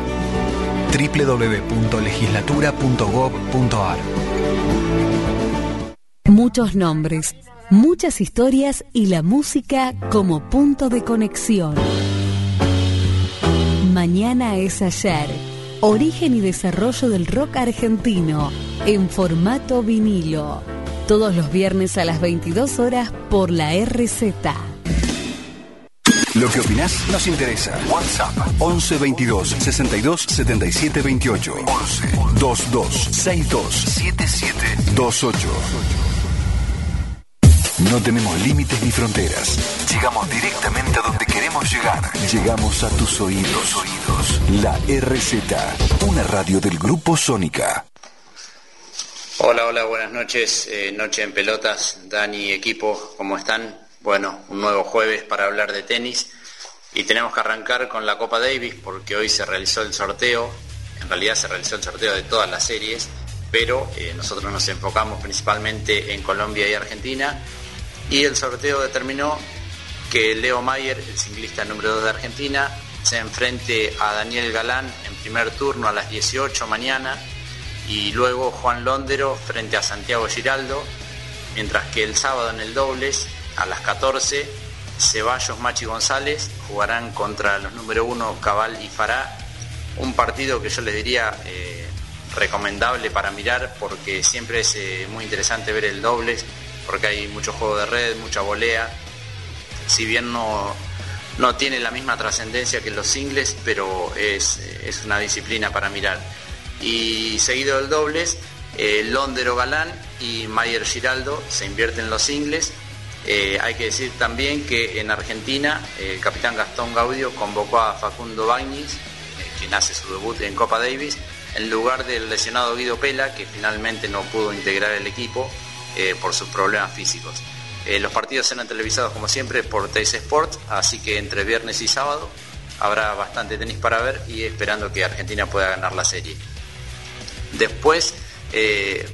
www.legislatura.gov.ar Muchos nombres, muchas historias y la música como punto de conexión. Mañana es ayer. Origen y desarrollo del rock argentino en formato vinilo. Todos los viernes a las 22 horas por la RZ. Lo que opinás nos interesa. WhatsApp 11 22 62 77 28. 11 22 62 77 28. No tenemos límites ni fronteras. Llegamos directamente a donde queremos llegar. Llegamos a tus oídos. oídos. La RZ, una radio del Grupo Sónica. Hola, hola, buenas noches. Eh, noche en pelotas, Dani, equipo, ¿cómo están? Bueno, un nuevo jueves para hablar de tenis y tenemos que arrancar con la Copa Davis porque hoy se realizó el sorteo, en realidad se realizó el sorteo de todas las series, pero eh, nosotros nos enfocamos principalmente en Colombia y Argentina y el sorteo determinó que Leo Mayer, el ciclista número 2 de Argentina, se enfrente a Daniel Galán en primer turno a las 18 mañana y luego Juan Londero frente a Santiago Giraldo, mientras que el sábado en el dobles a las 14 Ceballos, Machi González jugarán contra los número 1 Cabal y Fará, un partido que yo les diría eh, recomendable para mirar porque siempre es eh, muy interesante ver el dobles porque hay mucho juego de red, mucha volea, si bien no, no tiene la misma trascendencia que los singles, pero es, es una disciplina para mirar. Y seguido del dobles, eh, Londero Galán y Mayer Giraldo se invierten los singles. Eh, hay que decir también que en Argentina eh, el capitán Gastón Gaudio convocó a Facundo Bagnis, eh, quien hace su debut en Copa Davis, en lugar del lesionado Guido Pela, que finalmente no pudo integrar el equipo por sus problemas físicos. Los partidos serán televisados como siempre por Teis Sport, así que entre viernes y sábado habrá bastante tenis para ver y esperando que Argentina pueda ganar la serie. Después, eh,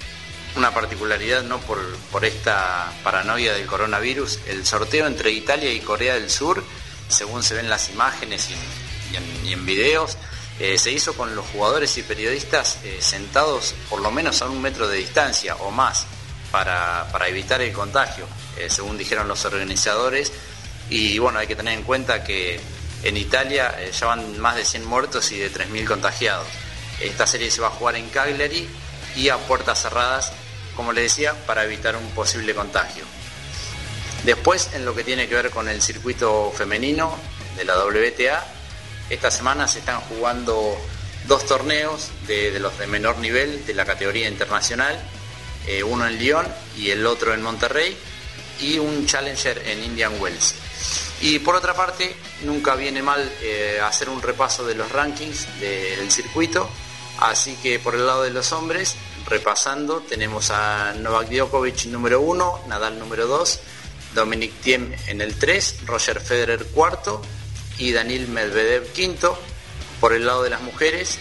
una particularidad no por, por esta paranoia del coronavirus, el sorteo entre Italia y Corea del Sur, según se ven las imágenes y en, videos, eh, se hizo con los jugadores y periodistas eh, sentados por lo menos a un metro de distancia o más para, para evitar el contagio, según dijeron los organizadores. Y bueno, hay que tener en cuenta que en Italia ya van más de 100 muertos y de 3.000 contagiados. Esta serie se va a jugar en Cagliari y a puertas cerradas, como les decía, para evitar un posible contagio. Después, en lo que tiene que ver con el circuito femenino de la WTA, esta semana se están jugando dos torneos de, los de menor nivel de la categoría internacional, eh, uno en Lyon y el otro en Monterrey, y un Challenger en Indian Wells. Y por otra parte, nunca viene mal eh, hacer un repaso de los rankings de- del circuito, así que por el lado de los hombres, repasando, tenemos a Novak Djokovic número 1, Nadal número 2, Dominic Thiem en el 3, Roger Federer cuarto y Daniil Medvedev quinto. Por el lado de las mujeres,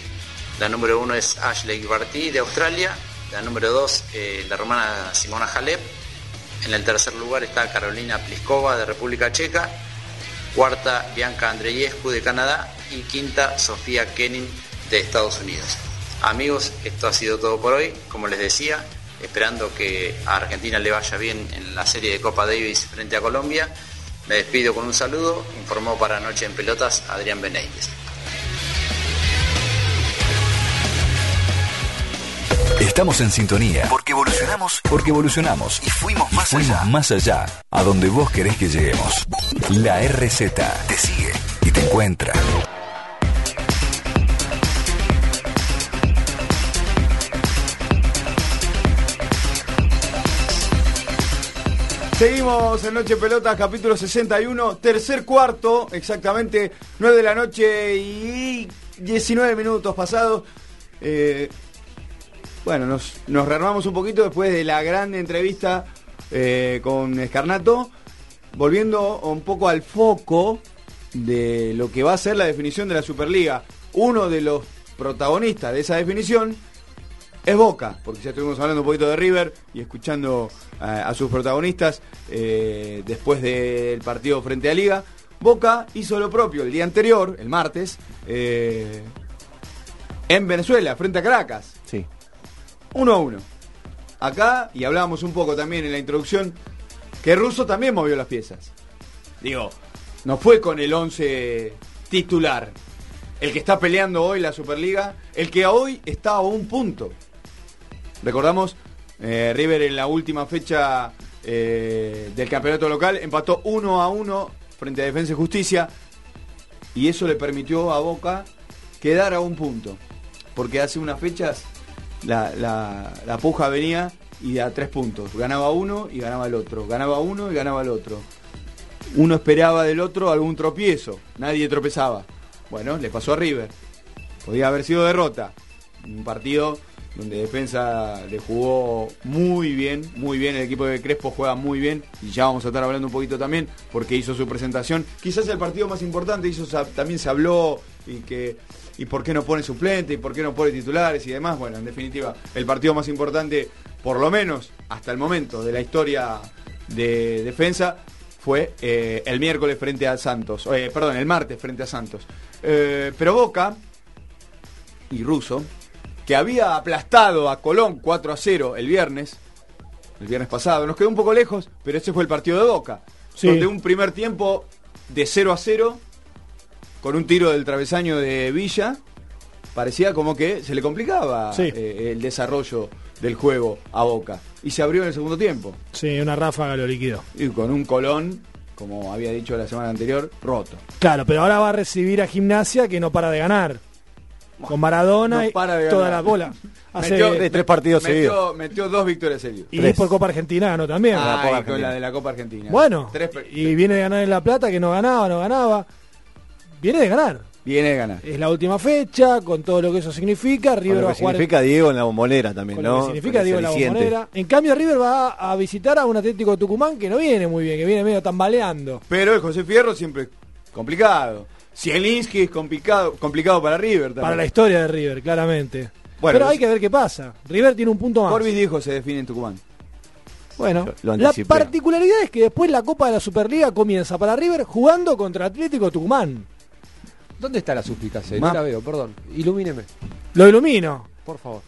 la número 1 es Ashley Barty de Australia, la número 2 eh, la romana Simona Halep, en el tercer lugar está Carolina Pliskova de República Checa, cuarta Bianca Andreescu de Canadá y quinta Sofía Kenin de Estados Unidos. Amigos, esto ha sido todo por hoy, como les decía, esperando que a Argentina le vaya bien en la serie de Copa Davis frente a Colombia. Me despido con un saludo, informó para Noche en Pelotas Adrián Benítez. Estamos en sintonía. Porque evolucionamos. Porque evolucionamos. Y fuimos más allá. Más allá. A donde vos querés que lleguemos. La RZ te sigue y te encuentra. Seguimos en Noche Pelotas, capítulo 61, tercer cuarto, exactamente 9 de la noche y 19 minutos pasados. Eh, bueno, nos, nos rearmamos un poquito después de la gran entrevista eh, con Escarnato, volviendo un poco al foco de lo que va a ser la definición de la Superliga. Uno de los protagonistas de esa definición es Boca, porque ya estuvimos hablando un poquito de River y escuchando eh, a sus protagonistas eh, después del partido frente a Liga. Boca hizo lo propio el día anterior, el martes, eh, en Venezuela, frente a Caracas. Sí. 1 a 1. Acá, y hablábamos un poco también en la introducción, que Russo también movió las piezas. Digo, no fue con el 11 titular. El que está peleando hoy la Superliga, el que hoy está a un punto. Recordamos, eh, River en la última fecha eh, del campeonato local empató 1 a 1 frente a Defensa y Justicia y eso le permitió a Boca quedar a un punto. Porque hace unas fechas la, la- la puja venía y a tres puntos. Ganaba uno y ganaba el otro. Ganaba uno y ganaba el otro. Uno esperaba del otro algún tropiezo. Nadie tropezaba. Bueno, le pasó a River. Podía haber sido derrota. Un partido donde defensa le jugó muy bien, muy bien. El equipo de Crespo juega muy bien. Y ya vamos a estar hablando un poquito también porque hizo su presentación. Quizás el partido más importante, hizo, también se habló y que y por qué no pone suplente y por qué no pone titulares y demás. Bueno, en definitiva, el partido más importante, por lo menos hasta el momento de la historia de defensa, fue eh, el miércoles frente a Santos. Eh, perdón, el martes frente a Santos. Eh, pero Boca y Russo, que había aplastado a Colón 4 a 0 el viernes, el viernes pasado, nos quedó un poco lejos, pero ese fue el partido de Boca. Sí. Donde un primer tiempo de 0 a 0, con un tiro del travesaño de Villa, parecía como que se le complicaba Sí. eh, el desarrollo del juego a Boca. Y se abrió en el segundo tiempo. Sí, una ráfaga lo liquidó. Y con un Colón, como había dicho la semana anterior, roto. Claro, pero ahora va a recibir a Gimnasia que no para de ganar. Con Maradona No y para de toda la bola. Hace- Metió- De tres partidos metió, seguidos. metió dos victorias seguidas. y por Copa Argentina ganó también. Ah, con la de la Copa Argentina. Bueno, Tres y viene de ganar en La Plata que no ganaba, no ganaba. Viene de ganar. Viene de ganar. Es la última fecha, con todo lo que eso significa. Con River va a jugar significa Diego en la bombonera también, con ¿no? lo que significa Con Diego ese la bombonera. En cambio, River va a visitar a un Atlético de Tucumán que no viene muy bien, que viene medio tambaleando. Pero el José Fierro siempre complicado. Zielinski es complicado, complicado para River también. Para la historia de River, claramente. Bueno, Pero hay que ver qué pasa. River tiene un punto más. Corbis dijo se define en Tucumán. Bueno, Lo la particularidad es que después la Copa de la Superliga comienza para River jugando contra Atlético Tucumán. ¿Dónde está la suspicacia? No la veo, perdón. Ilumíneme, Lo ilumino. por favor.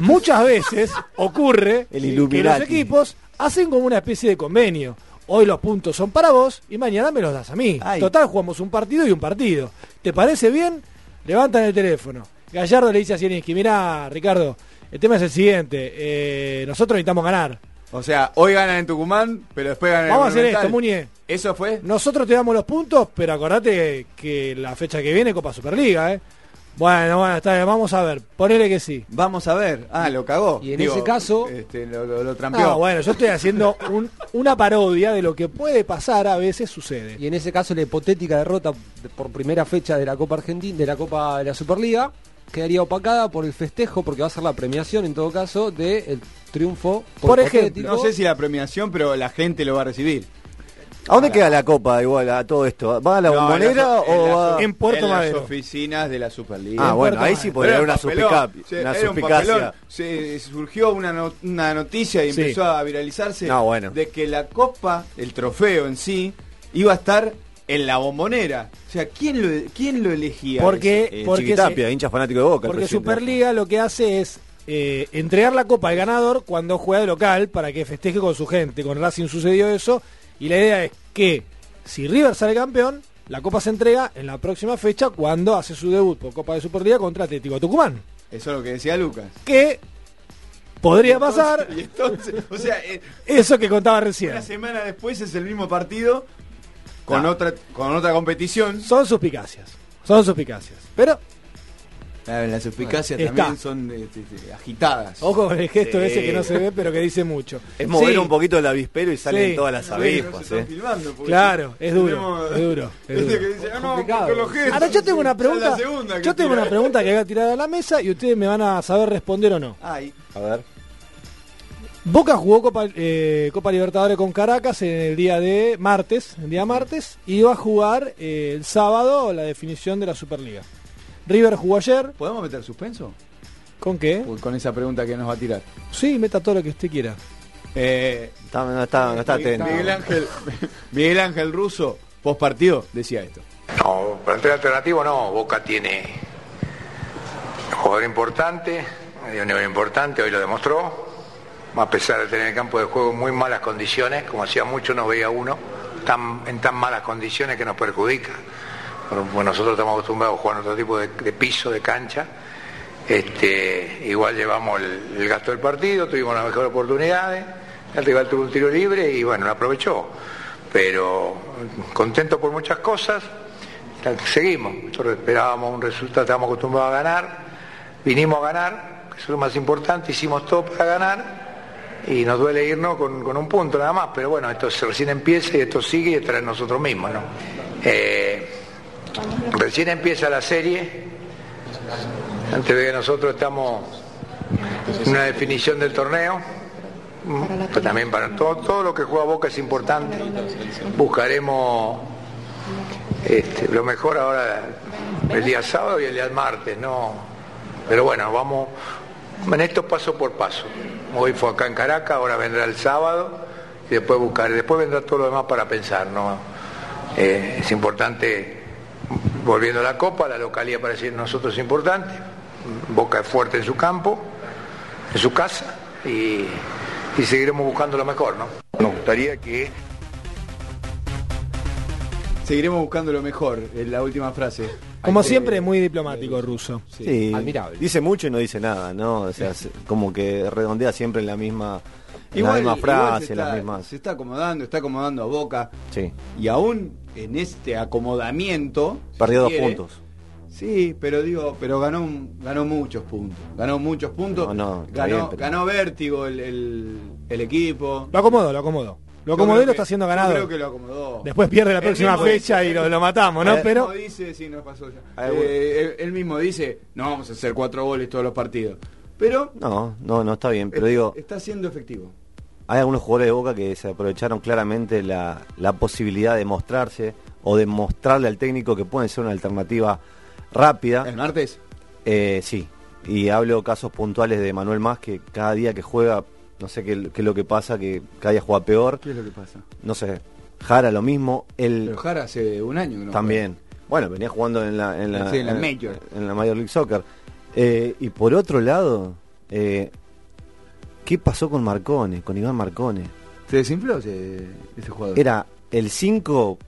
Muchas veces ocurre El que los equipos hacen como una especie de convenio. Hoy los puntos son para vos y mañana me los das a mí. Ay. Total, jugamos un partido y un partido. ¿Te parece bien? Levantan el teléfono. Gallardo le dice a Zielinski, mirá, Ricardo, el tema es el siguiente. eh, nosotros necesitamos ganar. O sea, hoy ganan en Tucumán, pero después ganan Vamos a en hacer Monumental. esto, Muñe. ¿Eso fue? Nosotros te damos los puntos, pero acordate que la fecha que viene Copa Superliga, ¿eh? Bueno, bueno, está bien, vamos a ver. Ponele que sí. Vamos a ver. Ah, lo cagó. Y en ese caso- Este, lo, lo, lo trampeó. No, bueno, yo estoy haciendo un- una parodia de lo que puede pasar, a veces sucede. Y en ese caso la hipotética derrota de- por primera fecha de la Copa Argentina, de la Copa de la Superliga, quedaría opacada por el festejo, porque va a ser la premiación en todo caso del triunfo. Por ejemplo, hipotético. No sé si la premiación, pero la gente lo va a recibir. ¿A dónde queda la copa igual a todo esto? ¿Va a la No, bombonera en o en va...? En Puerto en las oficinas de la Superliga. Ah, en bueno, ahí sí podría haber una, un papelón. suspica- Sí, una un suspicacia. Se surgió una, no- una noticia y Sí. empezó a viralizarse No, bueno. de que la copa, el trofeo en sí, iba a estar en la bombonera. O sea, ¿quién lo, quién lo elegía? Porque, Eh, porque, Chiquitapia, se- hincha fanático de Boca. porque. Superliga lo que hace es eh, entregar la copa al ganador cuando juega de local para que festeje con su gente. Con Racing sucedió eso. Y la idea es que si River sale campeón, la copa se entrega en la próxima fecha cuando hace su debut por Copa de Superliga contra Atlético Tucumán. Eso es lo que decía Lucas. Que podría Entonces- pasar (laughs) Y entonces, o sea, eh, eso que contaba recién. una semana después es el mismo partido con No. otra con otra competición. Son suspicacias. Son suspicacias. Pero Ah, Las suspicacias Está. también son eh, eh, eh, agitadas. ojo con el gesto Sí. ese que no se ve, pero que dice mucho. Es mover Sí, un poquito el avispero y salen Sí. todas las Sí, avispas. no ¿eh? Claro, es duro, tenemos- es duro, (laughs) es Este duro. que dice, ah, no, Complicado. con los gestos. Ahora yo tengo una pregunta. la segunda que Yo tengo tira. una pregunta que voy a tirar a la mesa y ustedes me van a saber responder o no. Ay, A ver. Boca jugó Copa, eh, Copa Libertadores con Caracas en el día de martes, el día martes, y iba a jugar eh, el sábado la definición de la Superliga. River jugó ayer, ¿podemos meter suspenso? ¿con qué? Uy, Con esa pregunta que nos va a tirar. Sí, meta todo lo que usted quiera. Eh, Está- no está, no está atento. Miguel Ángel, (laughs) Miguel Ángel Russo, post partido, decía esto. No, plantel alternativo no. Boca tiene un jugador importante, de un nivel importante, hoy lo demostró. a pesar de tener el campo de juego en muy malas condiciones, como hacía mucho no veía uno, tan, en tan malas condiciones que nos perjudica. Bueno, nosotros estamos acostumbrados a jugar en otro tipo de, piso, de cancha. Este, igual llevamos el, gasto del partido, tuvimos las mejores oportunidades, el rival tuvo un tiro libre y bueno, lo aprovechó. Pero contento por muchas cosas, seguimos. Nosotros esperábamos un resultado, estábamos acostumbrados a ganar, vinimos a ganar, que es lo más importante, hicimos todo para ganar y nos duele irnos con, con un punto nada más, pero bueno, esto recién empieza y esto sigue y en nosotros mismos, ¿no? Eh, recién empieza la serie, antes de que nosotros estamos en una definición del torneo, pero también para todo, todo lo que juega Boca es importante, buscaremos este, lo mejor ahora el día sábado y el día martes, ¿no? Pero bueno, vamos en esto paso por paso. Hoy fue acá en Caracas, ahora vendrá el sábado y después buscar, después vendrá todo lo demás para pensar, ¿no? Eh, es importante, volviendo a la Copa, la localidad para decir nosotros es importante, Boca es fuerte en su campo, en su casa y, y seguiremos buscando lo mejor, ¿no? Nos gustaría que Seguiremos buscando lo mejor, es la última frase. Como Hay que- siempre, muy diplomático ruso. Sí, dice mucho y no dice nada, ¿no? O sea, se- como que redondea siempre en la misma, en la misma igual frase, se en las mismas. Se está acomodando, está acomodando a Boca. Sí. Y aún en este acomodamiento. Perdió si dos quiere, puntos. Sí, pero digo, pero ganó ganó muchos puntos. Ganó muchos puntos. No, no, está ganó, bien, pero- ganó vértigo el, el- el equipo. Lo acomodo, lo acomodo. Lo acomodó y lo está haciendo yo ganado. creo que lo acomodó. Después pierde la próxima fecha dice- y lo, lo matamos, ¿no? Él Pero mismo dice, sí, nos pasó ya. Ah, Eh, él, él mismo dice, no vamos a hacer cuatro goles todos los partidos. Pero No, no, no está bien, pero es- digo, está siendo efectivo. Hay algunos jugadores de Boca que se aprovecharon claramente la, la posibilidad de mostrarse o de mostrarle al técnico que pueden ser una alternativa rápida. ¿El martes? Eh, sí, y hablo casos puntuales de Manuel Más, que cada día que juega, no sé qué, qué es lo que pasa, que cada día juega peor. ¿Qué es lo que pasa? No sé, Jara lo mismo, él Pero Jara hace un año que no también. Bueno, venía jugando en la, en la, Sí, en la Major. en la Major League Soccer. Eh, y por otro lado, eh, ¿qué pasó con Marcone, con Iván Marcone? ¿Se desinfló ese, ese jugador? Era el 5,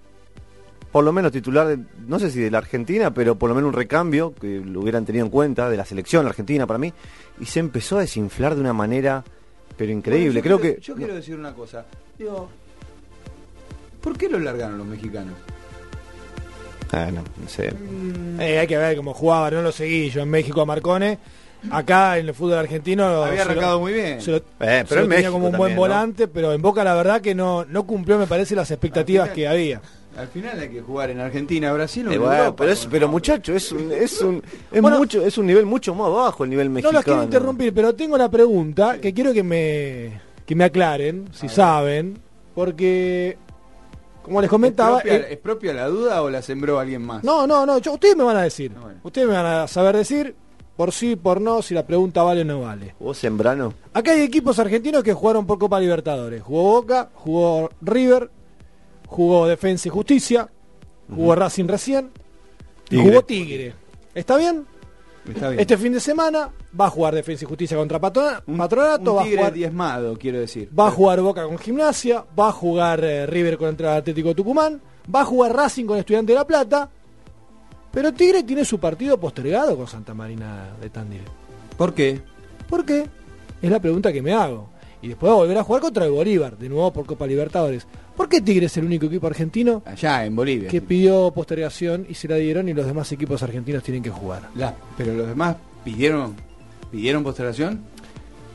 por lo menos titular, de- no sé si de la Argentina, pero por lo menos un recambio que lo hubieran tenido en cuenta de la selección argentina para mí. Y se empezó a desinflar de una manera, pero increíble. Bueno, yo Creo quiero- que. Yo quiero decir una cosa. Digo, ¿por qué lo largaron los mexicanos? Ah, no, no sé. eh, hay que ver cómo jugaba, no lo seguí yo en México a Marcone. Acá en el fútbol argentino Había se lo- arrancado muy bien. se lo- Eh, se pero lo en tenía México como un buen también, ¿no? volante, pero en Boca la verdad que no, no cumplió, me parece, las expectativas que había. Al final hay que jugar en Argentina, Brasil o Eh, en bueno, Europa. pero, es, pero muchacho, es un, es un, es Bueno, mucho, es un nivel mucho más bajo el nivel No mexicano. los quiero interrumpir, pero tengo una pregunta que quiero que me, que me aclaren, si saben, porque, como les ¿Es comentaba... propia, eh, ¿Es propia la duda o la sembró alguien más? No, no, no, yo- ustedes me van a decir. Ustedes me van a saber decir por sí, por no, si la pregunta vale o no vale. ¿Vos Sembrano? Acá hay equipos argentinos que jugaron por Copa Libertadores. Jugó Boca, jugó River, jugó Defensa y Justicia, jugó Racing recién, y jugó Tigre. ¿Está bien? Está bien. Este fin de semana va a jugar Defensa y Justicia contra Patrona- Patronato, Un va a tigre jugar diezmado, quiero decir. Va a jugar Boca con Gimnasia, va a jugar eh, River contra Atlético Tucumán, va a jugar Racing con Estudiante de La Plata, pero Tigre tiene su partido postergado con Santa Marina de Tandil. ¿Por qué? ¿Por qué? Es la pregunta que me hago. Y después va a volver a jugar contra el Bolívar, de nuevo por Copa Libertadores. ¿Por qué Tigre es el único equipo argentino Allá, en Bolivia. que pidió postergación y se la dieron y los demás equipos argentinos tienen que jugar? La- pero los demás pidieron pidieron postergación.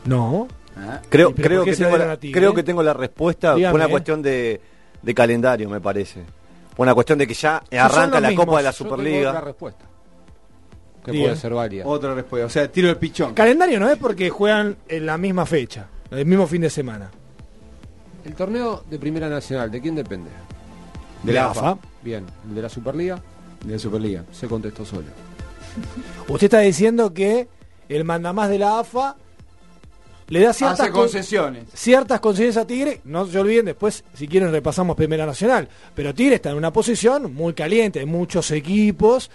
No. Ah, Creo, ¿Y pero creo, que tengo la, a Tigre? creo que tengo la respuesta. Dígame, Fue una cuestión de, de calendario, me parece. Una cuestión de que ya arranca la mismos. Copa de la Superliga. otra respuesta. Que Diga. puede ser válida. Otra respuesta. O sea, tiro el pichón. Calendario no es porque juegan en la misma fecha, el mismo fin de semana. El torneo de Primera Nacional, ¿de quién depende? De la AFA. Bien, el de la Superliga De la Superliga. se contestó solo. Usted está diciendo que el mandamás de la AFA le da ciertas, Hace con- concesiones. ciertas concesiones a Tigre. No se olviden, después, si quieren, repasamos Primera Nacional. Pero Tigre está en una posición muy caliente, hay muchos equipos.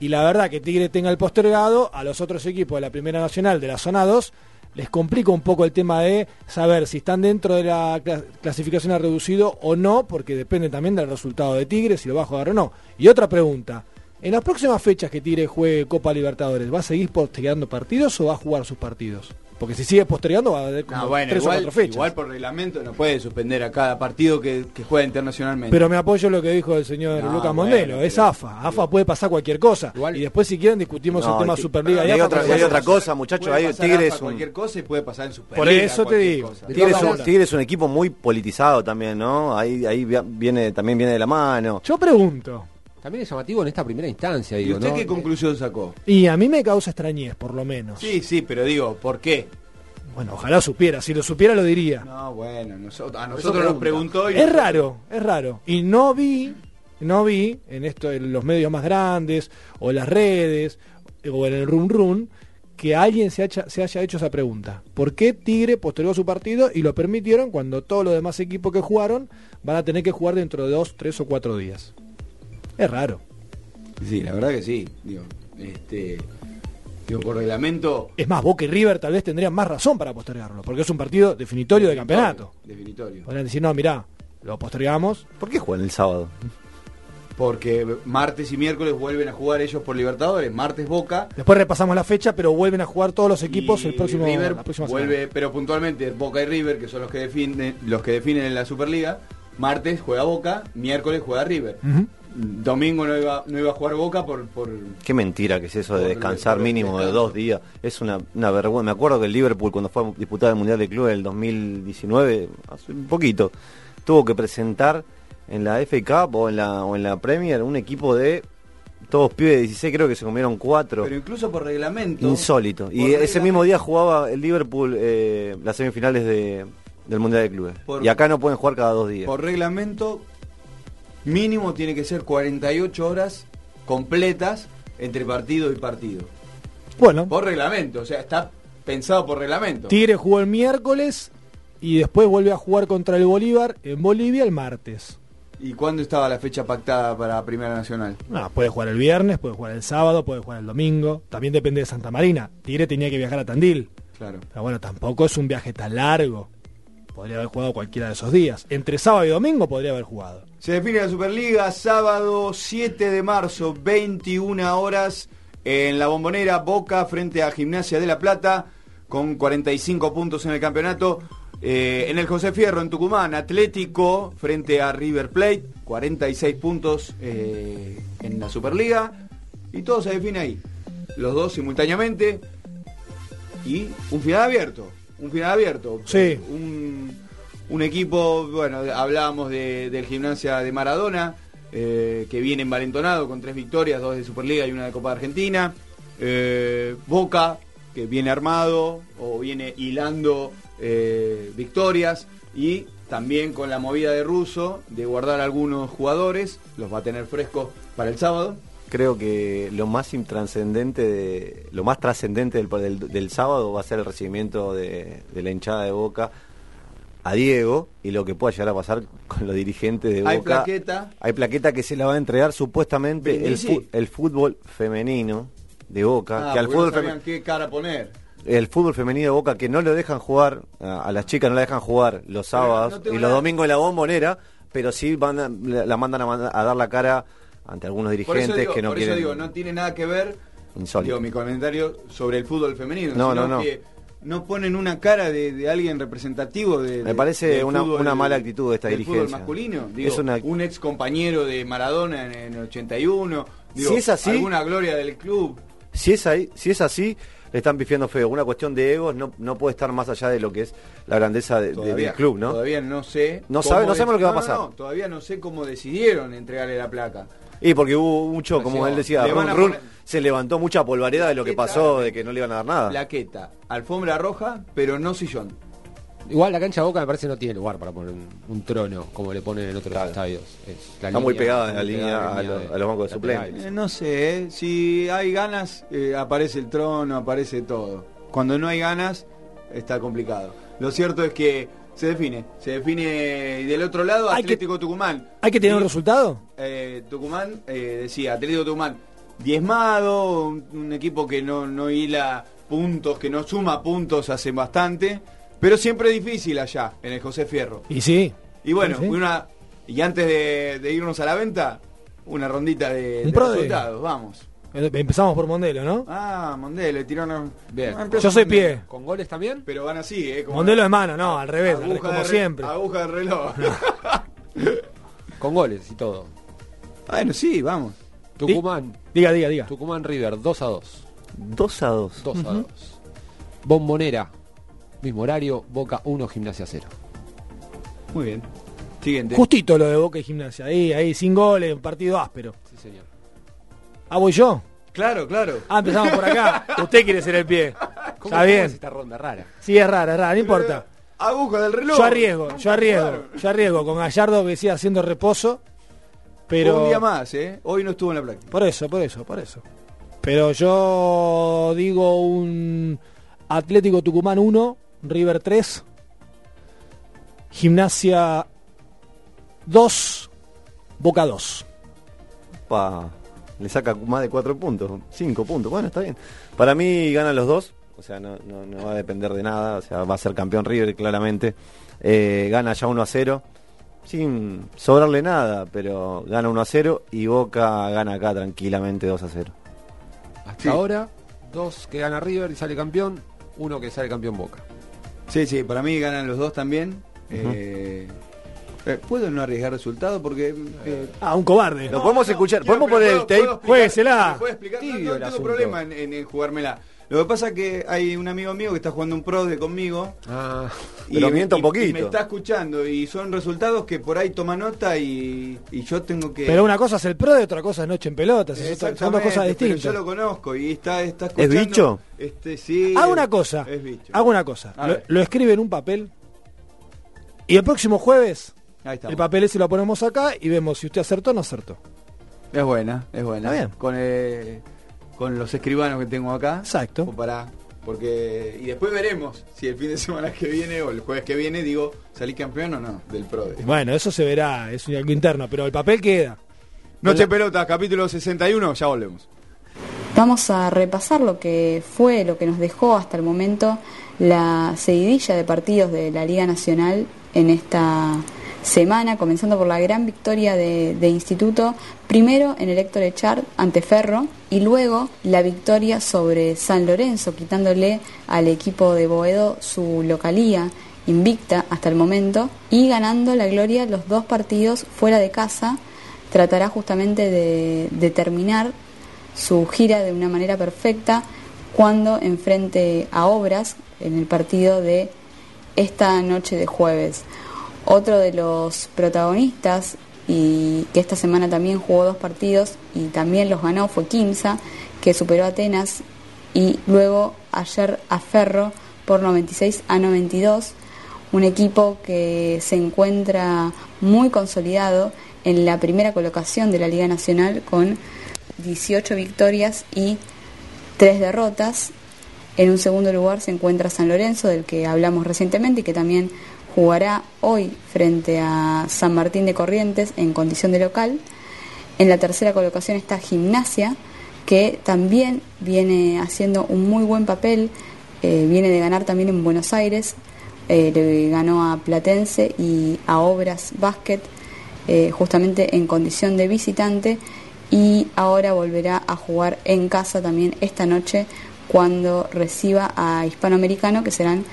Y la verdad que Tigre tenga el postergado a los otros equipos de la Primera Nacional de la zona 2 les complica un poco el tema de saber si están dentro de la cla- clasificación a reducido o no, porque depende también del resultado de Tigre, si lo va a jugar o no. Y otra pregunta, en las próximas fechas que Tigre juegue Copa Libertadores, ¿va a seguir postergando partidos o va a jugar sus partidos? Porque si sigue postergando va a haber como No, bueno, tres o igual, cuatro fechas. igual por reglamento no puede suspender a cada partido que, que juega internacionalmente. Pero me apoyo lo que dijo el señor No, Lucas bueno, Mondelo, es AFA. AFA puede pasar cualquier cosa. y después si quieren discutimos No, el tema Superliga y hay AFA, otra- hay otra cosa, muchachos. Hay pasar Tigre AFA es un, cualquier cosa y puede pasar en Superliga. Por eso te digo. cosa. Tigre es, un, Tigre es un equipo muy politizado también, ¿no? Ahí, ahí vi- viene, también viene de la mano. Yo pregunto. También es llamativo en esta primera instancia, ¿Y digo, usted ¿no? qué conclusión sacó? Y a mí me causa extrañez, por lo menos. Sí, sí, pero digo, ¿por qué? Bueno, ojalá supiera. Si lo supiera, lo diría. No, bueno, nosotros, a nosotros nos preguntó y Es raro, es raro. Y no vi, no vi en esto, en los medios más grandes, o en las redes, o en el run run, que alguien se, hacha- se haya hecho esa pregunta. ¿Por qué Tigre postergó su partido y lo permitieron cuando todos los demás equipos que jugaron van a tener que jugar dentro de dos, tres o cuatro días? Es raro. Sí, la verdad que sí. Digo, este, digo por reglamento Es más, Boca y River tal vez tendrían más razón para postergarlo, porque es un partido definitorio de campeonato. definitorio. Podrían decir, no, mirá, lo postergamos. ¿Por qué juegan el sábado? Porque martes y miércoles vuelven a jugar ellos por Libertadores, martes Boca. Después repasamos la fecha, pero vuelven a jugar todos los equipos y el próximo River la próxima vuelve, semana. pero puntualmente Boca y River, que son los que definen, los que definen en la Superliga, martes juega Boca, miércoles juega River. Domingo no iba, no iba a jugar Boca por, por Qué mentira que es eso de descansar mínimo de dos días. Es una, una vergüenza. Me acuerdo que el Liverpool cuando fue a disputar el Mundial de Club en el 2019, hace un poquito, tuvo que presentar en la FA Cup o en la, o en la Premier un equipo de todos pibes de 16, creo que se comieron cuatro. pero incluso por reglamento. Insólito. Y ese mismo día jugaba el Liverpool eh, las semifinales de, del Mundial de Clubes. Por- y acá no pueden jugar cada dos días. Por reglamento, mínimo tiene que ser 48 horas completas entre partido y partido. Bueno, Por reglamento, o sea, está pensado por reglamento. Tigre jugó el miércoles y después vuelve a jugar contra el Bolívar en Bolivia el martes. ¿Y cuándo estaba la fecha pactada para Primera Nacional? No, puede jugar el viernes, puede jugar el sábado, puede jugar el domingo. También depende de Santa Marina. Tigre tenía que viajar a Tandil. Claro. Pero bueno, tampoco es un viaje tan largo. Podría haber jugado cualquiera de esos días. Entre sábado y domingo podría haber jugado. Se define la Superliga sábado 7 de marzo, 21 horas, en la bombonera Boca frente a Gimnasia de la Plata, con 45 puntos en el campeonato. Eh, en el José Fierro, en Tucumán, Atlético frente a River Plate, 46 puntos eh, en la Superliga. Y todo se define ahí. Los dos simultáneamente. Y un final abierto. Un final abierto. Sí. Un, un equipo, bueno, hablábamos de- del gimnasia de Maradona, eh, que viene envalentonado con tres victorias, dos de Superliga y una de Copa de Argentina. Eh, Boca, que viene armado o viene hilando eh, victorias. Y también con la movida de Russo de guardar algunos jugadores, los va a tener frescos para el sábado. Creo que lo más intrascendente, de- lo más trascendente del, del- del sábado va a ser el recibimiento de, de la hinchada de Boca a Diego y lo que pueda llegar a pasar con los dirigentes de Boca. Hay plaqueta. Hay plaqueta que se la va a entregar supuestamente el, fu- el fútbol femenino de Boca, Ah, que al porque no fútbol sabían qué cara poner. el fútbol femenino de Boca que no lo dejan jugar, a, a las chicas no la dejan jugar los sábados no y los domingos en la bombonera, pero sí van a- la, mandan a, a dar la cara ante algunos Por dirigentes eso digo, que no por eso quieren. digo, no tiene nada que ver Insólito. digo, mi comentario sobre el fútbol femenino, No, sino no, no. que no ponen una cara de, de alguien representativo de, Me de- parece una- fútbol- una mala actitud de esta del dirigencia. fútbol masculino, digo, Es una- un ex compañero de Maradona en, el 81, digo, Si es así- alguna gloria del club. Si es, ahí, si es así, le están pifiando feo. Una cuestión de egos no, no puede estar más allá de lo que es la grandeza de- de- Todavía, del club, ¿no? Todavía no sé. No sabe- no sabemos lo que va a no, pasar. no, todavía no sé cómo decidieron entregarle la placa. Y porque hubo mucho, como él decía, Le van run, a run, poner- se levantó mucha polvareda de lo que pasó, de que no le iban a dar nada. Plaqueta, alfombra roja, pero no sillón. Igual la cancha de Boca me parece no tiene lugar para poner un, un trono como le ponen en otros estadios. Es la Está muy línea- pegada en la muy línea pegada a, en la lo- línea a los bancos de suplentes. Eh, no sé, eh, si hay ganas, eh, aparece el trono, aparece todo. Cuando no hay ganas, está complicado. Lo cierto es que se define, se define y del otro lado Hay que- Atlético Tucumán. ¿Hay que tener un resultado? eh, Tucumán, eh, decía, Atlético Tucumán, diezmado, un, un equipo que no, no hila puntos, que no suma puntos hace bastante, pero siempre difícil allá, en el José Fierro. Y sí. Y bueno, Sí, una y antes de, de irnos a la venta, una rondita de, de- resultados, vamos. Empezamos por Mondelo, ¿no? Ah, Mondelo, le tiraron. Bien. Ah, Yo soy Mondelo. pie. ¿Con goles también? Pero van así, ¿eh? Como- Mondelo de mano, no, al revés, al Aguja revés, como de re- siempre. Aguja de reloj. (laughs) Con goles y todo. bueno, sí, vamos. Tucumán. Diga, diga, diga. Tucumán River, 2 a 2. 2 a 2. 2 a 2. Bombonera, mismo horario, Boca 1, Gimnasia 0. Muy bien. Siguiente. Justito lo de Boca y Gimnasia. Ahí, ahí, sin goles, partido áspero. Sí, señor. Ah, voy yo. Claro, claro. Ah, empezamos por acá. (laughs) Usted quiere ser el pie. ¿Cómo, Está cómo bien. es esta ronda rara? Sí, es rara, es rara, no importa. Aguja del reloj. Yo arriesgo, yo arriesgo, yo arriesgo con Gallardo que siga haciendo reposo. Pero Un día más, ¿eh? Hoy no estuvo en la práctica. Por eso, por eso, por eso. Pero yo digo un Atlético Tucumán 1, River 3, Gimnasia 2, Boca 2. Pa, le saca más de 4 puntos, 5 puntos. Bueno, está bien. Para mí ganan los dos. O sea, no, no, no va a depender de nada. O sea, va a ser campeón River claramente. Eh, gana ya 1 a 0. Sin sobrarle nada, pero gana 1 a 0 y Boca gana acá tranquilamente 2 a 0. Hasta ahora, dos que gana River y sale campeón, uno que sale campeón Boca. Sí, sí, para mí ganan los dos también. Eh, eh, ¿Puedo no arriesgar resultado? Porque. eh, Ah, un cobarde. Lo podemos escuchar, podemos poner el tape. puedo explicar- Juéguesela. ¿me puede explicar? No, tengo asunto. problema en, en- en jugármela. Lo que pasa es que hay un amigo mío que está jugando un pro de conmigo. Ah, Pero mienta un y- poquito. y me está escuchando y son resultados que por ahí toma nota y, y yo tengo que. Pero una cosa es el pro y otra cosa es noche en pelotas. Son dos cosas pero distintas. Yo lo conozco y está, está ¿Es bicho? Este, sí. Hago es- una cosa. Es bicho. Hago una cosa. Lo escribe en un papel. Y el próximo jueves, Ahí está. el papel ese lo ponemos acá y vemos si usted acertó o no acertó. Es buena, es buena. Está bien. Con, eh, con los escribanos que tengo acá. Exacto. O para, porque, y después veremos si el fin de semana que viene o el jueves que viene digo, salí campeón o no del Pro. Bueno, eso se verá, es algo interno, pero el papel queda. Noche Pelotas, capítulo 61, ya volvemos. Vamos a repasar lo que fue, lo que nos dejó hasta el momento la seguidilla de partidos de la Liga Nacional en esta semana, comenzando por la gran victoria de, Instituto, primero en el Héctor Echard ante Ferro y luego la victoria sobre San Lorenzo, quitándole al equipo de Boedo su localía invicta hasta el momento y ganando la gloria los dos partidos fuera de casa, tratará justamente de, de terminar su gira de una manera perfecta cuando enfrente a Obras en el partido de esta noche de jueves. Otro de los protagonistas y que esta semana también jugó dos partidos y también los ganó fue Quimsa, que superó a Atenas y luego ayer a Ferro por 96 a 92, un equipo que se encuentra muy consolidado en la primera colocación de la Liga Nacional con 18 victorias y 3 derrotas. En un segundo lugar se encuentra San Lorenzo, del que hablamos recientemente y que también jugará hoy frente a San Martín de Corrientes en condición de local. En la tercera colocación está Gimnasia, que también viene haciendo un muy buen papel, eh, viene de ganar también en Buenos Aires, eh, le ganó a Platense y a Obras Basket, eh, justamente en condición de visitante, y ahora volverá a jugar en casa también esta noche cuando reciba a Hispanoamericano, que serán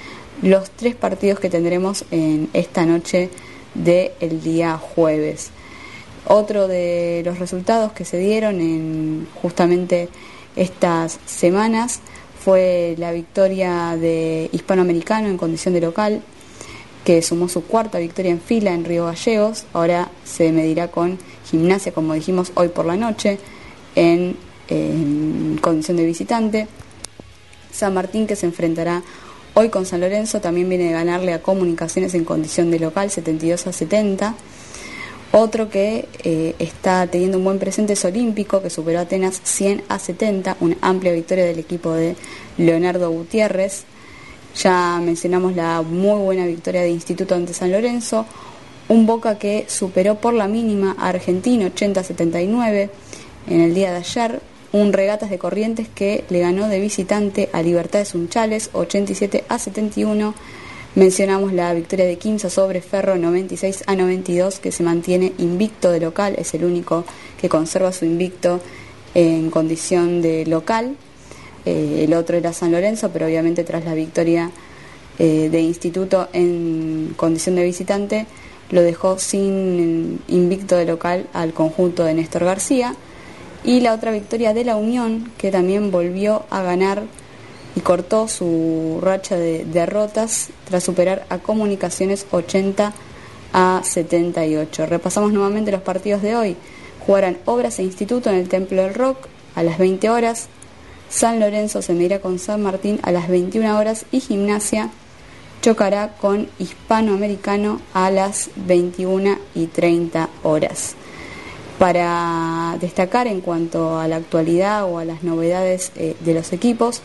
los tres partidos que tendremos en esta noche del día jueves. Otro de los resultados que se dieron en justamente estas semanas fue la victoria de Hispanoamericano en condición de local, que sumó su cuarta victoria en fila en Río Gallegos. Ahora se medirá con Gimnasia, como dijimos hoy por la noche, en, en condición de visitante. San Martín que se enfrentará hoy con San Lorenzo también viene de ganarle a Comunicaciones en condición de local 72 a 70. Otro que eh, está teniendo un buen presente es Olímpico, que superó a Atenas 100 a 70, una amplia victoria del equipo de Leonardo Gutiérrez. Ya mencionamos la muy buena victoria de Instituto ante San Lorenzo. Un Boca que superó por la mínima a Argentino 80 a 79 en el día de ayer. Un Regatas de Corrientes que le ganó de visitante a Libertades Unchales 87 a 71. Mencionamos la victoria de Quimsa sobre Ferro 96 a 92 que se mantiene invicto de local, es el único que conserva su invicto en condición de local. Eh, el otro era San Lorenzo, pero obviamente tras la victoria eh, de Instituto en condición de visitante lo dejó sin invicto de local al conjunto de Néstor García. Y la otra victoria de la Unión, que también volvió a ganar y cortó su racha de derrotas tras superar a Comunicaciones 80 a 78. Repasamos nuevamente los partidos de hoy. Jugarán Obras e Instituto en el Templo del Rock a las 20 horas. San Lorenzo se medirá con San Martín a las 21 horas y Gimnasia chocará con Hispanoamericano a las 21 y 30 horas. Para destacar en cuanto a la actualidad o a las novedades eh, de los equipos,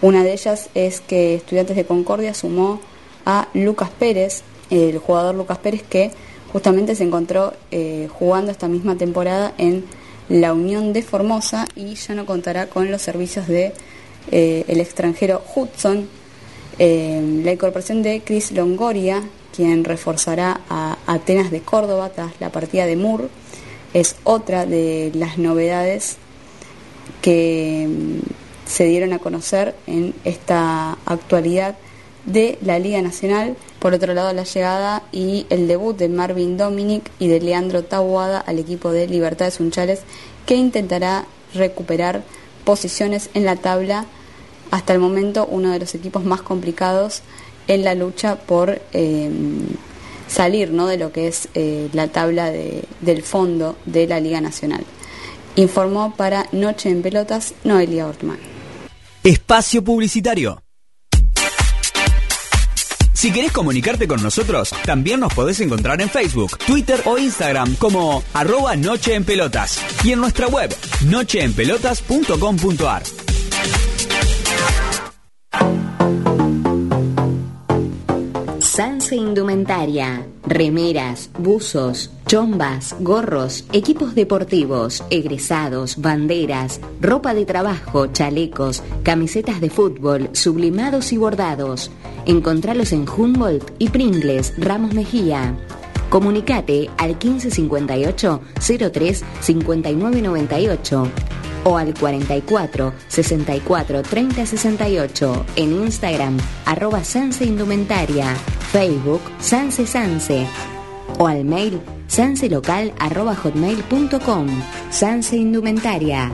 una de ellas es que Estudiantes de Concordia sumó a Lucas Pérez, el jugador Lucas Pérez que justamente se encontró eh, jugando esta misma temporada en la Unión de Formosa y ya no contará con los servicios de eh, el extranjero Hudson. Eh, la incorporación de Chris Longoria, quien reforzará a Atenas de Córdoba tras la partida de Moore, es otra de las novedades que mm, se dieron a conocer en esta actualidad de la Liga Nacional. Por otro lado, la llegada y el debut de Marvin Dominic y de Leandro Tabuada al equipo de Libertades Unchales, que intentará recuperar posiciones en la tabla. Hasta el momento, uno de los equipos más complicados en la lucha por eh, salir ¿no? de lo que es eh, la tabla de- del fondo de la Liga Nacional. Informó para Noche en Pelotas Noelia Ortman. Espacio Publicitario. Si querés comunicarte con nosotros, también nos podés encontrar en Facebook, Twitter o Instagram como arroba Noche en Pelotas y en nuestra web nocheenpelotas.com.ar. Sanse Indumentaria. Remeras, buzos, chombas, gorros, equipos deportivos, egresados, banderas, ropa de trabajo, chalecos, camisetas de fútbol, sublimados y bordados. Encontralos en Humboldt y Pringles, Ramos Mejía. Comunicate al 1558 03 5998 o al 44 64 30 68 en Instagram arroba Sanse Indumentaria, Facebook Sanse Sanse o al mail sanselocal arroba hotmail.com Sanse Indumentaria.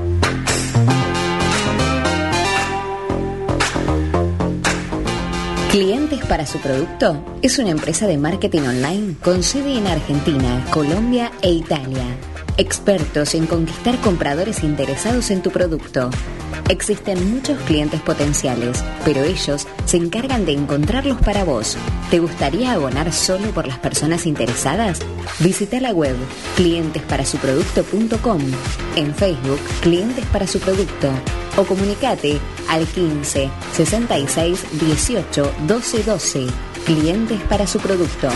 Clientes para su producto es una empresa de marketing online con sede en Argentina, Colombia e Italia. Expertos en conquistar compradores interesados en tu producto. Existen muchos clientes potenciales, pero ellos se encargan de encontrarlos para vos. ¿Te gustaría abonar solo por las personas interesadas? Visita la web clientesparasuproducto.com, en Facebook Clientes para su producto o comunicate al 15 66 18 12 12. Clientes para su producto.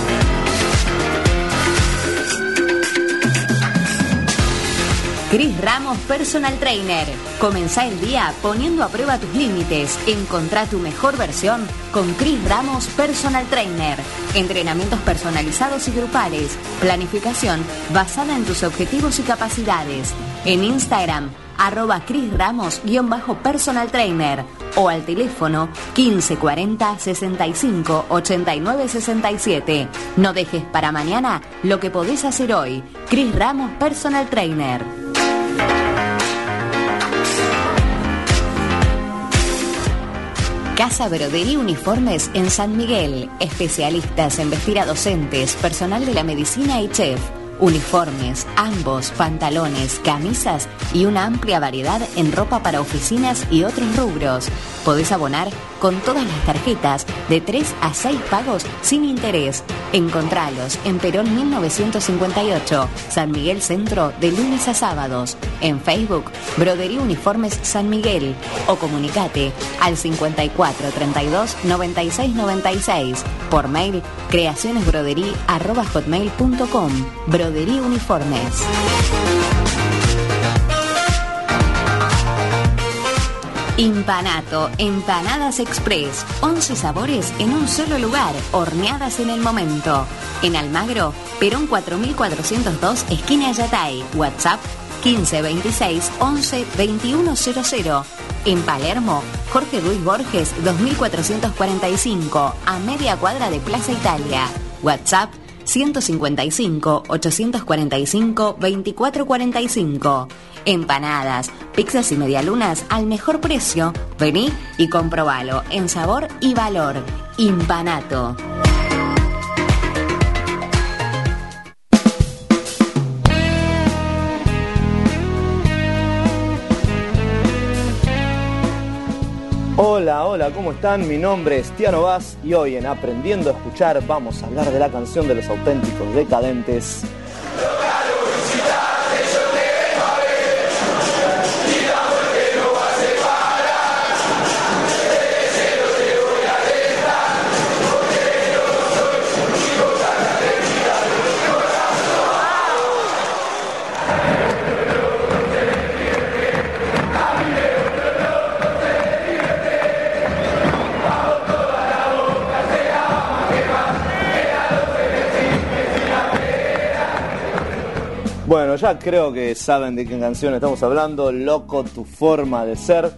Cris Ramos Personal Trainer. Comenzá el día poniendo a prueba tus límites. Encontrá tu mejor versión con Cris Ramos Personal Trainer. Entrenamientos personalizados y grupales. Planificación basada en tus objetivos y capacidades. En Instagram, arroba Cris Ramos-personal trainer o al teléfono 1540 65 89 67. No dejes para mañana lo que podés hacer hoy. Cris Ramos Personal Trainer. Casa Brodería Uniformes en San Miguel. Especialistas en vestir a docentes, personal de la medicina y chef. Uniformes, ambos, pantalones, camisas y una amplia variedad en ropa para oficinas y otros rubros. Podés abonar con todas las tarjetas de 3 a 6 pagos sin interés. Encontralos en Perón 1958, San Miguel Centro, de lunes a sábados. En Facebook, Brodería Uniformes San Miguel. O comunicate al 54 32 96 96. Por mail, creacionesbroderí.com. Brodería Uniformes. Impanato, Empanadas Express, 11 sabores en un solo lugar, horneadas en el momento. En Almagro, Perón 4402, esquina Yatay, WhatsApp 1526 11 2100. En Palermo, Jorge Luis Borges 2445, a media cuadra de Plaza Italia. WhatsApp 155 845 2445. Empanadas, pizzas y medialunas al mejor precio. Vení y comprobalo en sabor y valor. Impanato. Hola, hola, ¿cómo están? Mi nombre es Tiano Vaz y hoy en Aprendiendo a Escuchar vamos a hablar de la canción de los auténticos decadentes. Bueno, ya creo que saben de qué canción estamos hablando, Loco, tu forma de ser.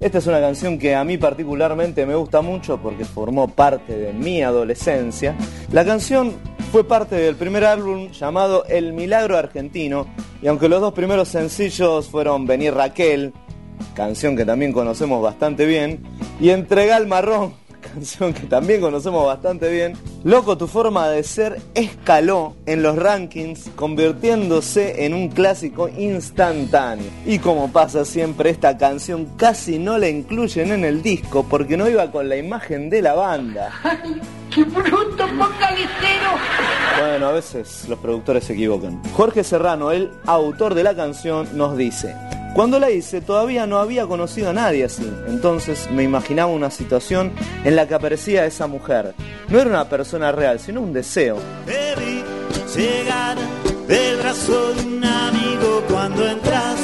Esta es una canción que a mí particularmente me gusta mucho porque formó parte de mi adolescencia. La canción fue parte del primer álbum llamado El Milagro Argentino y aunque los dos primeros sencillos fueron Venir Raquel, canción que también conocemos bastante bien, y Entrega el Marrón, canción que también conocemos bastante bien, Loco, tu forma de ser escaló en los rankings, convirtiéndose en un clásico instantáneo. Y como pasa siempre, esta canción casi no la incluyen en el disco porque no iba con la imagen de la banda. (laughs) ¡Qué bruto focalicero! Bueno, a veces los productores se equivocan. Jorge Serrano, el autor de la canción, nos dice, cuando la hice todavía no había conocido a nadie así, entonces me imaginaba una situación en la que aparecía esa mujer. No era una persona real, sino un deseo. Te vi llegar del brazo de un amigo cuando entras.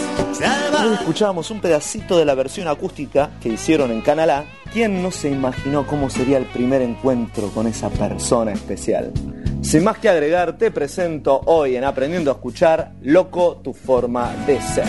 Hoy escuchábamos un pedacito de la versión acústica que hicieron en Canal A. ¿Quién no se imaginó cómo sería el primer encuentro con esa persona especial? Sin más que agregar, te presento hoy en Aprendiendo a Escuchar, Loco, tu forma de ser.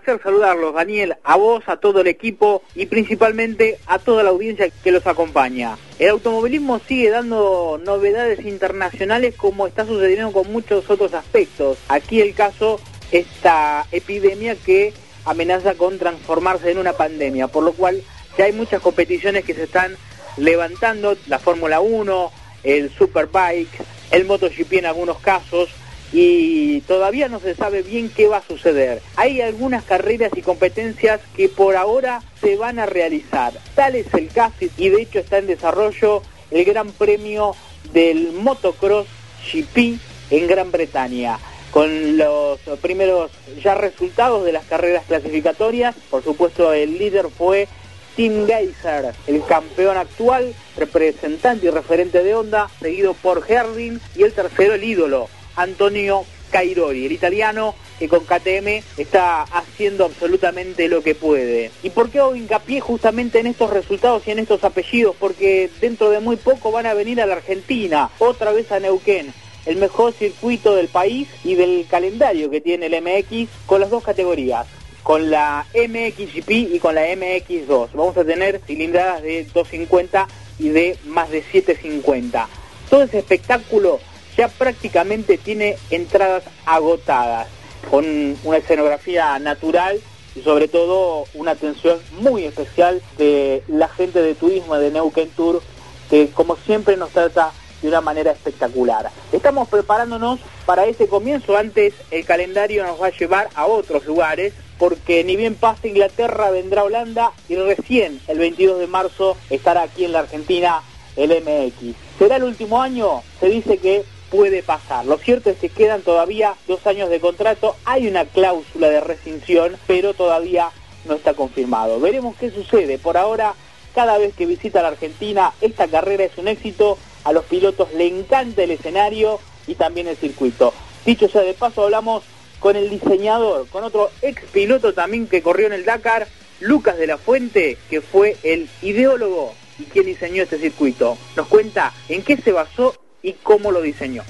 Placer saludarlos, Daniel, a vos, a todo el equipo y principalmente a toda la audiencia que los acompaña. El automovilismo sigue dando novedades internacionales como está sucediendo con muchos otros aspectos. Aquí el caso, esta epidemia que amenaza con transformarse en una pandemia, por lo cual ya hay muchas competiciones que se están levantando, la Fórmula 1, el Superbike, el MotoGP en algunos casos, y todavía no se sabe bien qué va a suceder. Hay algunas carreras y competencias que por ahora se van a realizar. Tal es el caso y de hecho está en desarrollo el Gran Premio del Motocross GP en Gran Bretaña con los primeros ya resultados de las carreras clasificatorias. Por supuesto, el líder fue Tim Geiser, el campeón actual, representante y referente de Honda, seguido por Herdin y el tercero, el ídolo, Antonio Cairoli, el italiano que con KTM está haciendo absolutamente lo que puede. ¿Y por qué hago hincapié justamente en estos resultados y en estos apellidos? Porque dentro de muy poco van a venir a la Argentina, otra vez a Neuquén el mejor circuito del país y del calendario que tiene el MX con las dos categorías, con la MXGP y con la MX2. Vamos a tener cilindradas de 250 y de más de 750. Todo ese espectáculo ya prácticamente tiene entradas agotadas, con una escenografía natural y sobre todo una atención muy especial de la gente de turismo de Neuquén Tour, que como siempre nos trata de una manera espectacular. Estamos preparándonos para ese comienzo, antes el calendario nos va a llevar a otros lugares, porque ni bien pasa Inglaterra, vendrá Holanda y recién el 22 de marzo estará aquí en la Argentina el MX. ¿Será el último año? Se dice que puede pasar. Lo cierto es que quedan todavía dos años de contrato, hay una cláusula de rescisión, pero todavía no está confirmado. Veremos qué sucede. Por ahora, cada vez que visita la Argentina, esta carrera es un éxito a los pilotos le encanta el escenario y también el circuito. Dicho sea de paso, hablamos con el diseñador, con otro ex piloto también que corrió en el Dakar, Lucas de la Fuente, que fue el ideólogo y quien diseñó este circuito. Nos cuenta en qué se basó y cómo lo diseñó.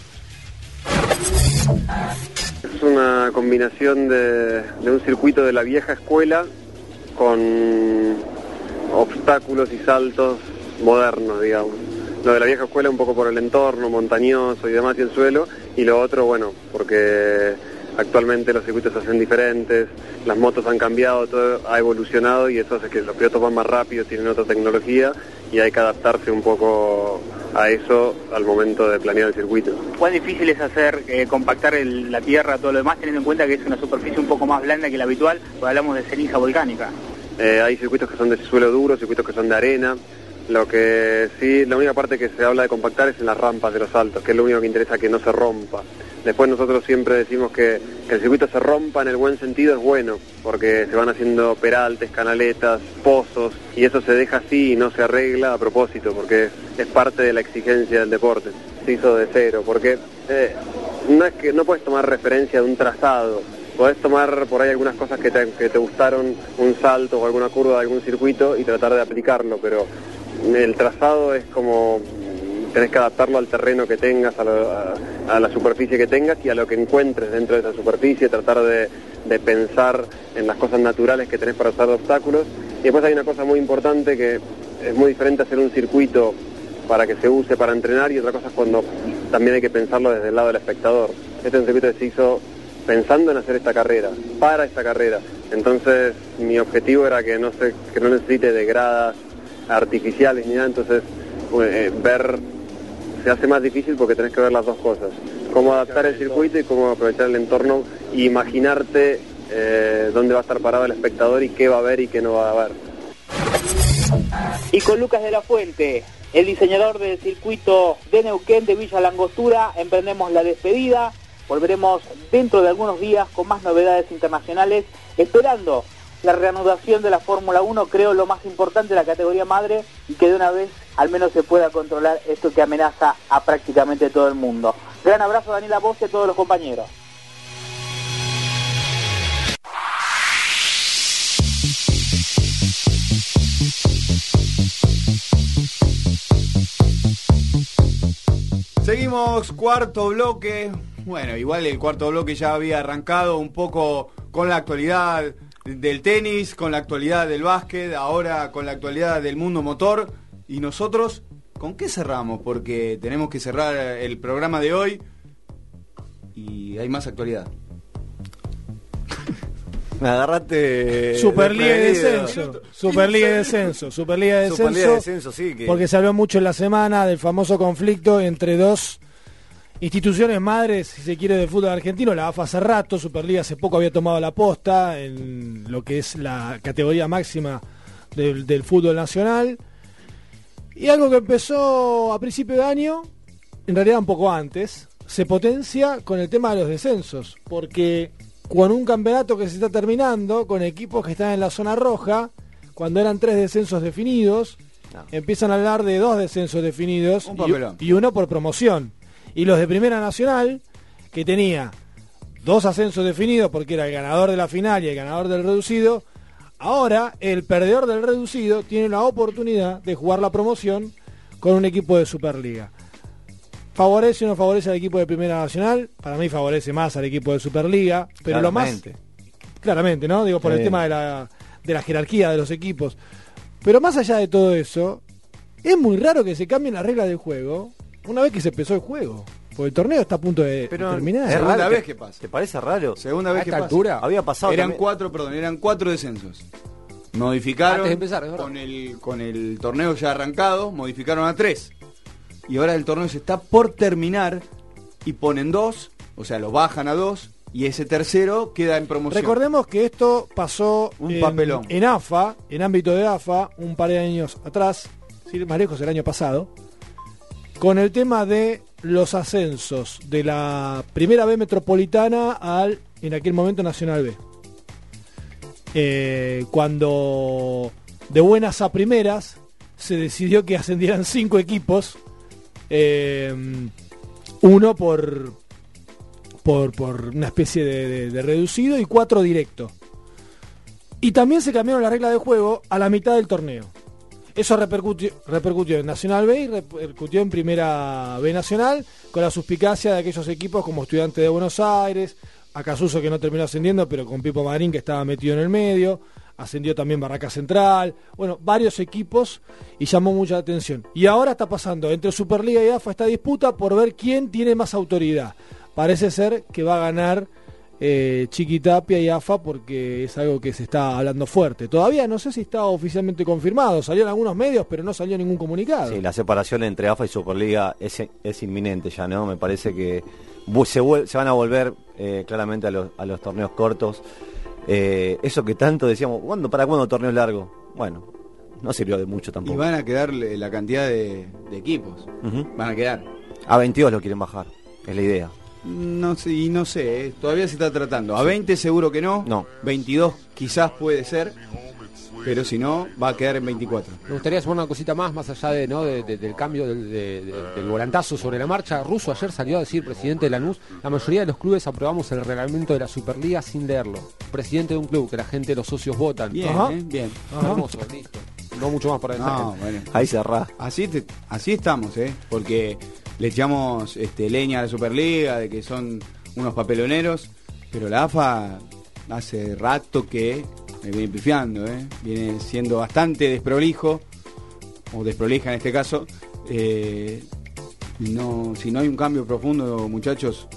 Es una combinación de, un circuito de la vieja escuela con obstáculos y saltos modernos, digamos. Lo de la vieja escuela un poco por el entorno montañoso y demás y el suelo, y lo otro, bueno, porque actualmente los circuitos se hacen diferentes, las motos han cambiado, todo ha evolucionado y eso hace que los pilotos van más rápido, tienen otra tecnología y hay que adaptarse un poco a eso al momento de planear el circuito. ¿Cuán difícil es hacer eh, compactar el- la tierra, todo lo demás, teniendo en cuenta que es una superficie un poco más blanda que la habitual, porque hablamos de ceniza volcánica? Eh, hay circuitos que son de suelo duro, circuitos que son de arena. Lo que sí, la única parte que se habla de compactar es en las rampas de los saltos, que es lo único que interesa que no se rompa. Después nosotros siempre decimos que, que el circuito se rompa en el buen sentido es bueno, porque se van haciendo peraltes, canaletas, pozos, y eso se deja así y no se arregla a propósito, porque es, parte de la exigencia del deporte. Se hizo de cero, porque eh, no es que no puedes tomar referencia de un trazado, podés tomar por ahí algunas cosas que te, que te gustaron, un salto o alguna curva de algún circuito y tratar de aplicarlo, pero el trazado es como tenés que adaptarlo al terreno que tengas, a, la superficie que tengas y a lo que encuentres dentro de esa superficie, tratar de, de pensar en las cosas naturales que tenés para usar de obstáculos. Y después hay una cosa muy importante que es muy diferente hacer un circuito para que se use para entrenar y otra cosa es cuando también hay que pensarlo desde el lado del espectador. Este es un circuito que se hizo pensando en hacer esta carrera, para esta carrera. Entonces mi objetivo era que no, se, que no necesite de gradas artificiales ni nada, entonces eh, ver se hace más difícil porque tenés que ver las dos cosas. Cómo adaptar el circuito y cómo aprovechar el entorno y imaginarte eh, dónde va a estar parado el espectador y qué va a ver y qué no va a ver. Y con Lucas de la Fuente, el diseñador del circuito de Neuquén de Villa Langostura, emprendemos la despedida. Volveremos dentro de algunos días con más novedades internacionales, esperando la reanudación de la Fórmula 1, creo lo más importante la categoría madre, y que de una vez al menos se pueda controlar esto que amenaza a prácticamente todo el mundo. Gran abrazo Daniela Voz y a todos los compañeros. Seguimos cuarto bloque. Bueno, igual el cuarto bloque ya había arrancado un poco con la actualidad del tenis, con la actualidad del básquet, ahora con la actualidad del mundo motor. Y nosotros, ¿con qué cerramos? Porque tenemos que cerrar el programa de hoy y hay más actualidad. Me agarraste. (laughs) Superliga de descenso, Superliga de descenso, Superliga de descenso, Superliga de descenso, sí, que- porque se habló mucho en la semana del famoso conflicto entre dos instituciones madres, si se quiere, del fútbol argentino, la AFA hace rato, Superliga hace poco había tomado la posta en lo que es la categoría máxima del, del fútbol nacional, y algo que empezó a principio de año, en realidad un poco antes, se potencia con el tema de los descensos, porque con un campeonato que se está terminando, con equipos que están en la zona roja, cuando eran tres descensos definidos, empiezan a hablar de dos descensos definidos Un y- papelón. y, uno por promoción. Y los de Primera Nacional, que tenía dos ascensos definidos porque era el ganador de la final y el ganador del reducido, ahora el perdedor del reducido tiene la oportunidad de jugar la promoción con un equipo de Superliga. ¿Favorece o no favorece al equipo de Primera Nacional? Para mí favorece más al equipo de Superliga, pero lo más... Claramente. Claramente, ¿no? Digo, por el tema de la, de la jerarquía de los equipos. Pero más allá de todo eso, es muy raro que se cambien las reglas del juego una vez que se empezó el juego. Porque el torneo está a punto de Pero terminar. es Segunda raro vez que- que pasa. ¿Te parece raro? Segunda vez A que esta pasa. altura. Había pasado Eran también- cuatro, perdón, eran cuatro descensos. Modificaron Antes de empezar, es verdad. con el con el torneo ya arrancado, modificaron a tres. Y ahora el torneo se está por terminar y ponen dos, o sea, lo bajan a dos y ese tercero queda en promoción. Recordemos que esto pasó Un en, papelón. en AFA, en ámbito de AFA, un par de años atrás, sin ir más lejos el año pasado, con el tema de los ascensos de la primera B metropolitana al, en aquel momento, Nacional B. Eh, cuando de buenas a primeras se decidió que ascendieran cinco equipos, eh, uno por, por, por una especie de, de- reducido y cuatro directo. Y también se cambiaron las reglas de juego a la mitad del torneo. Eso repercutió, en Nacional B y repercutió en Primera B Nacional con la suspicacia de aquellos equipos como Estudiantes de Buenos Aires, Acasuso que no terminó ascendiendo pero con Pipo Marín que estaba metido en el medio, ascendió también Barraca Central, bueno, varios equipos y llamó mucha atención. Y ahora está pasando entre Superliga y AFA esta disputa por ver quién tiene más autoridad. Parece ser que va a ganar eh, Chiquitapia y AFA porque es algo que se está hablando fuerte. Todavía no sé si está oficialmente confirmado, salió en algunos medios pero no salió ningún comunicado. Sí, la separación entre AFA y Superliga es, es inminente ya, ¿no? Me parece que se, van a volver eh, claramente a los, a los torneos cortos. Eh, eso que tanto decíamos, ¿cuándo, ¿para cuándo torneo largo? Bueno, no sirvió de mucho Y tampoco. van a quedar la cantidad de, de equipos. Van a quedar. A 22 lo quieren bajar, es la idea. No sé, y no sé, eh, todavía se está tratando. A 20 seguro que no. No. 22 quizás puede ser. Pero si no, va a quedar en 24. Me gustaría sumar una cosita más, más allá de, ¿no? de- de- del cambio del, de- de- del volantazo sobre la marcha. Russo ayer salió a decir, presidente de Lanús, la mayoría de los clubes aprobamos el reglamento de la Superliga sin leerlo. Presidente de un club que la gente, los socios votan. Bien, Ajá. eh, bien. Hermoso, listo. No mucho más para decir. No, bueno. Ahí cerrá. Así, te- así estamos, ¿eh? Porque le echamos este, leña a la Superliga, de que son unos papeloneros, pero la AFA hace rato que me viene pifiando, ¿eh? Viene siendo bastante desprolijo, o desprolija en este caso. Eh, no, si no hay un cambio profundo, muchachos,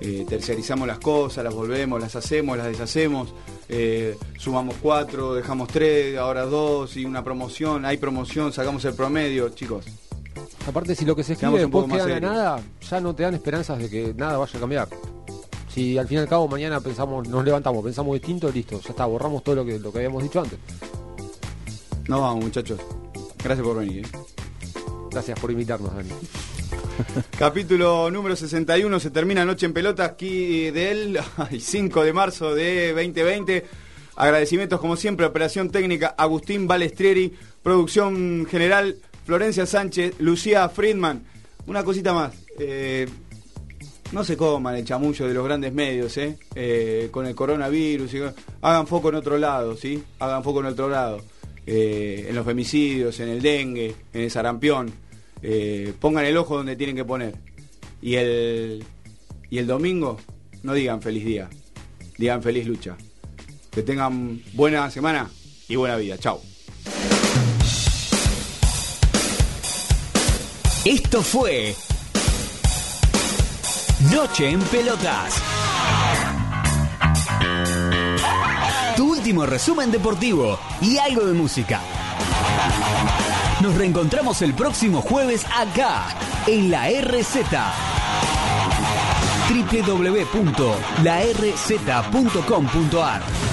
eh, tercerizamos las cosas, las volvemos, las hacemos, las deshacemos, eh, sumamos cuatro, dejamos tres, ahora dos y una promoción, hay promoción, sacamos el promedio, chicos. Aparte, si lo que se escribe después queda serios. nada, ya no te dan esperanzas de que nada vaya a cambiar. Si al fin y al cabo mañana pensamos, nos levantamos, pensamos distinto, listo, ya está, borramos todo lo que, lo que habíamos dicho antes. Nos vamos, muchachos. Gracias por venir. ¿eh? Gracias por invitarnos, Dani. (laughs) Capítulo número 61 se termina Noche en Pelota aquí del (laughs) ay, 5 de marzo de 2020. Agradecimientos como siempre, operación técnica Agustín Balestrieri, producción general Florencia Sánchez, Lucía Friedman. Una cosita más. eh, no se coman el chamullo de los grandes medios, ¿eh? Eh, con el coronavirus. hagan foco en otro lado, ¿sí? Hagan foco en otro lado. En los femicidios, en el dengue, en el sarampión. Pongan el ojo donde tienen que poner. Y el, y el domingo, no digan feliz día, digan feliz lucha. Que tengan buena semana y buena vida. Chao. Esto fue Noche en Pelotas. Tu último resumen deportivo y algo de música. Nos reencontramos el próximo jueves acá, en la RZ. www.larz.com.ar